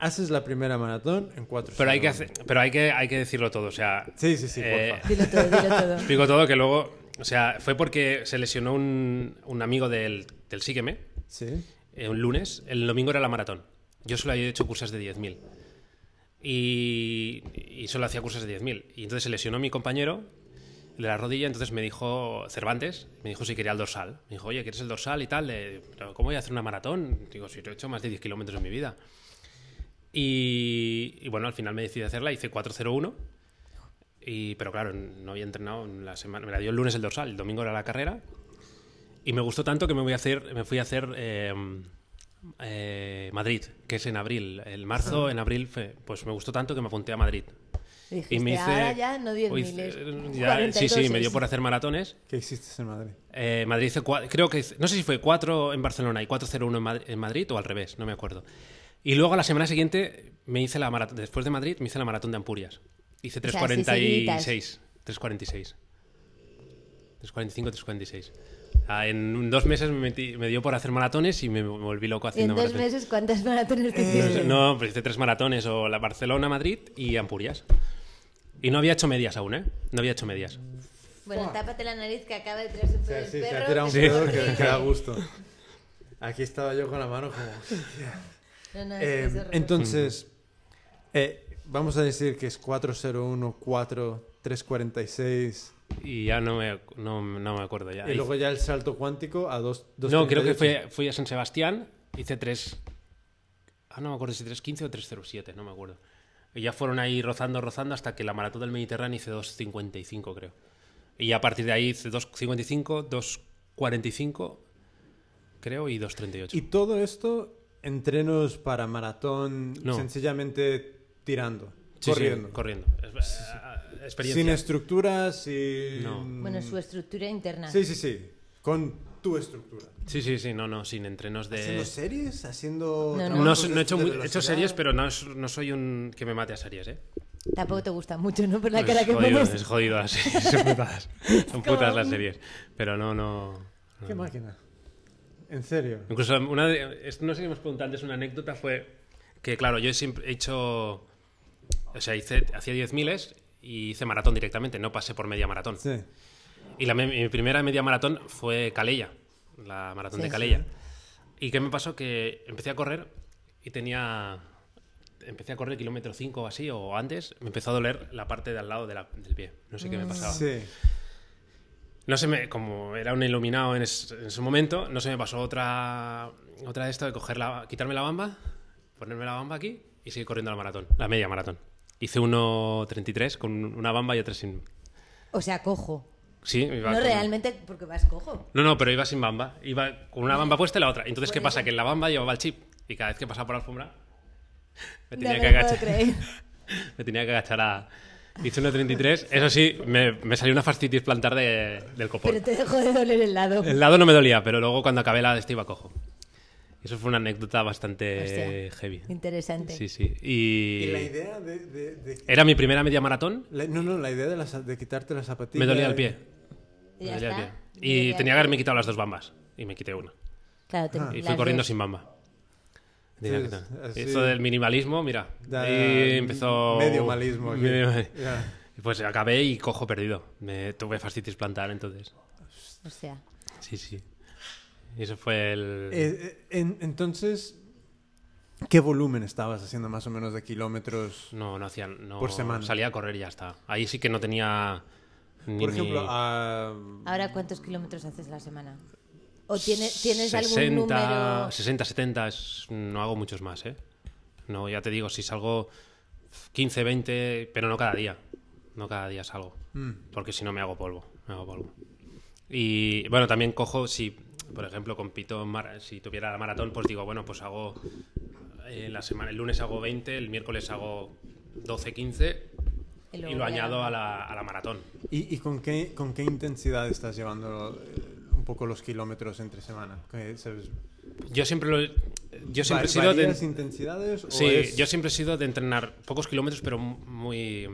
haces la primera maratón en 4 Pero hay que, hacer, pero hay que, hay que decirlo todo, o sea... Sí, sí, sí, eh, porfa. Dilo todo, dilo todo. (laughs) Explico todo que luego, o sea, fue porque se lesionó un, un amigo del, del Sígueme, Sí. eh, un lunes, el domingo era la maratón. Yo solo había hecho cursos de 10.000. Y, y solo hacía cursos de 10.000. Y entonces se lesionó mi compañero de la rodilla, entonces me dijo Cervantes, me dijo si quería el dorsal. Me dijo, oye, ¿quieres el dorsal y tal? ¿Pero ¿Cómo voy a hacer una maratón? Digo, si yo he hecho más de 10 kilómetros en mi vida. Y, y bueno, al final me decidí hacerla, hice 4.01. Y, pero claro, no había entrenado en la semana. Me la dio el lunes el dorsal, el domingo era la carrera. Y me gustó tanto que me, voy a hacer, me fui a hacer eh, eh, Madrid, que es en abril. El marzo, en abril, fue- pues me gustó tanto que me apunté a Madrid. Dijiste, Y me hice. ahora ya no 10.000, Uy, es eh, ya- sí, sí, me dio 42. por hacer maratones. ¿Qué hiciste en Madrid? Eh, Madrid hice creo que no sé si fue 4 en Barcelona y 4.01 en, en Madrid o al revés, no me acuerdo. Y luego a la semana siguiente me hice la maratón, después de Madrid me hice la maratón de Ampurias. Hice O sea, así 3.46. 3.46. 3.45, 3.46. Ah, en dos meses me, metí- me dio por hacer maratones y me, volví loco Y en haciendo dos maratones. meses, ¿cuántas maratones te No, hiciste? No, pero hice tres maratones, o la Barcelona, Madrid y Ampurias. Y no había hecho medias aún, ¿eh? No había hecho medias. Bueno, tápate la nariz que acaba de tirarse un O sea, el sí, se perro. ha tirado un Sí. pedo que, que da gusto. Aquí estaba yo con la mano como... No, no, es- Eh, entonces, eh, vamos a decir que es 401, 4, 346 Y ya no me, no, no me acuerdo ya. y luego ya el salto cuántico a 2, No, creo que fue, fui a San Sebastián, hice tres... Ah, no me acuerdo si 3.15 o 3.07, no me acuerdo. Y ya fueron ahí rozando, rozando hasta que la maratón del Mediterráneo hice 2.55, creo. Y a partir de ahí hice 2.55, 2.45, creo, y 2.38. Y todo esto, entrenos para maratón, No. sencillamente tirando, Sí, sí, corriendo. corriendo. Es- eh, experiencia. Sin estructuras y... No. Bueno, su estructura interna. Sí, sí, sí. Con tu estructura. Sí, sí, sí, no, no, sin entrenos de... ¿Haciendo series? ¿Haciendo...? No, no. He hecho, he series, pero no, es- no soy un que me mate a series, ¿eh? Tampoco te gusta mucho, ¿no? Por la cara es, que jodido, pones. es jodido las (laughs) series, son putas. Son putas las series. Pero no, no... ¿Qué máquina? ¿En serio? Incluso una de, esto no sé si hemos preguntado antes, una anécdota fue que, claro, yo siempre he hecho, o sea, hice, hacía 10.000 y hice maratón directamente, no pasé por media maratón. Sí. Y la, mi primera media maratón fue Calella, la maratón Sí, de sí. Calella. ¿Y qué me pasó? Que empecé a correr y tenía, empecé a correr kilómetro 5 o así, o antes, me empezó a doler la parte de al lado de la- del pie. No sé qué me pasaba. Sí. No se me, como era un iluminado en, es- en ese momento, no se me pasó otra, otra de esto de coger la, quitarme la bamba, ponerme la bamba aquí y seguir corriendo la maratón, la media maratón. Hice 1.33 con una bamba y otra sin. O sea, cojo. Sí, iba No con- realmente porque vas cojo. No, no, pero iba sin bamba. Iba con una bamba puesta y la otra. Entonces, ¿qué Por pasa? eso. Que en la bamba llevaba el chip y cada vez que pasaba por la alfombra me No tenía me que lo puedo agachar. creer. (laughs) me tenía que agachar a. Hice 1.33. Eso sí, me, me salió una fascitis plantar de- del copón. Pero te dejó de doler el lado. El lado no me dolía, pero luego cuando acabé la de este iba cojo. Eso fue una anécdota bastante Hostia. heavy. Interesante. Sí, sí. Y, ¿Y la idea de...? de- de- era mi primera media maratón, la- no, no, la idea de, las- de quitarte las zapatillas... me dolía el pie. Y Me ya dolía el pie. Y tenía que haberme quitado las dos bambas. Y me quité una. Claro, te- Ah. Y las fui corriendo dos. sin bamba. Esto del minimalismo, mira. Ya, ahí empezó. Medio malismo. aquí. Medio- Ya. (laughs) Y Pues acabé y cojo perdido. Me tuve fascitis plantar entonces. O sea, Sí, sí. Y eso fue el. Eh, eh, en- entonces, ¿qué volumen estabas haciendo más o menos de kilómetros? No, no hacían. No, Por semana. Salía a correr y ya está. Ahí sí que no tenía. Ni Por ejemplo, mi- a... ¿ahora cuántos kilómetros haces a la semana? ¿O tiene- tienes 60, algún número? 60, 70, es- no hago muchos más, ¿eh? No, ya te digo, si salgo 15, 20, pero no cada día. No cada día salgo. Mm. Porque si no me hago polvo. Me hago polvo. Y bueno, también cojo, si por ejemplo compito, si tuviera la maratón, pues digo, bueno, pues hago. eh, la semana, el lunes hago 20, el miércoles hago 12, 15 Y y, luego lo añado a la, a la maratón. ¿Y, y con, qué, con qué intensidad estás llevando eh, un poco los kilómetros entre semana? ¿Qué- sabes? Yo siempre lo. Yo siempre he ¿Va- sido de. intensidades? o Sí, es- yo siempre he sido de entrenar pocos kilómetros, pero muy,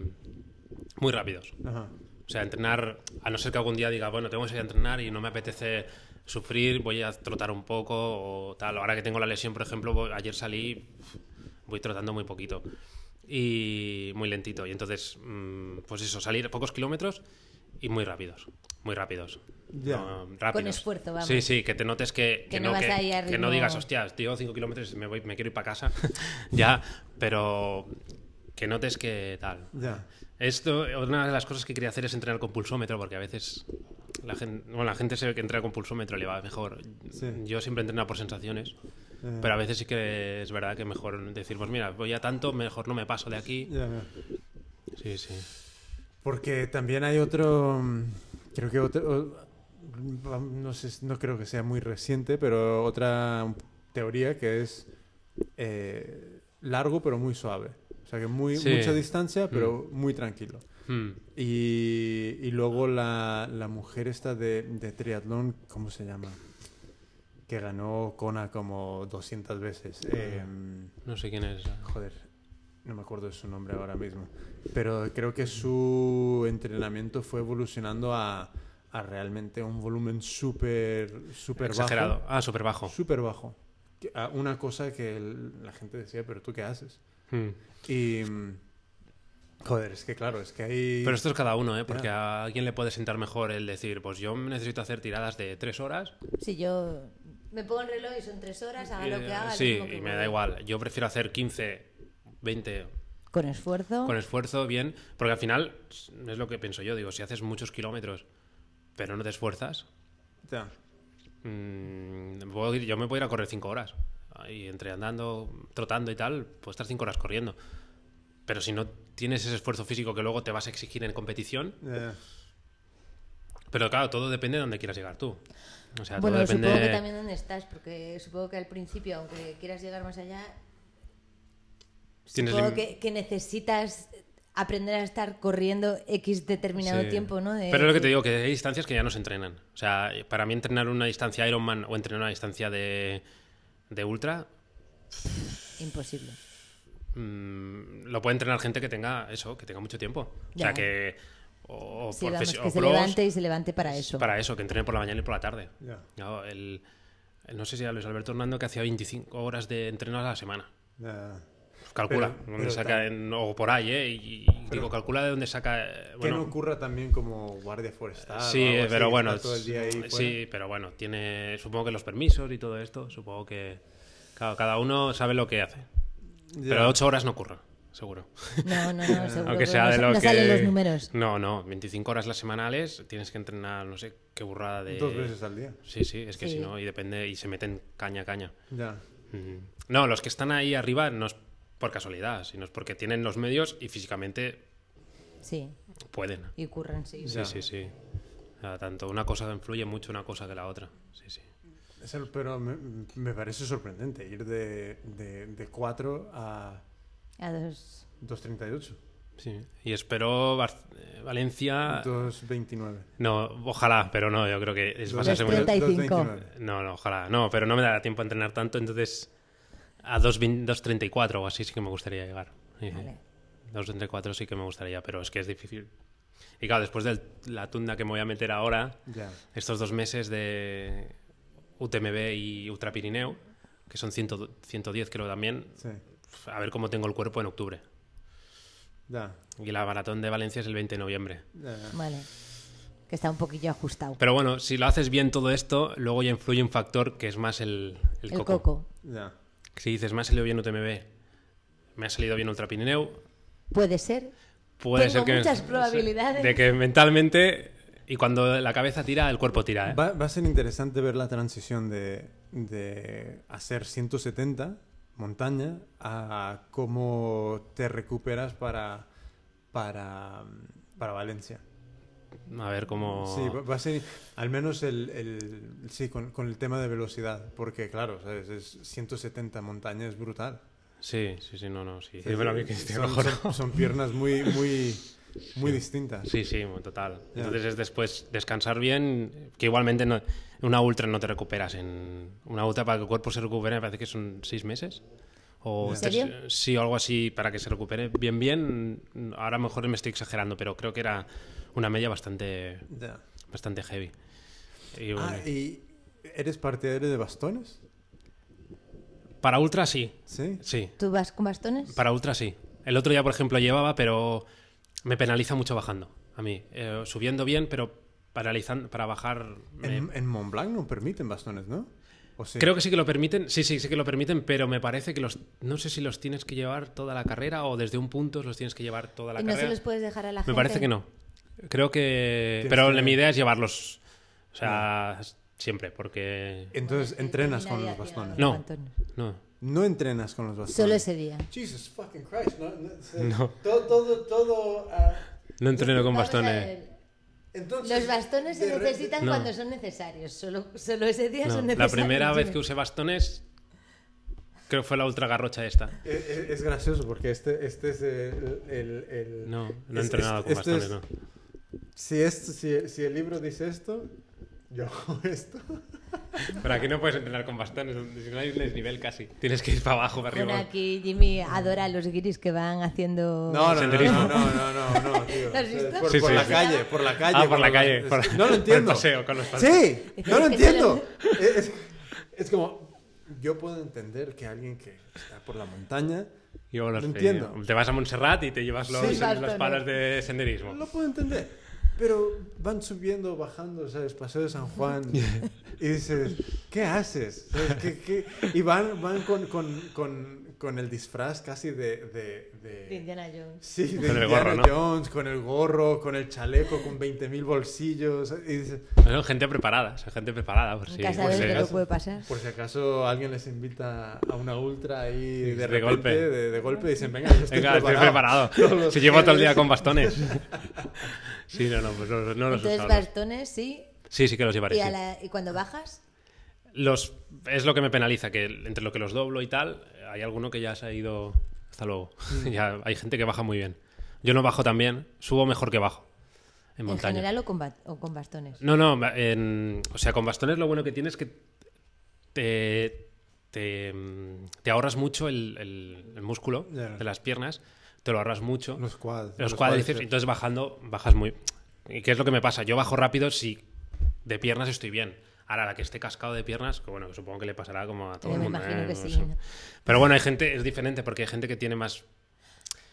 muy rápidos. Ajá. O sea, entrenar, a no ser que algún día diga, bueno, tengo que salir a entrenar y no me apetece sufrir, voy a trotar un poco o tal. Ahora que tengo la lesión, por ejemplo, voy- ayer salí voy trotando muy poquito y muy lentito. Y entonces, mm, pues eso, salir pocos kilómetros y muy rápidos, muy rápidos. Ya. No, rápidos. Con esfuerzo, vamos. Sí, sí, que te notes que, Que que no vas que, que no digas, hostias, digo 5 kilómetros y me, voy, me quiero ir para casa. (laughs) ya, pero que notes que tal. Ya. Esto, una de las cosas que quería hacer es entrenar con pulsómetro, porque a veces la gente, bueno, la gente se ve que entrena con pulsómetro le va mejor. Sí. Yo siempre entreno por sensaciones, Eh, pero a veces sí que es verdad que mejor decir, pues mira, voy a tanto, mejor no me paso de aquí. ya, ya. Sí, sí. Porque también hay otro, mm, creo que otro, o- no sé, no creo que sea muy reciente, pero otra teoría que es eh, largo pero muy suave. O sea que muy, Sí. mucha distancia pero muy tranquilo. Hmm. Y, y luego la, la mujer esta de, de triatlón, ¿cómo se llama? Que ganó Kona como 200 veces. Em, No sé quién es. Joder, no me acuerdo de su nombre ahora mismo. Pero creo que su entrenamiento fue evolucionando a, a realmente un volumen súper súper Exagerado. bajo. Ah, súper bajo. Súper bajo. Una cosa que el- la gente decía, pero ¿tú qué haces? Hmm. Y... mm, Joder, es que claro, es que hay... Pero esto es cada uno, ¿eh? Porque a alguien le puede sentar mejor el decir, pues yo necesito hacer tiradas de tres horas. Si yo me pongo el reloj y son tres horas, haga lo Eh, que haga. sí, y me da igual. Yo prefiero hacer 15, 20 Con esfuerzo. con esfuerzo, bien. Porque al final, es lo que pienso yo, digo, si haces muchos kilómetros, pero no te esfuerzas, Ya. mm, puedo ir- yo me puedo ir a correr 5 horas. Y entre andando, trotando y tal, puedo estar 5 horas corriendo. Pero si no tienes ese esfuerzo físico que luego te vas a exigir en competición, Ya. pero claro, todo depende de dónde quieras llegar tú. O sea, bueno, todo depende... supongo que también dónde estás, porque supongo que al principio, aunque quieras llegar más allá, Tienes supongo lim- que, que necesitas aprender a estar corriendo X determinado Sí. tiempo, ¿no? De- Pero es lo que te digo, que hay distancias que ya no se entrenan. O sea, para mí entrenar una distancia Ironman o entrenar una distancia de, de ultra, Imposible. mm, lo puede entrenar gente que tenga eso, que tenga mucho tiempo. O Ya. sea, que... O, o Sí, vamos, profesi- que o se pros levante y se levante para eso. para eso, que entrene por la mañana y por la tarde. Ya. No, el, el- no sé si era Luis Alberto Hernando que hacía 25 horas de entreno a la semana. Ya. Calcula, Pero- dónde pero saca, en- o por ahí, ¿eh? Y, y digo, calcula de dónde saca... eh, que Bueno, no ocurra también como guardia forestal. o Sí, pero bueno, está todo el día ahí fuera. sí, pero bueno, tiene, supongo que los permisos y todo esto, supongo que claro, cada uno sabe lo que hace. Ya. Pero ocho horas no ocurre, seguro. No, no, no, (laughs) seguro Aunque que sea no, de lo no que salen los números. No, no, 25 horas las semanales, tienes que entrenar, no sé, qué burrada de Dos veces al día. Sí, sí, es que Sí. si no y depende y se meten caña a caña. Ya. Mm. No, los que están ahí arriba no es por casualidad, sino es porque tienen los medios y físicamente Sí, pueden. y ocurren, sí. Sí, sí, sí. O sea, tanto una cosa influye mucho una cosa que la otra. Sí, sí. Es el- pero me, me parece sorprendente ir de, de, de 4 a A dos. 2.38. Sí, y espero Bar- eh, Valencia. 2.29. No, ojalá, pero no, yo creo que es va a ser muy- 2.35. 2.29. No, no, ojalá. No, pero no me da tiempo a entrenar tanto, entonces a 2.20 2.34 o así sí que me gustaría llegar. Sí. Vale. 2.34 sí que me gustaría, pero es que es difícil. Y claro, después de la tunda que me voy a meter ahora, estos dos meses de UTMB y Ultra Pirineo, que son 100 110 creo también, Sí. a ver cómo tengo el cuerpo en octubre. Y la maratón de Valencia es el 20 de noviembre. Vale. Que está un poquillo ajustado. Pero bueno, si lo haces bien todo esto, luego ya influye un factor que es más el, el el coco. coco. Si dices, me ha salido bien UTMB, me ha salido bien Ultra Pirineo, Puede ser. puede Tengo ser que... muchas (laughs) probabilidades. De que mentalmente, y cuando la cabeza tira, el cuerpo tira, ¿eh? Va, va a ser interesante ver la transición de, de hacer 170 montaña a cómo te recuperas para, para, para Valencia. A ver cómo... Sí, va, a ser al menos el, el- sí, con, con el tema de velocidad, porque claro, ¿sabes? Es 170 montaña es brutal. Sí, sí, sí, no, no, sí. Sí, Dímelo a sí, mí que son, cojonado. son- son piernas muy, muy, muy distintas. Sí, sí, total. Ya. Entonces es después descansar bien, que igualmente no, una ultra no te recuperas en... Una ultra para que el cuerpo se recupere me parece que son seis meses. O ¿En tres- serio? sí, o algo así para que se recupere bien, bien. Ahora mejor me estoy exagerando, pero creo que era una media bastante, bastante heavy. Y bueno, Ah, ¿y eres partidario de bastones? Para ultra sí. ¿Sí? Sí. ¿Tú vas con bastones? Para ultra sí. El otro día, por ejemplo, llevaba, pero me penaliza mucho bajando. A mí. Eh, subiendo bien, pero paralizando, para bajar. me- En, en Mont Blanc no permiten bastones, ¿no? ¿O sí? Creo que sí que lo permiten. Sí, sí, sí que lo permiten, pero me parece que los. No sé si los tienes que llevar toda la carrera o desde un punto los tienes que llevar toda la y no carrera. se los puedes dejar a la gente. Me parece que no. Creo que. Pero que- mi idea es llevarlos. O sea, siempre, porque. Entonces entrenas con los bastones. No. No. No entrenas con los bastones. Solo ese día. Jesus fucking Christ. No, no, No. Todo, todo, todo. ah, No entreno con bastones. entonces, Los bastones se necesitan No. cuando son necesarios. Solo, solo ese día No, son La necesarios. primera vez que usé bastones. Creo que fue la ultra garrocha esta. Es, es- es gracioso porque este, este es el. el- el- No, no he es- entrenado es- con este bastones, es- no. Si, esto, si, si el libro dice esto, yo (laughs) hago esto. Pero aquí no puedes entrenar con bastones, si no hay un desnivel casi. Tienes que ir para abajo, para Bueno, arriba. aquí Jimmy adora a los guiris que van haciendo... No, no, no, Senderismo. no, no, no, no, no, tío. (laughs) ¿Lo has visto? Por, Sí, por sí. la calle, por la calle. Ah, por la calle. por- No lo por entiendo. el paseo con los. Sí, no lo (laughs) entiendo. Es, es como, yo puedo entender que alguien que está por la montaña, Y luego los- No entiendo. Te vas a Montserrat y te llevas los, Bastones. palos de senderismo. lo puedo entender. Pero van subiendo, bajando, ¿sabes? Paseo de San Juan. (laughs) Y dices, ¿qué haces? ¿Sabes? ¿Qué- qué? Y van, van con, con, con, con el disfraz casi de... de, de- De Indiana Jones. Sí, de Con el Indiana gorro, ¿no? Jones, con el gorro, con el chaleco, con 20.000 bolsillos. Y Son gente preparada, son gente preparada. Por si, por si que acaso. puede pasar. por si acaso alguien les invita a una ultra ahí de, de repente, golpe. De, de golpe, dicen, venga, yo estoy Venga, estoy preparado. preparado. (laughs) Todos los Se llevo todo el día con bastones. (laughs) Sí, no, no, pues no, no los Entonces no. bastones, sí. Sí, sí que los llevaré. Y, a sí. la- y cuando bajas, Los, es lo que me penaliza, que entre lo que los doblo y tal, hay alguno que ya se ha ido. Hasta luego. Mm. (laughs) ya hay gente que baja muy bien. Yo no bajo tan bien, subo mejor que bajo. En en montaña. general o con, o con bastones. No, no, en- o sea, con bastones lo bueno que tienes es que te, te, te ahorras mucho el, el- el músculo Ya. de las piernas, te lo ahorras mucho. Los quads. los cuádriceps, y entonces bajando, bajas muy... ¿Y qué es lo que me pasa? Yo bajo rápido si de piernas estoy bien. Ahora, la que esté cascado de piernas, que bueno, supongo que le pasará como a todo Yo el me mundo. imagino ¿eh? que No sí. Pero bueno, hay gente, es diferente porque hay gente que tiene más...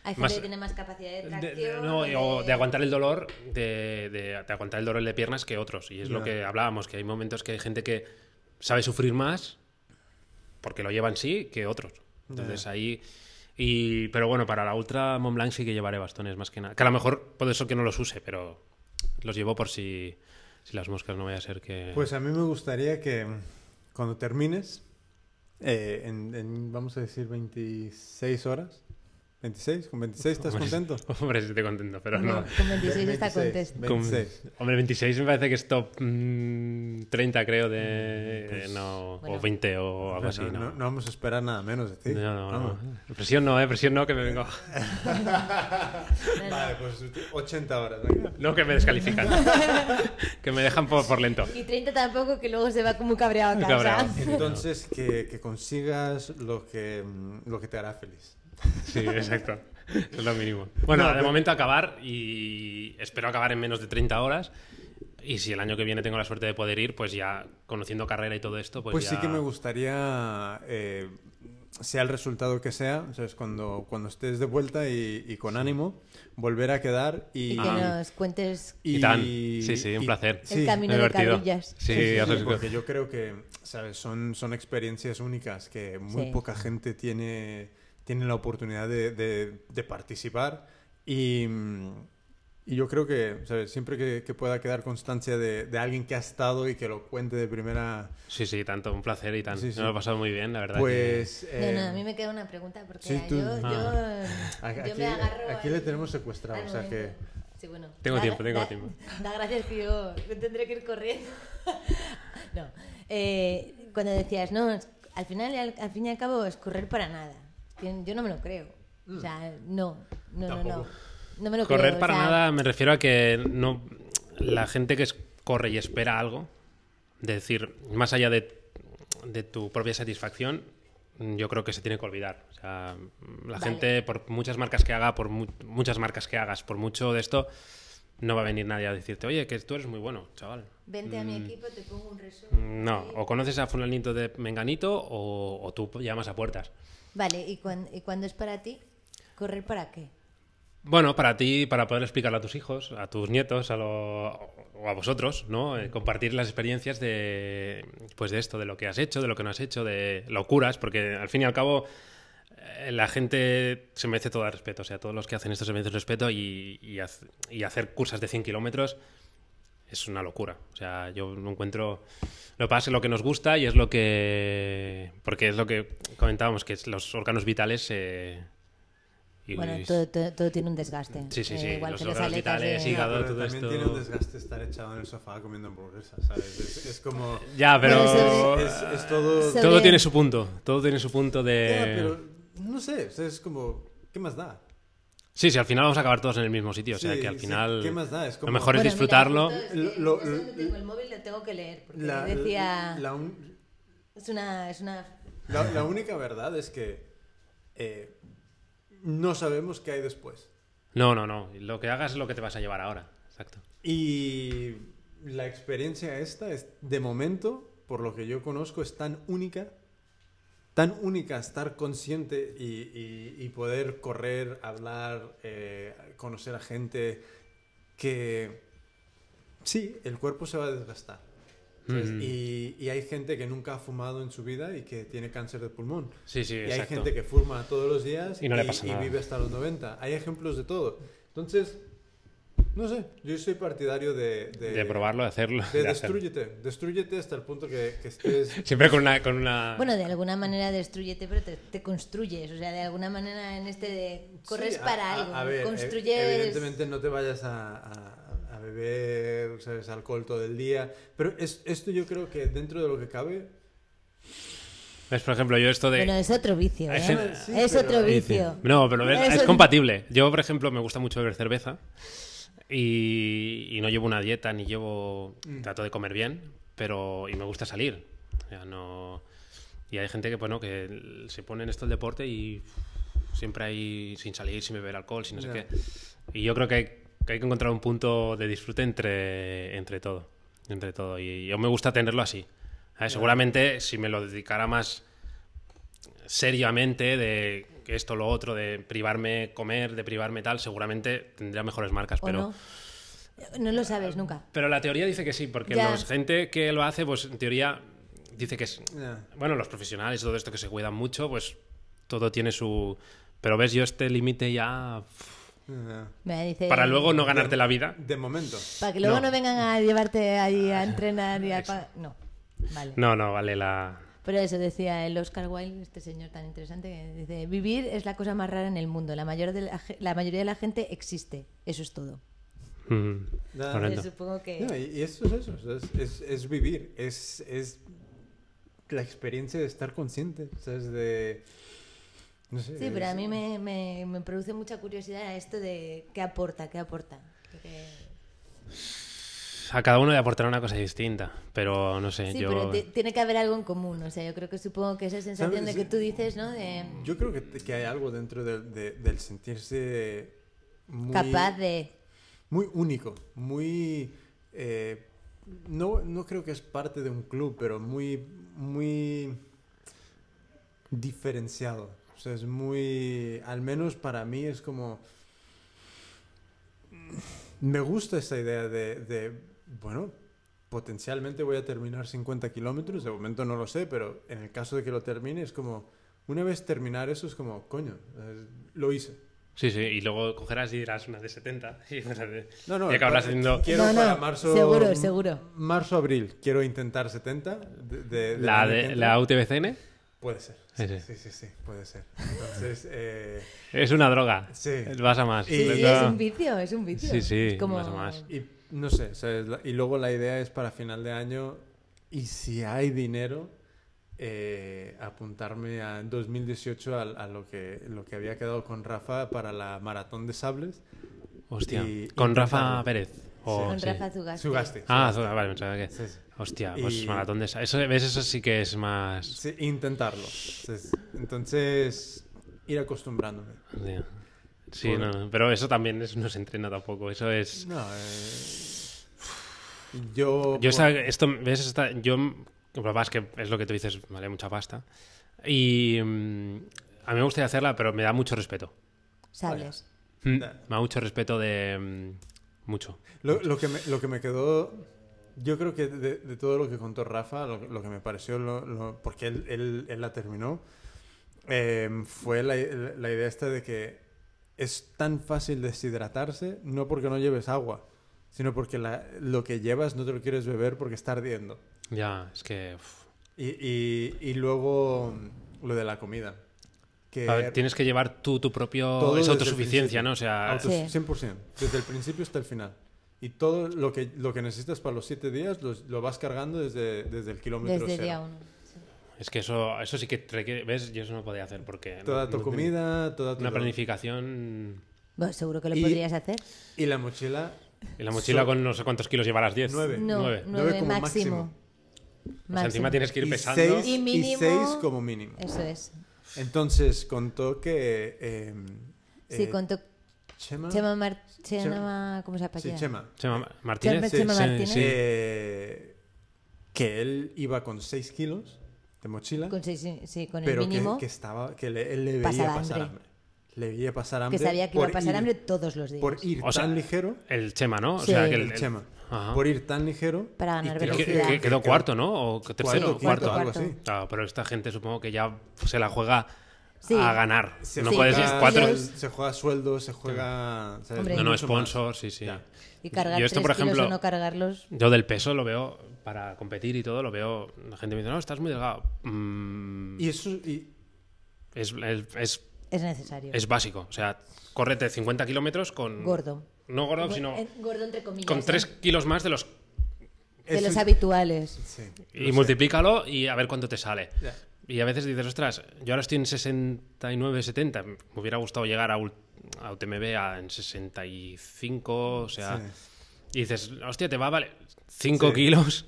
Hay gente Más- que tiene más capacidad de de- tracción. de- no, de- o de aguantar el dolor, de, de- de aguantar el dolor de piernas que otros. Y es lo Ya. que hablábamos, que hay momentos que hay gente que sabe sufrir más porque lo lleva en sí que otros. Entonces ahí... Y, pero bueno, para la Ultra Mont Blanc sí que llevaré bastones más que nada. Que a lo mejor puede ser que no los use, pero los llevo por si, si las moscas no vaya a ser que... Pues a mí me gustaría que mm, cuando termines, eh, en, en, vamos a decir 26 horas, 26, con 26 estás Hombre, contento. (laughs) Hombre, sí estoy contento, pero no. No, con 26 está 26, contento. Con- 26. hombre, 26 me parece que es top mm, 30, creo, de... Pues, no, bueno. o 20 o algo así, no, ¿no? no- no vamos a esperar nada menos de ti. No, no. Presión no, eh, presión no, que me vengo. (laughs) Vale, pues 80 horas. venga. No, que me descalifican. (laughs) que me dejan por, por lento. Y 30 tampoco, que luego se va como cabreado a casa. cabreado. Entonces, que, que consigas lo que, mm, lo que te hará feliz. Sí, (laughs) exacto. Es lo mínimo. Bueno, No, de pero- momento acabar y espero acabar en menos de 30 horas. Y si el año que viene tengo la suerte de poder ir, pues ya conociendo carrera y todo esto, pues, Pues, ya... sí que me gustaría, eh, sea el resultado que sea, ¿sabes? Cuando, cuando estés de vuelta y, y con ánimo, volver a quedar y... Y que nos cuentes Y tan. Sí, sí, un placer. el camino de divertido. Cabillas. Sí, Sí, sí, sí, porque yo creo que, ¿sabes? Son, son experiencias únicas que muy Sí. poca gente tiene, tiene la oportunidad de, de- de participar y, y yo creo que, ¿sabes? Siempre que, que pueda quedar constancia de, de alguien que ha estado y que lo cuente de primera, Sí, sí, tanto, un placer y tan. Sí, sí. Me lo he pasado muy bien, la verdad. pues... No, eh, no, a mí me queda una pregunta porque sí, tú- yo, Ah. yo, Aquí, yo me agarro aquí al- le tenemos secuestrado, al o sea que... Sí, bueno. Tengo Da- tiempo, tengo da- tiempo. (laughs) Da gracias que yo tendré que ir corriendo. (laughs) no. Eh, cuando decías, no, al final, al, al fin y al cabo, es correr para nada. Yo no me lo creo. O sea, no, no, no, no. Tampoco. No me lo Correr creo. o para sea, nada me refiero a que no la gente que es- corre y espera algo, de decir, más allá de, de tu propia satisfacción, yo creo que se tiene que olvidar. O sea, la Vale. gente, por muchas marcas que haga, por mu- muchas marcas que hagas, por mucho de esto, no va a venir nadie a decirte, oye, que tú eres muy bueno, chaval. Vente a mi equipo, te pongo un resumen. Mm, No, o conoces a fulanito de Menganito o, o tú llamas a puertas. Vale, ¿y, cuan- ¿y cuándo es para ti? ¿Correr para qué? Bueno, para ti, para poder explicarle a tus hijos, a tus nietos, a lo- o a vosotros, ¿no? Eh, compartir las experiencias de, pues de esto, de lo que has hecho, de lo que no has hecho, de locuras, porque al fin y al cabo la gente se merece todo el respeto, o sea, todos los que hacen esto se merecen respeto y, y, haz- y hacer cursas de 100 kilómetros es una locura. O sea, yo no encuentro... Lo que pasa es lo que nos gusta y es lo que... Porque es lo que comentábamos, que es los órganos vitales... eh, y- Bueno, todo, todo- todo tiene un desgaste. Sí, sí, Eh, sí, igual los que órganos vitales, de- hígado, Pero todo también esto- tiene un desgaste estar echado en el sofá comiendo hamburguesas, ¿sabes? Es, es como... Ya, pero... Bueno, Es, es todo... Todo tiene su punto. Todo tiene su punto de... Ya, pero no sé, o sea, es como... ¿Qué más da? Sí, sí, al final vamos a acabar todos en el mismo sitio. o sea, Sí, que al sí, final... ¿qué más da? Es como- Lo mejor es Bueno, mira, disfrutarlo. justo es que Lo- lo- dónde tengo el móvil lo tengo que leer. Porque La, decía... la un- Es una... Es una... la- la única verdad es que eh, no sabemos qué hay después. No, no, no. Lo que hagas es lo que te vas a llevar ahora. Exacto. Y la experiencia esta es, de momento, por lo que yo conozco, es tan única, tan única estar consciente y, y- y poder correr, hablar, eh, conocer a gente, que sí, el cuerpo se va a desgastar. y, y hay gente que nunca ha fumado en su vida y que tiene cáncer de pulmón. Sí, sí, Y hay exacto. gente que fuma todos los días Y no le pasa nada. vive hasta los 90. Hay ejemplos de todo. Entonces, no sé, yo soy partidario de... De, De probarlo, de hacerlo. De (laughs) de hacerlo. destruyete. Destruyete hasta el punto que, que estés... (laughs) Siempre con una... Con una... Bueno, de alguna manera destruyete, pero te, te construyes. O sea, de alguna manera en este de... Corres Sí, a- para a- algo. A, ver, construyes... evidentemente no te vayas a, a- a beber, ¿sabes? Alcohol todo el día. Pero es, esto yo creo que dentro de lo que cabe... ¿Ves, por ejemplo, yo esto de... Bueno, es otro vicio, ¿eh? Sí, es pero- otro vicio. No, pero es es- compatible. Yo, por ejemplo, me gusta mucho beber cerveza y, y no llevo una dieta ni llevo... Mm. Trato de comer bien, pero... Y me gusta salir. O sea, no... Y hay gente que, bueno, que se pone en esto el deporte y siempre hay sin salir, sin beber alcohol, sin no sé Ya. qué. Y yo creo que hay, que hay que encontrar un punto de disfrute entre, entre todo. Entre todo. Y yo me gusta tenerlo así. ¿Sabes? Seguramente si me lo dedicara más seriamente de que esto, lo otro, de privarme comer, de privarme tal, seguramente tendría mejores marcas. ¿O Pero, no? No lo sabes nunca. pero la teoría dice que sí, porque la gente que lo hace, pues en teoría dice que es... Ya. Bueno, los profesionales, todo esto que se cuidan mucho, pues todo tiene su... Pero ves, yo este límite ya... Me dice, Para luego no ganarte la vida. De momento. Para que luego No. no, vengan a llevarte ahí a entrenar y a... No, vale. No, no, vale la... Pero eso decía el Oscar Wilde, este señor tan interesante, que dice, vivir es la cosa más rara en el mundo. La, mayor de la, mayoría de la gente existe. Eso es todo. Mm, supongo que... No, y esto es eso, es, es- es vivir, es, es la experiencia de estar consciente, o sea, es de... No sé, Sí, pero a mí me, me, me produce mucha curiosidad esto de qué aporta, qué aporta. Porque- A cada uno le aportará una cosa distinta, pero no sé, Sí, yo... pero ti- tiene que haber algo en común. O sea, yo creo que supongo que esa sensación de que tú dices, ¿no? De Yo creo que, que hay algo dentro de- de- del sentirse muy, capaz de... muy único, muy... eh, no, no creo que es parte de un club, pero muy, muy diferenciado. O sea, es muy... Al menos para mí es como... Me gusta esta idea de, de, bueno, potencialmente voy a terminar 50 kilómetros, de momento no lo sé, pero en el caso de que lo termine es como, una vez terminar eso es como, coño, eh, lo hice. Sí, sí, y luego cogerás y dirás una de 70. (laughs) Y, o sea, de- No, no, y acabarás para- haciendo quiero No, no, para marzo, seguro, seguro. Marzo, abril, quiero intentar 70 de, la, de, la UTBCN. Puede ser. Sí, Sí, sí. sí, puede ser. Entonces, (laughs) eh, Es una droga. Sí. Vas a más. Y- Sí, es un vicio, es un vicio. Sí, sí, como... más o más. y no sé, o sea, y luego la idea es para final de año, y si hay dinero, eh, apuntarme a 2018 a, a lo, que, lo que había quedado con Rafa para la maratón de sables. Hostia. Y- Con Rafa. Pérez. O- Con sí. Rafa Zugasti. Sugaste. Ah, vale, pensaba que. Sí, sí. Hostia, Y- pues maratón de esa. Eso, ¿Ves? Eso sí que es más. Sí, intentarlo. Entonces, entonces, ir acostumbrándome. Hostia. Sí, Por- no, pero eso también es- no se entrena tampoco. Eso es. No, eh, yo... Yo esta- esto, ¿ves? Esta- yo, lo que pasa es que es lo que tú dices, vale mucha pasta. Y mm, a mí me gustaría hacerla, pero me da mucho respeto. Sables. Mm. Me da mucho respeto de... mm, mucho. Lo, lo que me, lo que me quedó, yo creo que de, de todo lo que contó Rafa, lo, lo que me pareció, lo- lo- porque él, él- él la terminó, eh, fue la, la idea esta de que es tan fácil deshidratarse, no porque no lleves agua, sino porque la- lo que llevas no te lo quieres beber porque está ardiendo. Ya, es que... Y, y- y luego mm, lo de la comida. Que A ver, tienes que llevar tú tu propio... Todo Es desde el autosuficiencia, principio. ¿no? O sea... Autos- Sí. 100%, desde el principio hasta el final. Y todo lo que, lo que necesitas para los siete días los- lo vas cargando desde, desde el kilómetro Desde cero. día uno. Es que eso, eso sí que requiere... ¿Ves? Yo eso no podía hacer porque... Toda no- tu no- comida, toda tu... Una planificación... Bueno, seguro que lo Y- podrías hacer. Y la mochila, Y la mochila So- con no sé cuántos kilos llevarás, 10. Nueve. No, Nueve. nueve, Nueve como máximo. O sea, encima tienes que ir y pesando. seis, Y y mínimo- seis como mínimo. Eso es. Entonces contó que... eh, Sí, eh, con tu Chema... Chema, Mar- Chema- Chema, ¿cómo se Sí, apellida? Chema. Chema Martínez. Chema Sí, Martínez. sí. Eh, que él iba con 6 kilos de mochila, Con, seis- sí, con el pero que, mínimo. que estaba que le, él le veía pasar hambre. hambre. Le veía pasar que hambre. sabía que iba a por pasar ir- hambre todos los días. Por ir O sea, tan ligero, El Chema, ¿no? O Sí. sea, que el, el Chema, Ajá. por ir tan ligero. Para ganar Que- velocidad. que- quedó cuarto, ¿no? O tercero, Cuarto, cuarto. quinto, algo cuarto. así. Claro, pero esta gente supongo que ya se la juega Sí. a ganar. Se no Sí, puedes cuatro. Se juega sueldo, se juega. Hombre. No, no, Mucho más. sponsor, sí, sí. Ya. Y cargar Yo esto, tres por kilos ejemplo- o no cargarlos. Yo del peso lo veo para competir y todo, lo veo. La gente me dice, no, estás muy delgado. Mm, Y eso. Y, es, es, es, Es necesario. es básico. O sea, córrete 50 kilómetros con. Gordo. No gordo, sino Gordo entre comillas. con ¿eh? 3 kilos más de los. De los habituales. Sí, Y lo sé. multiplícalo y a ver cuánto te sale. Y a veces dices, ostras, yo ahora estoy en 69, 70. Me hubiera gustado llegar a, a UTMB a, en 65, o sea... Sí. Y dices, hostia, te va, vale, 5 Sí. kilos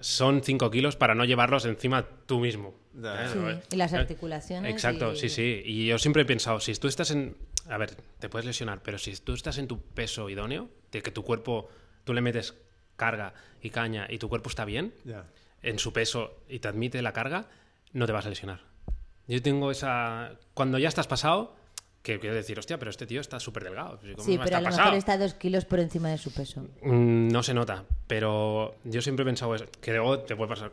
son 5 kilos para no llevarlos encima tú mismo. ¿Eh? Sí, Eh, y las articulaciones. Exacto, y- sí, sí. Y yo siempre he pensado, si tú estás en... A ver, te puedes lesionar, pero si tú estás en tu peso idóneo, de que tu cuerpo, tú le metes carga y caña y tu cuerpo está bien, Ya. en su peso y te admite la carga, no te vas a lesionar. Yo tengo esa... Cuando ya estás pasado, que quiero decir, hostia, pero este tío está súper delgado. ¿cómo Sí, pero a lo pasado? mejor está dos kilos por encima de su peso. Mm, No se nota, pero yo siempre he pensado eso, que luego te puede pasar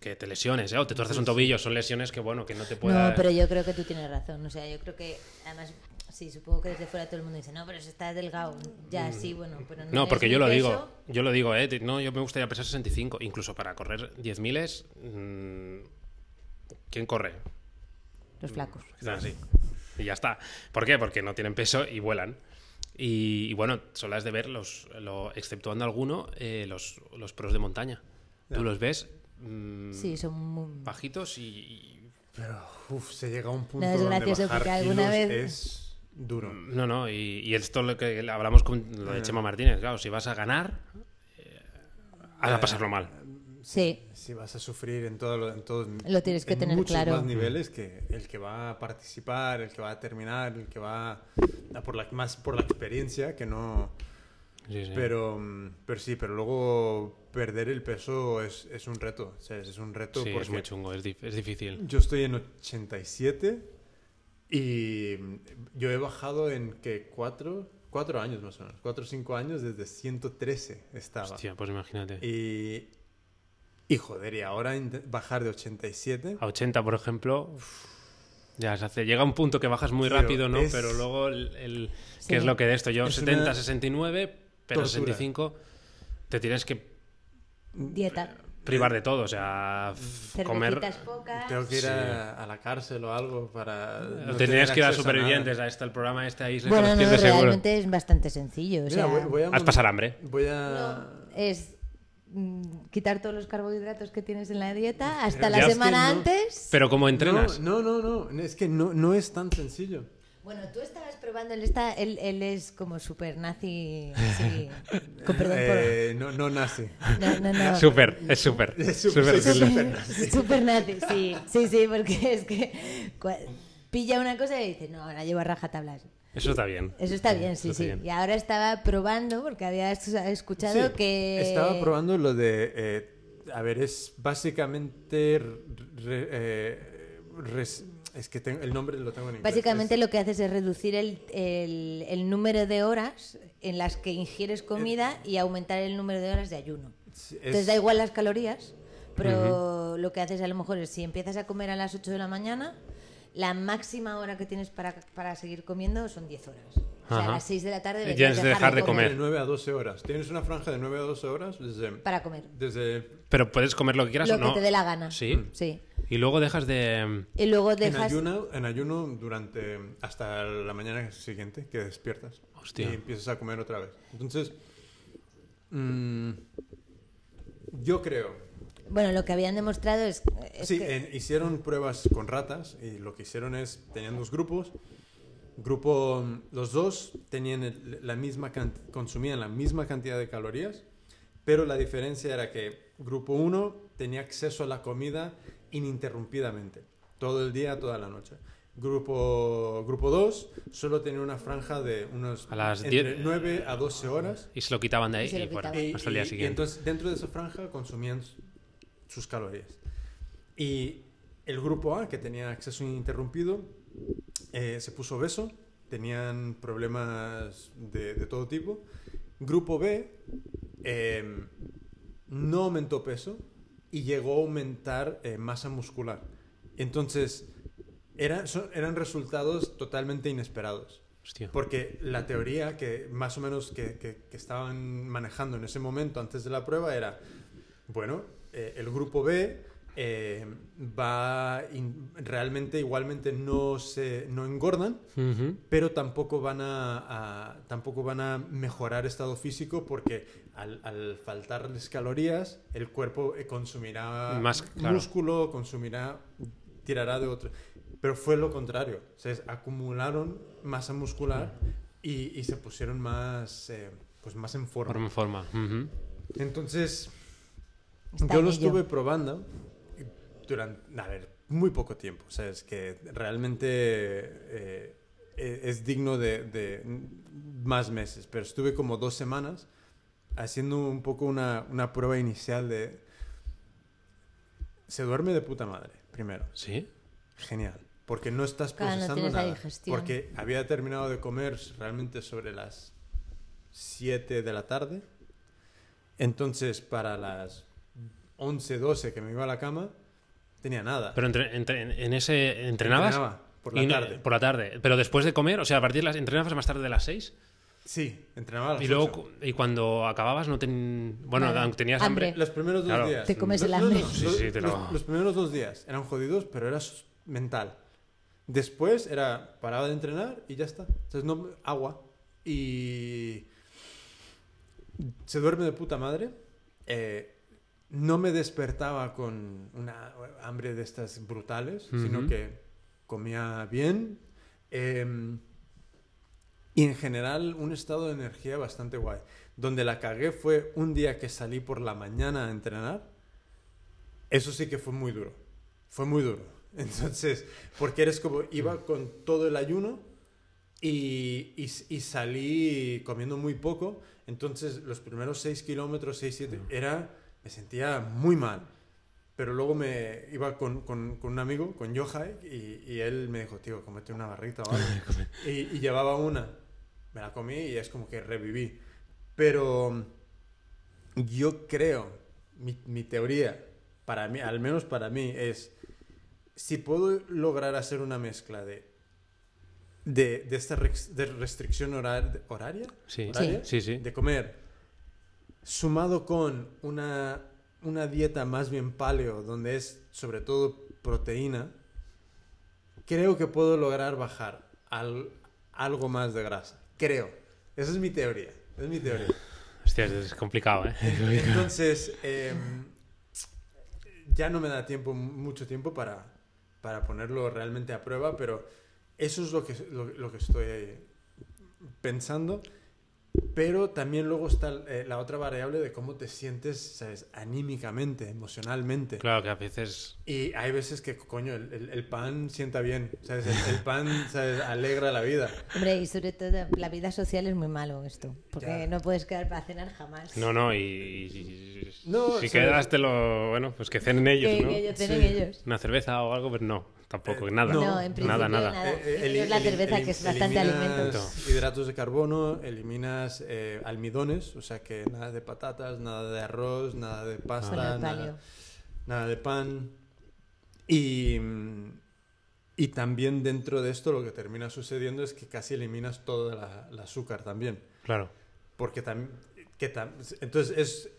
que te lesiones, ¿eh? o te tuerces un tobillo, son lesiones que, bueno, que no te pueda... No, pero yo creo que tú tienes razón. O sea, yo creo que, además, sí, supongo que desde fuera todo el mundo dice, no, pero si estás delgado. Ya, sí, bueno, pero no. Mm. No, es porque yo lo peso. digo, yo lo digo, ¿eh? No, yo me gustaría pesar 65, incluso para correr 10.000 mmm, ¿Quién corre? Los flacos. Están así. Y ya está. ¿Por qué? Porque no tienen peso y vuelan. Y, y bueno, solo has de ver, los, lo, exceptuando alguno, eh, los, los pros de montaña. Tú los ves mm, Sí, son muy... bajitos y, y- Pero, uff, se llega a un punto No, donde bajar alguna kilos vez- es duro. No, no, y, y esto es lo que hablamos con lo de Chema Martínez. Claro, si vas a ganar, eh, has a pasarlo mal. Sí, Si vas a sufrir en todo lo- en todos Lo tienes que en tener muchos claro. más niveles que el que va a participar, el que va a terminar, el que va a por la más por la experiencia que no Sí, sí. pero mm, pero sí, pero luego perder el peso es, es un reto, o sea, es un reto Sí, es muy chungo, es, dif- es difícil. yo estoy en 87 y yo he bajado en que cuatro, cuatro años más o menos, cuatro o cinco años desde 113 estaba. Hostia, pues imagínate. Y, y joder, y ahora bajar de 87. A 80, por ejemplo, uf, ya se hace. Llega un punto que bajas muy Pero rápido, ¿no? es- Pero luego, el, el- Sí. ¿qué es lo que de esto? Yo Es 70, una 69, pero tortura. 65 te tienes que dieta. privar de todo. O sea, comer. Pocas. Tengo que ir Sí. a, a la cárcel o algo para. no Tendrías que ir a supervivientes, a este el programa este ahí, Bueno, no, de seguro. realmente es bastante sencillo. O Mira, sea, voy, voy a pasar hambre. Voy a. es mm, quitar todos los carbohidratos que tienes en la dieta hasta la semana no- antes. Pero como entrenas. No, no, no, no, es que no, no es tan sencillo. Bueno, tú estabas probando, él, está, él, él es como super nazi, sí, (laughs) con perdón Eh, no, no nace. por... No, no, no. (laughs) Súper, es súper. Es súper, súper. sí, sí. Super, (laughs) super nazi, sí, sí, sí, porque es que pilla una cosa y dice, no, ahora llevo a rajatablas. Eso está bien. Eso está bien, sí, está sí. bien. Y ahora estaba probando, porque había es- escuchado Sí, que... Estaba probando lo de. eh, a ver, es básicamente. re- eh, res- es que tengo- el nombre lo tengo en inglés. Básicamente Es- lo que haces es reducir el, el- el número de horas en las que ingieres comida y aumentar el número de horas de ayuno. es- Entonces da igual las calorías, pero lo que haces a lo mejor es si empiezas a comer a las 8 de la mañana, la máxima hora que tienes para, para seguir comiendo son 10 horas. O sea, Ajá. a las 6 de la tarde Ya es dejar de comer. De 9 a 12 horas. Tienes una franja de 9 a 12 horas desde. Para comer. desde Pero puedes comer lo que quieras Lo o que no. te dé la gana. Sí. Sí. Y luego dejas de. Y luego en, dejas... ayuno, en ayuno durante. hasta la mañana siguiente que despiertas. Hostia. Y empiezas a comer otra vez. Entonces. mm, yo creo Bueno, lo que habían demostrado es, es sí, que... en- hicieron pruebas con ratas y lo que hicieron es, tenían dos grupos. Grupo, los dos tenían la misma can- consumían la misma cantidad de calorías, pero la diferencia era que grupo 1 tenía acceso a la comida ininterrumpidamente, todo el día, toda la noche. Grupo grupo 2 solo tenía una franja de unos A las entre 10 9 a 12 horas Y se lo quitaban de ahí Y y quitaban. y, Hasta el día siguiente. entonces dentro de esa franja consumían sus calorías. Y el grupo A, que tenía acceso ininterrumpido, eh, se puso obeso, tenían problemas de, de todo tipo. Grupo B eh, no aumentó peso y llegó a aumentar eh, masa muscular. Entonces, eran, son- eran resultados totalmente inesperados. Hostia. Porque la teoría que más o menos que, que- que estaban manejando en ese momento antes de la prueba era, bueno, eh, el grupo B eh, va in- realmente igualmente no se no engordan, pero tampoco van a, a- tampoco van a mejorar estado físico porque al, al faltarles calorías el cuerpo eh, consumirá Más, claro. músculo, consumirá tirará de otro. Pero fue lo contrario, se acumularon masa muscular y, y se pusieron más eh, pues más en forma. Forma en forma. Ujú. Entonces Está yo lo estuve probando durante, a ver, muy poco tiempo. O sea, es que realmente eh, e- es digno de, de más meses. Pero estuve como dos semanas haciendo un poco una, una prueba inicial de... Se duerme de puta madre, primero. ¿Sí? Genial. Porque no estás Claro, no procesando nada. Porque había terminado de comer realmente sobre las 7 de la tarde. Entonces, para las 11, 12 que me iba a la cama, tenía nada. Pero entre, entre- en ese. ¿Entrenabas? Entrenaba por la Y no- tarde. por la tarde. Pero después de comer, o sea, a partir de las. ¿Entrenabas más tarde de las 6? Sí, entrenaba a las Y luego, 8. cu- y cuando acabas, no ten... Bueno, aunque tenías Hambre. hambre. Los primeros dos Claro. días. Te comes el no, hambre. no, Sí, los, sí, te lo- los- los primeros dos días eran jodidos, pero era mental. Después era paraba de entrenar y ya está. Entonces no agua y se duerme de puta madre. Eh, no me despertaba con una hambre de estas brutales, sino que comía bien. em, y en general un estado de energía bastante guay. Donde la cagué fue un día que salí por la mañana a entrenar. Eso sí que fue muy duro. Fue muy duro. (laughs) Entonces, porque eres como, iba con todo el ayuno y, y, y salí comiendo muy poco. Entonces, los primeros 6 kilómetros, 6, 7, era, me sentía muy mal. Pero luego me iba con, con, con un amigo, con Yohai, y, y él me dijo, tío, comete una barrita o algo. (laughs) y, y llevaba una. Me la comí y es como que reviví. Pero yo creo, mi, mi teoría, para mí, al menos para mí, es si puedo lograr hacer una mezcla de, de, de esta de restricción horar- horaria, Sí. horaria, Sí, sí. de comer, sumado con una, una dieta más bien paleo, donde es sobre todo proteína, creo que puedo lograr bajar al- algo más de grasa. Creo. Esa es mi teoría. Es mi teoría. Hostia, es complicado, ¿eh? (laughs) (laughs) Entonces, em, ya no me da tiempo, mucho tiempo para, para ponerlo realmente a prueba, pero eso es lo que, lo, lo que estoy pensando. Pero también luego está eh, la otra variable de cómo te sientes, ¿sabes? Anímicamente, emocionalmente. Claro que a veces... Y hay veces que, coño, el, el- el pan sienta bien, ¿sabes? El, el pan, ¿sabes? Alegra la vida. Hombre, y sobre todo la vida social es muy malo esto, porque Ya. no puedes quedar para cenar jamás. No, no, y, y- y- No, si quedas te lo... Bueno, pues que cenen ellos, que, ¿no? que ellos tienen Sí. ellos. Una cerveza o algo, pero no, tampoco, Eh, nada. no. En principio nada, nada. nada. Eh, eh, la cerveza, eli- que es bastante alimento. hidratos de carbono, eliminas eh, almidones, o sea que nada de patatas, nada de arroz, nada de pasta, nada, de pan. Y, y también dentro de esto lo que termina sucediendo es que casi eliminas todo la, el azúcar también. Claro. Porque también... Tam- entonces es...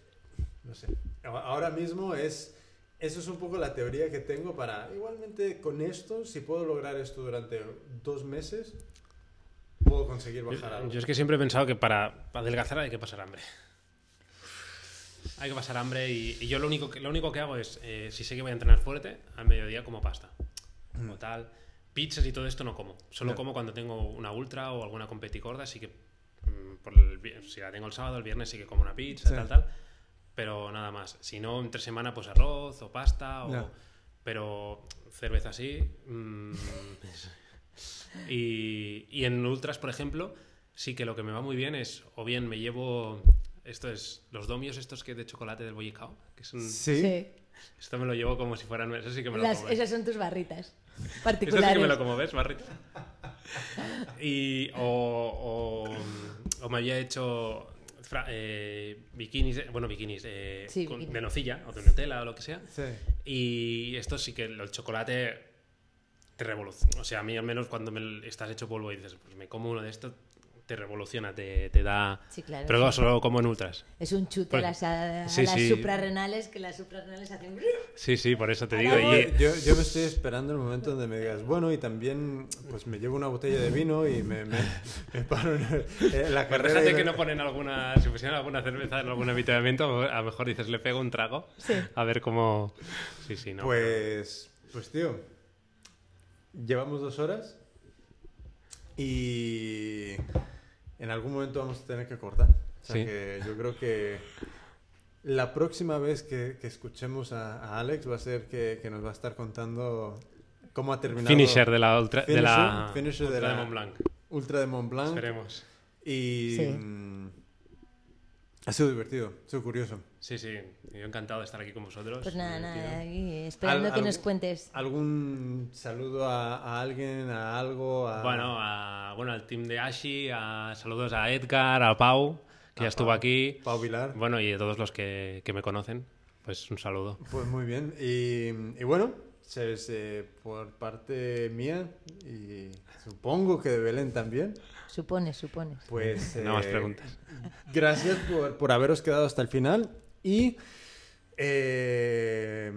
No sé. Ahora mismo es... Eso es un poco la teoría que tengo para... Igualmente con esto, si puedo lograr esto durante dos meses, puedo conseguir bajar Yo, algo. yo es que siempre he pensado que para, adelgazar hay que pasar hambre. Hay que pasar hambre y, y yo lo único, que, lo único que hago es, eh, si sé que voy a entrenar fuerte, al mediodía como pasta. Como tal. Pizzas y todo esto no como. Solo como cuando tengo una ultra o alguna competicorda, así que mm, por el si la tengo el sábado, el viernes sí que como una pizza, Sí. tal, tal. Pero nada más. Si no, entre semana, pues arroz o pasta o... Pero cerveza sí. mm, (laughs) y, y en ultras, por ejemplo, sí que lo que me va muy bien es, o bien me llevo, esto es, los domios estos que de chocolate del bollicao, que son, Sí. Sí. esto me lo llevo como si fueran, eso sí que me lo Las- esas son tus barritas (laughs) Esto sí particulares. que me lo como, ¿ves, Barrita? Y, o, o, o me había hecho fra- eh, bikinis, eh, bueno, bikinis, eh, Sí, con- bikinis. de nocilla o de Nutella o lo que sea. Sí. Y esto sí que el chocolate te revoluciona. O sea, a mí al menos cuando me estás hecho polvo y dices, pues me como uno de estos, te revoluciona, te, te da... Sí, claro. Pero claro, solo como en ultras. Es un chute Pues- a las, a, a sí, las sí. suprarrenales, que las suprarrenales hacen... Sí, sí, por eso te digo. Y, Yo, yo me estoy esperando el momento donde me digas, bueno, y también pues me llevo una botella de vino y me, me, me paro en, el- en la Pues carrera. fíjate y que no ponen alguna, si pusieran alguna cerveza en algún habituamiento, a lo mejor dices, le pego un trago, Sí. a ver cómo... Sí, sí, no. Pues, pues tío, llevamos dos horas y en algún momento vamos a tener que cortar. O sea Sí. que yo creo que la próxima vez que, que escuchemos a, a Alex va a ser que, que nos va a estar contando cómo ha terminado Finisher de la ultra, de la, Finisher- finisher de ultra la- Mont Blanc. Ultra de Mont Blanc. Esperemos. Y Sí. mm, ha sido divertido, ha sido curioso. Sí, sí. Yo encantado de estar aquí con vosotros. Pues nada, divertido. nada, aquí esperando Al- que nos cuentes. ¿Algún saludo a, a alguien, a algo? A... Bueno, a- bueno, al team de Ashi, a, saludos a Edgar, a Pau, que A ya estuvo Pau. aquí. Pau Vilar. Bueno, y a todos los que, que me conocen, pues un saludo. Pues muy bien. Y, y bueno, sabes, eh, por parte mía y supongo que de Belén también, Supones, supones. pues... No más eh, preguntas. Gracias por, por haberos quedado hasta el final y eh,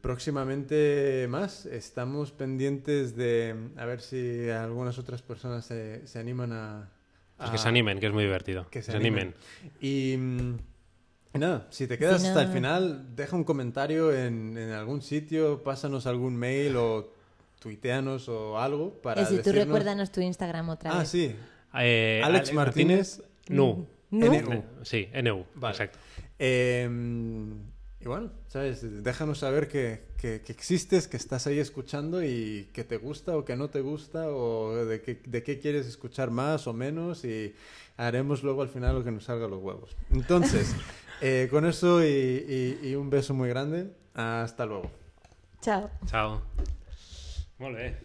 próximamente más. Estamos pendientes de a ver si algunas otras personas se, se animan a... Pues que se animen, que es muy divertido. que se se animen. Y, y nada, si te quedas Si hasta el final, deja un comentario en, en algún sitio, pásanos algún mail o tuiteanos o algo para Y si tú decirnos- recuérdanos tu Instagram otra Ah, vez. sí. Eh, Alex Martínez. Nu. ¿Nu? NU. Sí, NU. Vale. Exacto. Eh, y bueno, ¿sabes? Déjanos saber que, que- que existes, que estás ahí escuchando y que te gusta o que no te gusta o de, qué- de qué quieres escuchar más o menos y haremos luego al final lo que nos salga a los huevos. Entonces, (laughs) eh, con eso y, y- y un beso muy grande, hasta luego. Chao. Chao. Bé.